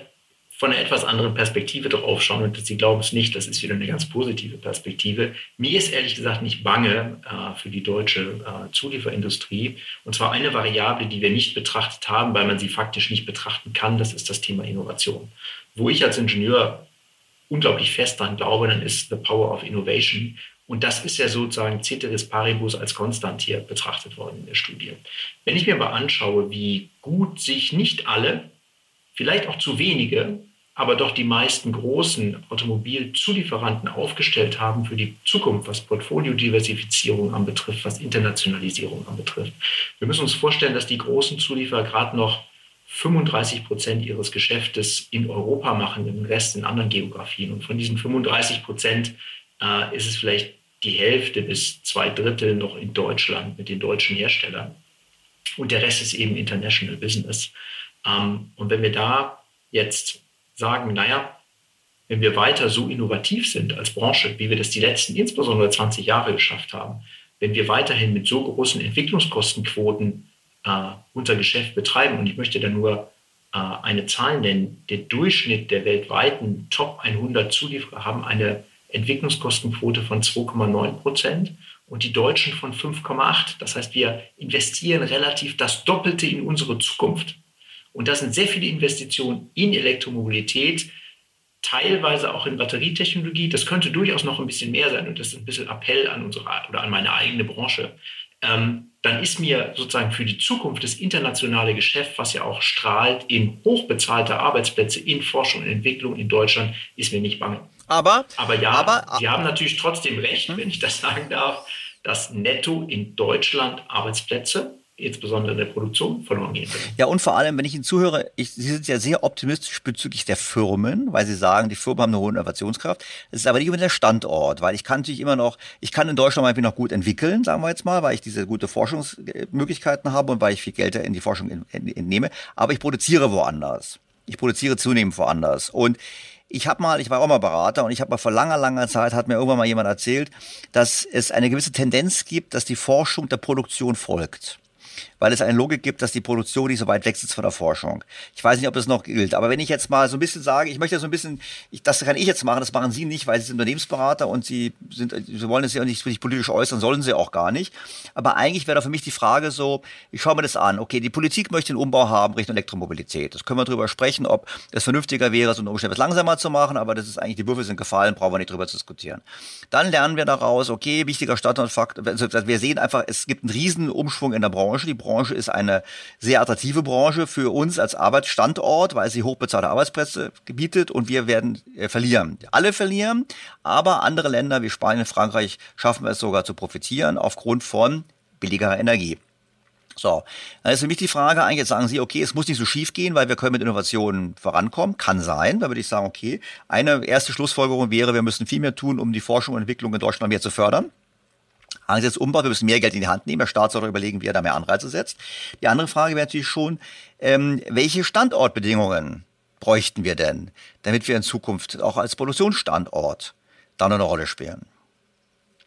von einer etwas anderen Perspektive drauf schauen und Sie glauben es nicht, das ist wieder eine ganz positive Perspektive. Mir ist ehrlich gesagt nicht bange äh, für die deutsche äh, Zulieferindustrie. Und zwar eine Variable, die wir nicht betrachtet haben, weil man sie faktisch nicht betrachten kann, das ist das Thema Innovation. Wo ich als Ingenieur unglaublich fest daran glaube, dann ist the power of innovation. Und das ist ja sozusagen Ceteris Paribus als Konstant hier betrachtet worden in der Studie. Wenn ich mir aber anschaue, wie gut sich nicht alle, vielleicht auch zu wenige, aber doch die meisten großen Automobilzulieferanten aufgestellt haben für die Zukunft, was Portfoliodiversifizierung anbetrifft, was Internationalisierung anbetrifft. Wir müssen uns vorstellen, dass die großen Zulieferer gerade noch 35 Prozent ihres Geschäftes in Europa machen, den Rest in anderen Geografien. Und von diesen 35 Prozent äh, ist es vielleicht die Hälfte bis zwei Drittel noch in Deutschland mit den deutschen Herstellern. Und der Rest ist eben International Business. Ähm, und wenn wir da jetzt sagen, naja, wenn wir weiter so innovativ sind als Branche, wie wir das die letzten insbesondere 20 Jahre geschafft haben, wenn wir weiterhin mit so großen Entwicklungskostenquoten äh, unser Geschäft betreiben, und ich möchte da nur äh, eine Zahl nennen, der Durchschnitt der weltweiten Top 100 Zulieferer haben eine Entwicklungskostenquote von 2,9 Prozent und die Deutschen von 5,8. Das heißt, wir investieren relativ das Doppelte in unsere Zukunft. Und das sind sehr viele Investitionen in Elektromobilität, teilweise auch in Batterietechnologie. Das könnte durchaus noch ein bisschen mehr sein und das ist ein bisschen Appell an unsere oder an meine eigene Branche. Ähm, dann ist mir sozusagen für die Zukunft das internationale Geschäft, was ja auch strahlt in hochbezahlte Arbeitsplätze in Forschung und Entwicklung in Deutschland, ist mir nicht bange. Aber, aber ja, aber, Sie haben natürlich trotzdem recht, hm? wenn ich das sagen darf, dass netto in Deutschland Arbeitsplätze insbesondere in der Produktion verloren gehen. Ja, und vor allem, wenn ich Ihnen zuhöre, ich, Sie sind ja sehr optimistisch bezüglich der Firmen, weil Sie sagen, die Firmen haben eine hohe Innovationskraft. Es ist aber nicht immer der Standort, weil ich kann natürlich immer noch, ich kann in Deutschland mal noch gut entwickeln, sagen wir jetzt mal, weil ich diese gute Forschungsmöglichkeiten habe und weil ich viel Geld in die Forschung entnehme, aber ich produziere woanders. Ich produziere zunehmend woanders. Und ich habe mal, ich war auch mal Berater und ich habe mal vor langer, langer Zeit, hat mir irgendwann mal jemand erzählt, dass es eine gewisse Tendenz gibt, dass die Forschung der Produktion folgt weil es eine Logik gibt, dass die Produktion nicht so weit weg ist von der Forschung. Ich weiß nicht, ob das noch gilt, aber wenn ich jetzt mal so ein bisschen sage, ich möchte so ein bisschen, ich, das kann ich jetzt machen, das machen Sie nicht, weil Sie sind Unternehmensberater und Sie sind, Sie wollen es ja nicht sich politisch äußern, sollen Sie auch gar nicht. Aber eigentlich wäre da für mich die Frage so, ich schaue mir das an, okay, die Politik möchte einen Umbau haben Richtung Elektromobilität. Das können wir darüber sprechen, ob es vernünftiger wäre, so eine Umstellung etwas langsamer zu machen, aber das ist eigentlich, die Würfel sind gefallen, brauchen wir nicht drüber zu diskutieren. Dann lernen wir daraus, okay, wichtiger Standortfakt, also wir sehen einfach, es gibt einen riesen Umschwung in der Branche, die Branche Branche ist eine sehr attraktive Branche für uns als Arbeitsstandort, weil sie hochbezahlte Arbeitsplätze gebietet und wir werden äh, verlieren. Alle verlieren, aber andere Länder wie Spanien, Frankreich schaffen es sogar zu profitieren aufgrund von billigerer Energie. So, dann ist für mich die Frage eigentlich, jetzt sagen Sie, okay, es muss nicht so schief gehen, weil wir können mit Innovationen vorankommen. Kann sein. Da würde ich sagen, okay, eine erste Schlussfolgerung wäre, wir müssen viel mehr tun, um die Forschung und Entwicklung in Deutschland mehr zu fördern. Angesichts Umbau, wir müssen mehr Geld in die Hand nehmen. Der Staat soll darüber überlegen, wie er da mehr Anreize setzt. Die andere Frage wäre natürlich schon, ähm, welche Standortbedingungen bräuchten wir denn, damit wir in Zukunft auch als Produktionsstandort da eine Rolle spielen?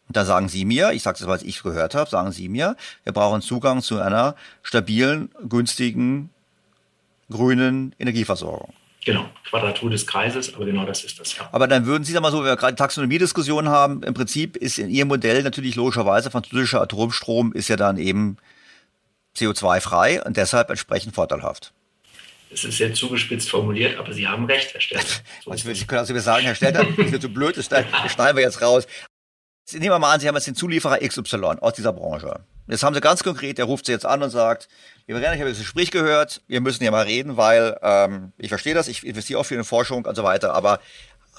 Und da sagen Sie mir, ich sage das, was ich gehört habe, sagen Sie mir, wir brauchen Zugang zu einer stabilen, günstigen, grünen Energieversorgung. Genau, Quadratur des Kreises, aber genau das ist das, ja. Aber dann würden Sie da mal so, wenn wir gerade Taxonomiediskussionen haben, im Prinzip ist in Ihrem Modell natürlich logischerweise französischer Atomstrom ist ja dann eben CO2-frei und deshalb entsprechend vorteilhaft. Es ist sehr zugespitzt formuliert, aber Sie haben recht, Herr Stelter. [laughs] So ich können also sagen, Herr Stelter, das ist zu blöd, das schneiden wir jetzt raus. Nehmen wir mal an, Sie haben jetzt den Zulieferer XY aus dieser Branche. Jetzt haben Sie ganz konkret, der ruft Sie jetzt an und sagt, ich habe das Gespräch gehört, wir müssen ja mal reden, weil ähm, ich verstehe das, ich investiere auch viel in Forschung und so weiter, aber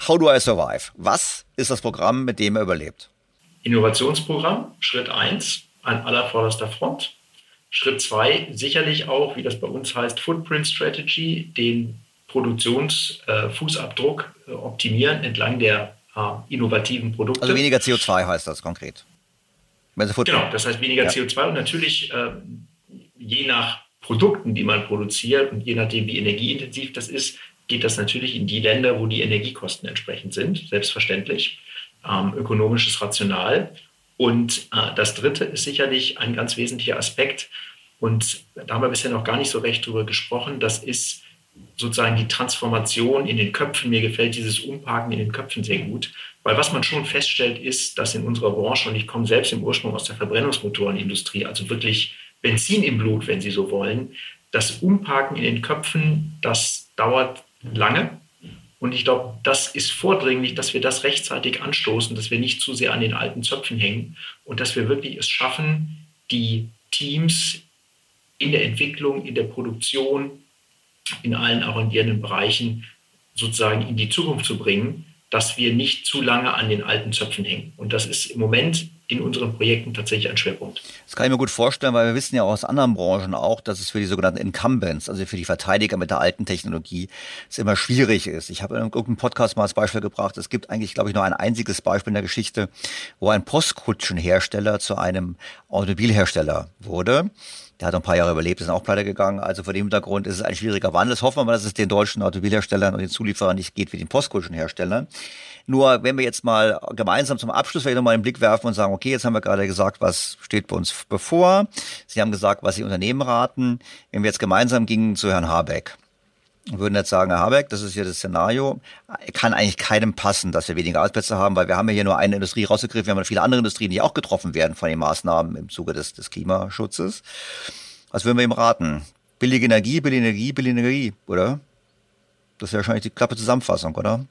how do I survive? Was ist das Programm, mit dem er überlebt? Innovationsprogramm, Schritt eins an allervorderster Front. Schritt zwei sicherlich auch, wie das bei uns heißt, Footprint Strategy, den Produktionsfußabdruck äh, äh, optimieren entlang der äh, innovativen Produkte. Also weniger CO2 heißt das konkret. Genau, das heißt weniger ja. CO2 und natürlich äh, je nach Produkten, die man produziert und je nachdem, wie energieintensiv das ist, geht das natürlich in die Länder, wo die Energiekosten entsprechend sind, selbstverständlich. Ähm, ökonomisches Rational. Und äh, das Dritte ist sicherlich ein ganz wesentlicher Aspekt. Und da haben wir bisher noch gar nicht so recht drüber gesprochen. Das ist sozusagen die Transformation in den Köpfen. Mir gefällt dieses Umparken in den Köpfen sehr gut. Weil was man schon feststellt, ist, dass in unserer Branche, und ich komme selbst im Ursprung aus der Verbrennungsmotorenindustrie, also wirklich Benzin im Blut, wenn Sie so wollen, das Umparken in den Köpfen, das dauert lange. Und ich glaube, das ist vordringlich, dass wir das rechtzeitig anstoßen, dass wir nicht zu sehr an den alten Zöpfen hängen und dass wir wirklich es schaffen, die Teams in der Entwicklung, in der Produktion, in allen arrondierenden Bereichen sozusagen in die Zukunft zu bringen, dass wir nicht zu lange an den alten Zöpfen hängen. Und das ist im Moment in unseren Projekten tatsächlich ein Schwerpunkt. Das kann ich mir gut vorstellen, weil wir wissen ja aus anderen Branchen auch, dass es für die sogenannten Incumbents, also für die Verteidiger mit der alten Technologie, es immer schwierig ist. Ich habe in irgendeinem Podcast mal als Beispiel gebracht, es gibt eigentlich, glaube ich, nur ein einziges Beispiel in der Geschichte, wo ein Postkutschenhersteller zu einem Automobilhersteller wurde. Der hat ein paar Jahre überlebt, ist auch pleite gegangen. Also vor dem Hintergrund ist es ein schwieriger Wandel. Das hoffen wir mal, dass es den deutschen Automobilherstellern und den Zulieferern nicht geht wie den Postkutschenherstellern. Nur wenn wir jetzt mal gemeinsam zum Abschluss vielleicht nochmal einen Blick werfen und sagen, okay, jetzt haben wir gerade gesagt, was steht bei uns bevor. Sie haben gesagt, was Sie Unternehmen raten. Wenn wir jetzt gemeinsam gingen zu Herrn Habeck würden jetzt sagen, Herr Habeck, das ist hier das Szenario, kann eigentlich keinem passen, dass wir weniger Arbeitsplätze haben, weil wir haben ja hier nur eine Industrie rausgegriffen, wir haben viele andere Industrien, die auch getroffen werden von den Maßnahmen im Zuge des, des Klimaschutzes. Was würden wir ihm raten? Billige Energie, billige Energie, billige Energie, oder? Das wäre wahrscheinlich die klappe Zusammenfassung, oder?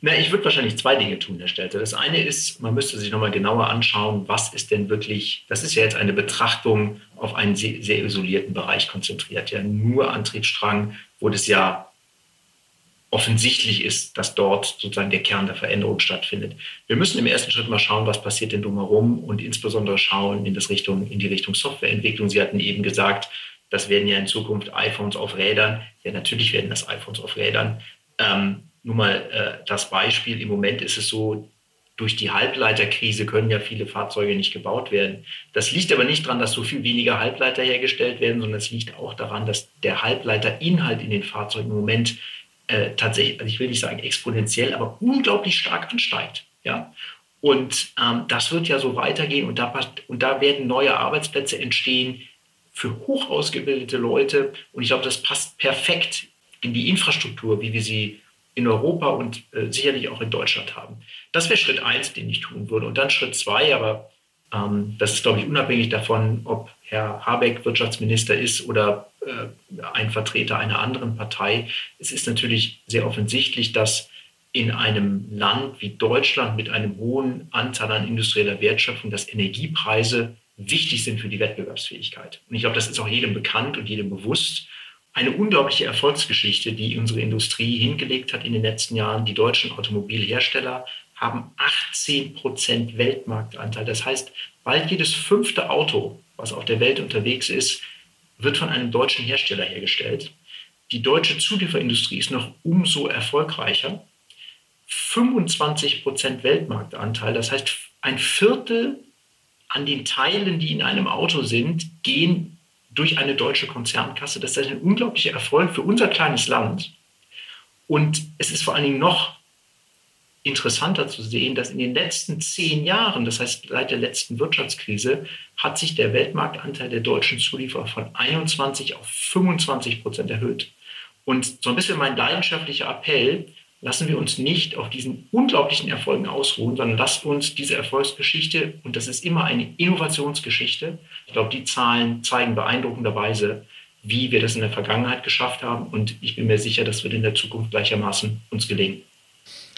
Na, ich würde wahrscheinlich zwei Dinge tun, Herr Stelter. Das eine ist, man müsste sich nochmal genauer anschauen, was ist denn wirklich, das ist ja jetzt eine Betrachtung auf einen sehr, sehr isolierten Bereich konzentriert. Ja, nur Antriebsstrang, wo das ja offensichtlich ist, dass dort sozusagen der Kern der Veränderung stattfindet. Wir müssen im ersten Schritt mal schauen, was passiert denn drumherum und insbesondere schauen in, das Richtung, in die Richtung Softwareentwicklung. Sie hatten eben gesagt, das werden ja in Zukunft iPhones auf Rädern. Ja, natürlich werden das iPhones auf Rädern. Ähm, nur mal äh, das Beispiel, im Moment ist es so, durch die Halbleiterkrise können ja viele Fahrzeuge nicht gebaut werden. Das liegt aber nicht daran, dass so viel weniger Halbleiter hergestellt werden, sondern es liegt auch daran, dass der Halbleiterinhalt in den Fahrzeugen im Moment äh, tatsächlich, also ich will nicht sagen exponentiell, aber unglaublich stark ansteigt. Ja? Und ähm, das wird ja so weitergehen und da, und da werden neue Arbeitsplätze entstehen für hoch ausgebildete Leute. Und ich glaube, das passt perfekt in die Infrastruktur, wie wir sie in Europa und äh, sicherlich auch in Deutschland haben. Das wäre Schritt eins, den ich tun würde. Und dann Schritt zwei, aber ähm, das ist, glaube ich, unabhängig davon, ob Herr Habeck Wirtschaftsminister ist oder äh, ein Vertreter einer anderen Partei. Es ist natürlich sehr offensichtlich, dass in einem Land wie Deutschland mit einem hohen Anteil an industrieller Wertschöpfung, dass Energiepreise wichtig sind für die Wettbewerbsfähigkeit. Und ich glaube, das ist auch jedem bekannt und jedem bewusst. Eine unglaubliche Erfolgsgeschichte, die unsere Industrie hingelegt hat in den letzten Jahren. Die deutschen Automobilhersteller haben 18 Prozent Weltmarktanteil. Das heißt, bald jedes fünfte Auto, was auf der Welt unterwegs ist, wird von einem deutschen Hersteller hergestellt. Die deutsche Zulieferindustrie ist noch umso erfolgreicher. 25 Prozent Weltmarktanteil, das heißt, ein Viertel an den Teilen, die in einem Auto sind, gehen durch eine deutsche Konzernkasse. Das ist ein unglaublicher Erfolg für unser kleines Land. Und es ist vor allen Dingen noch interessanter zu sehen, dass in den letzten zehn Jahren, das heißt seit der letzten Wirtschaftskrise, hat sich der Weltmarktanteil der deutschen Zulieferer von 21 auf 25 Prozent erhöht. Und so ein bisschen mein leidenschaftlicher Appell, lassen wir uns nicht auf diesen unglaublichen Erfolgen ausruhen, sondern lasst uns diese Erfolgsgeschichte, und das ist immer eine Innovationsgeschichte, ich glaube, die Zahlen zeigen beeindruckenderweise, wie wir das in der Vergangenheit geschafft haben. Und ich bin mir sicher, das wird in der Zukunft gleichermaßen uns gelingen.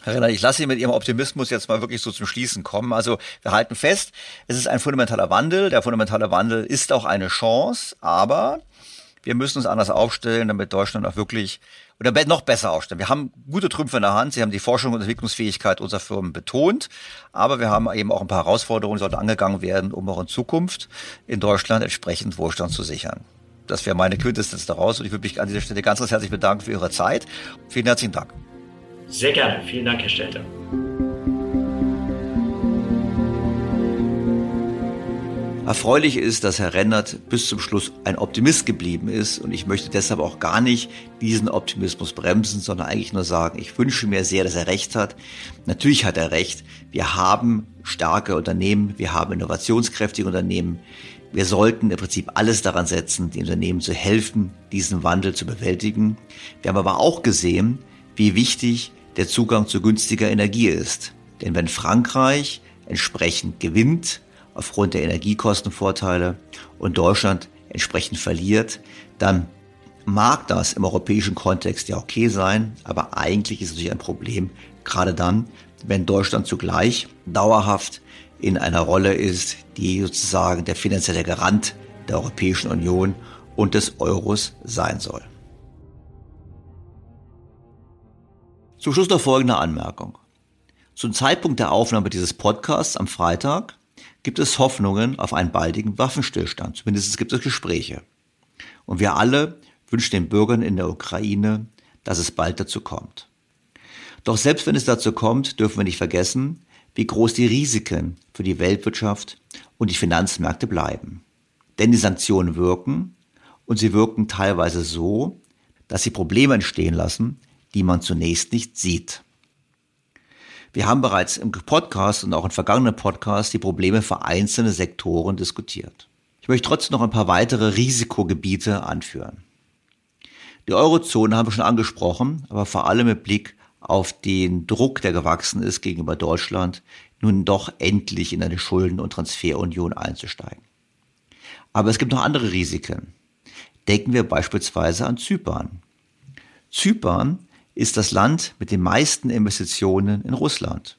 Herr Renner, ich lasse Sie mit Ihrem Optimismus jetzt mal wirklich so zum Schließen kommen. Also wir halten fest, es ist ein fundamentaler Wandel. Der fundamentale Wandel ist auch eine Chance, aber wir müssen uns anders aufstellen, damit Deutschland auch wirklich oder noch besser aufstellen. Wir haben gute Trümpfe in der Hand. Sie haben die Forschung und Entwicklungsfähigkeit unserer Firmen betont, aber wir haben eben auch ein paar Herausforderungen, die sollten angegangen werden, um auch in Zukunft in Deutschland entsprechend Wohlstand zu sichern. Das wäre meine Quintessenz daraus und ich würde mich an dieser Stelle ganz, ganz herzlich bedanken für Ihre Zeit. Vielen herzlichen Dank. Sehr gerne. Vielen Dank, Herr Stelter. Erfreulich ist, dass Herr Rennert bis zum Schluss ein Optimist geblieben ist und ich möchte deshalb auch gar nicht diesen Optimismus bremsen, sondern eigentlich nur sagen, ich wünsche mir sehr, dass er recht hat. Natürlich hat er recht. Wir haben starke Unternehmen, wir haben innovationskräftige Unternehmen. Wir sollten im Prinzip alles daran setzen, den Unternehmen zu helfen, diesen Wandel zu bewältigen. Wir haben aber auch gesehen, wie wichtig der Zugang zu günstiger Energie ist. Denn wenn Frankreich entsprechend gewinnt, aufgrund der Energiekostenvorteile und Deutschland entsprechend verliert, dann mag das im europäischen Kontext ja okay sein, aber eigentlich ist es natürlich ein Problem, gerade dann, wenn Deutschland zugleich dauerhaft in einer Rolle ist, die sozusagen der finanzielle Garant der Europäischen Union und des Euros sein soll. Zum Schluss noch folgende Anmerkung. Zum Zeitpunkt der Aufnahme dieses Podcasts am Freitag gibt es Hoffnungen auf einen baldigen Waffenstillstand. Zumindest gibt es Gespräche. Und wir alle wünschen den Bürgern in der Ukraine, dass es bald dazu kommt. Doch selbst wenn es dazu kommt, dürfen wir nicht vergessen, wie groß die Risiken für die Weltwirtschaft und die Finanzmärkte bleiben. Denn die Sanktionen wirken und sie wirken teilweise so, dass sie Probleme entstehen lassen, die man zunächst nicht sieht. Wir haben bereits im Podcast und auch in vergangenen Podcasts die Probleme für einzelne Sektoren diskutiert. Ich möchte trotzdem noch ein paar weitere Risikogebiete anführen. Die Eurozone haben wir schon angesprochen, aber vor allem mit Blick auf den Druck, der gewachsen ist gegenüber Deutschland, nun doch endlich in eine Schulden- und Transferunion einzusteigen. Aber es gibt noch andere Risiken. Denken wir beispielsweise an Zypern. Zypern ist das Land mit den meisten Investitionen in Russland.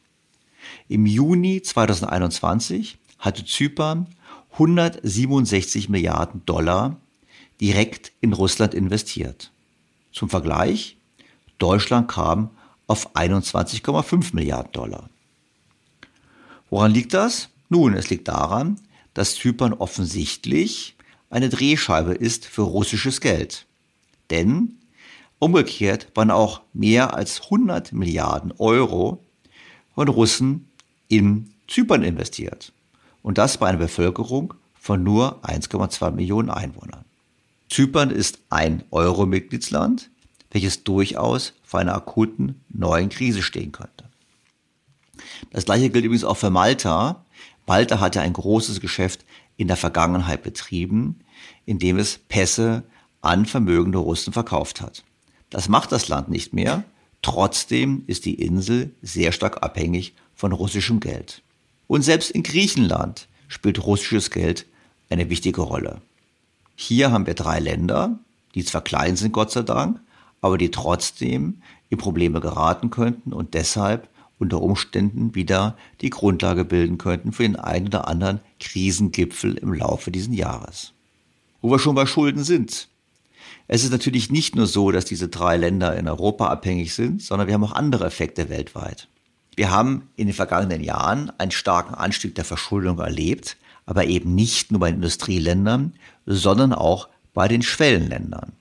Im Juni 2021 hatte Zypern 167 Milliarden Dollar direkt in Russland investiert. Zum Vergleich, Deutschland kam auf 21,5 Milliarden Dollar. Woran liegt das? Nun, es liegt daran, dass Zypern offensichtlich eine Drehscheibe ist für russisches Geld. Denn Umgekehrt waren auch mehr als 100 Milliarden Euro von Russen in Zypern investiert. Und das bei einer Bevölkerung von nur 1,2 Millionen Einwohnern. Zypern ist ein Euro-Mitgliedsland, welches durchaus vor einer akuten neuen Krise stehen könnte. Das gleiche gilt übrigens auch für Malta. Malta hatte ein großes Geschäft in der Vergangenheit betrieben, indem es Pässe an vermögende Russen verkauft hat. Das macht das Land nicht mehr. Trotzdem ist die Insel sehr stark abhängig von russischem Geld. Und selbst in Griechenland spielt russisches Geld eine wichtige Rolle. Hier haben wir drei Länder, die zwar klein sind, Gott sei Dank, aber die trotzdem in Probleme geraten könnten und deshalb unter Umständen wieder die Grundlage bilden könnten für den einen oder anderen Krisengipfel im Laufe dieses Jahres. Wo wir schon bei Schulden sind. Es ist natürlich nicht nur so, dass diese drei Länder in Europa abhängig sind, sondern wir haben auch andere Effekte weltweit. Wir haben in den vergangenen Jahren einen starken Anstieg der Verschuldung erlebt, aber eben nicht nur bei Industrieländern, sondern auch bei den Schwellenländern.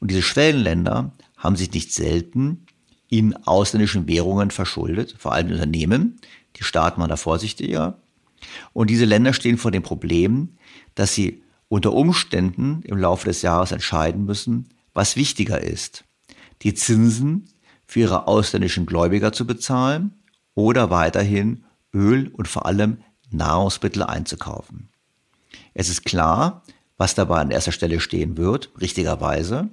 Und diese Schwellenländer haben sich nicht selten in ausländischen Währungen verschuldet, vor allem Unternehmen. Die Staaten waren da vorsichtiger. Und diese Länder stehen vor dem Problem, dass sie unter Umständen im Laufe des Jahres entscheiden müssen, was wichtiger ist. Die Zinsen für ihre ausländischen Gläubiger zu bezahlen oder weiterhin Öl und vor allem Nahrungsmittel einzukaufen. Es ist klar, was dabei an erster Stelle stehen wird, richtigerweise.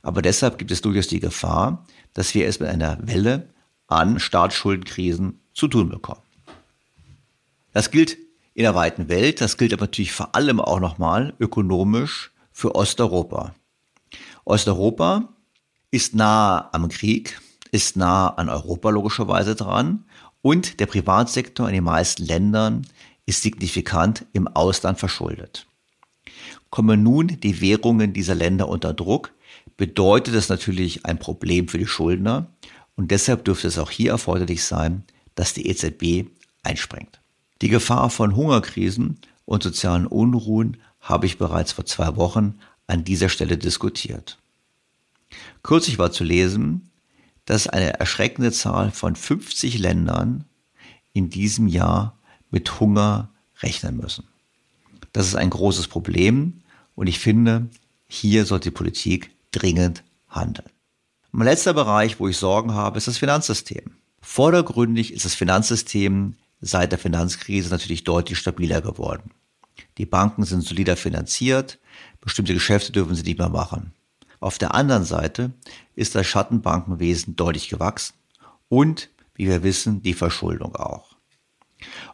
Aber deshalb gibt es durchaus die Gefahr, dass wir es mit einer Welle an Staatsschuldenkrisen zu tun bekommen. Das gilt in der weiten Welt, das gilt aber natürlich vor allem auch nochmal ökonomisch für Osteuropa. Osteuropa ist nahe am Krieg, ist nahe an Europa logischerweise dran und der Privatsektor in den meisten Ländern ist signifikant im Ausland verschuldet. Kommen nun die Währungen dieser Länder unter Druck, bedeutet das natürlich ein Problem für die Schuldner und deshalb dürfte es auch hier erforderlich sein, dass die EZB einspringt. Die Gefahr von Hungerkrisen und sozialen Unruhen habe ich bereits vor zwei Wochen an dieser Stelle diskutiert. Kürzlich war zu lesen, dass eine erschreckende Zahl von 50 Ländern in diesem Jahr mit Hunger rechnen müssen. Das ist ein großes Problem und ich finde, hier sollte die Politik dringend handeln. Mein letzter Bereich, wo ich Sorgen habe, ist das Finanzsystem. Vordergründig ist das Finanzsystem seit der Finanzkrise natürlich deutlich stabiler geworden. Die Banken sind solider finanziert, bestimmte Geschäfte dürfen sie nicht mehr machen. Auf der anderen Seite ist das Schattenbankenwesen deutlich gewachsen und, wie wir wissen, die Verschuldung auch.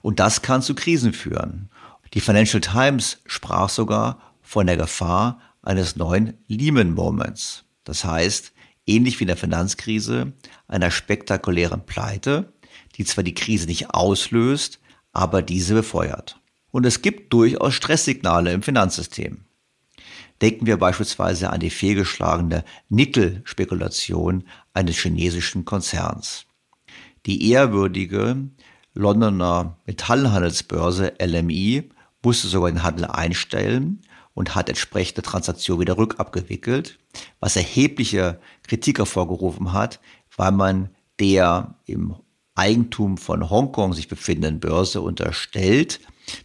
Und das kann zu Krisen führen. Die Financial Times sprach sogar von der Gefahr eines neuen Lehman Moments. Das heißt, ähnlich wie in der Finanzkrise, einer spektakulären Pleite, die zwar die Krise nicht auslöst, aber diese befeuert. Und es gibt durchaus Stresssignale im Finanzsystem. Denken wir beispielsweise an die fehlgeschlagene Nickel-Spekulation eines chinesischen Konzerns. Die ehrwürdige Londoner Metallhandelsbörse LMI musste sogar den Handel einstellen und hat entsprechende Transaktionen wieder rückabgewickelt, was erhebliche Kritik hervorgerufen hat, weil man der im Eigentum von Hongkong sich befindenden Börse unterstellt,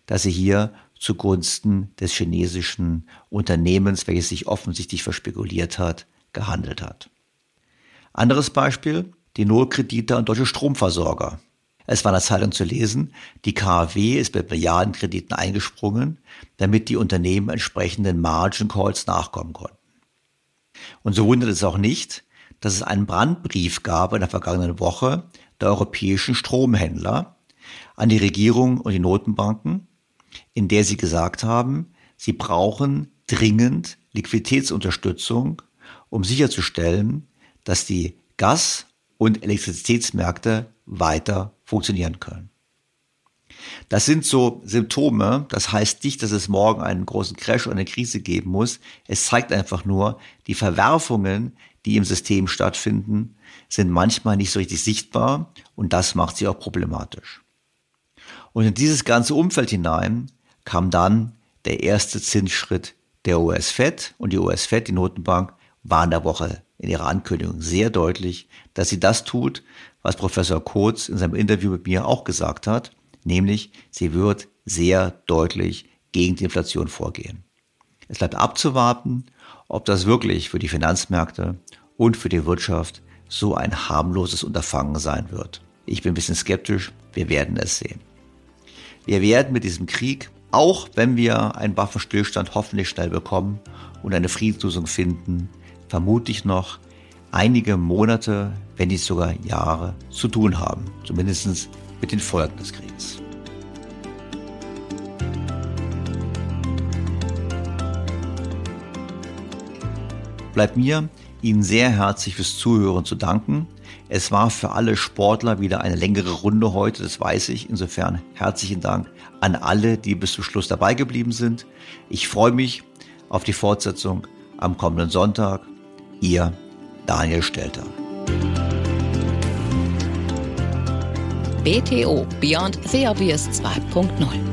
dass sie hier zugunsten des chinesischen Unternehmens, welches sich offensichtlich verspekuliert hat, gehandelt hat. Anderes Beispiel, die Notkredite an deutsche Stromversorger. Es war in der Zeitung zu lesen, die KfW ist mit Milliardenkrediten eingesprungen, damit die Unternehmen entsprechenden Margin Calls nachkommen konnten. Und so wundert es auch nicht, dass es einen Brandbrief gab in der vergangenen Woche der europäischen Stromhändler an die Regierung und die Notenbanken, in der sie gesagt haben, sie brauchen dringend Liquiditätsunterstützung, um sicherzustellen, dass die Gas- und Elektrizitätsmärkte weiter funktionieren können. Das sind so Symptome, das heißt nicht, dass es morgen einen großen Crash oder eine Krise geben muss. Es zeigt einfach nur, die Verwerfungen, die im System stattfinden, sind manchmal nicht so richtig sichtbar und das macht sie auch problematisch. Und in dieses ganze Umfeld hinein kam dann der erste Zinsschritt der US-Fed und die US-Fed, die Notenbank, war in der Woche in ihrer Ankündigung sehr deutlich, dass sie das tut, was Professor Kurz in seinem Interview mit mir auch gesagt hat, nämlich sie wird sehr deutlich gegen die Inflation vorgehen. Es bleibt abzuwarten, ob das wirklich für die Finanzmärkte und für die Wirtschaft so ein harmloses Unterfangen sein wird. Ich bin ein bisschen skeptisch, wir werden es sehen. Wir werden mit diesem Krieg, auch wenn wir einen Waffenstillstand hoffentlich schnell bekommen und eine Friedenslösung finden, vermutlich noch einige Monate, wenn nicht sogar Jahre zu tun haben, zumindest mit den Folgen des Krieges. Bleibt mir, Ihnen sehr herzlich fürs Zuhören zu danken. Es war für alle Sportler wieder eine längere Runde heute, das weiß ich. Insofern herzlichen Dank an alle, die bis zum Schluss dabei geblieben sind. Ich freue mich auf die Fortsetzung am kommenden Sonntag. Ihr Daniel Stelter. BTO Beyond the Obvious 2.0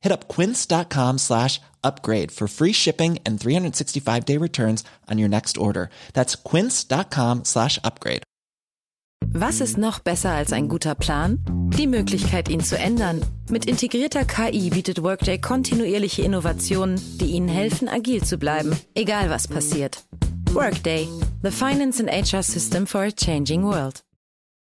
Hit up quince.com slash upgrade for free shipping and 365 day returns on your next order. That's quince.com slash upgrade. Was ist noch besser als ein guter Plan? Die Möglichkeit, ihn zu ändern. Mit integrierter KI bietet Workday kontinuierliche Innovationen, die Ihnen helfen, agil zu bleiben, egal was passiert. Workday, the finance and HR system for a changing world.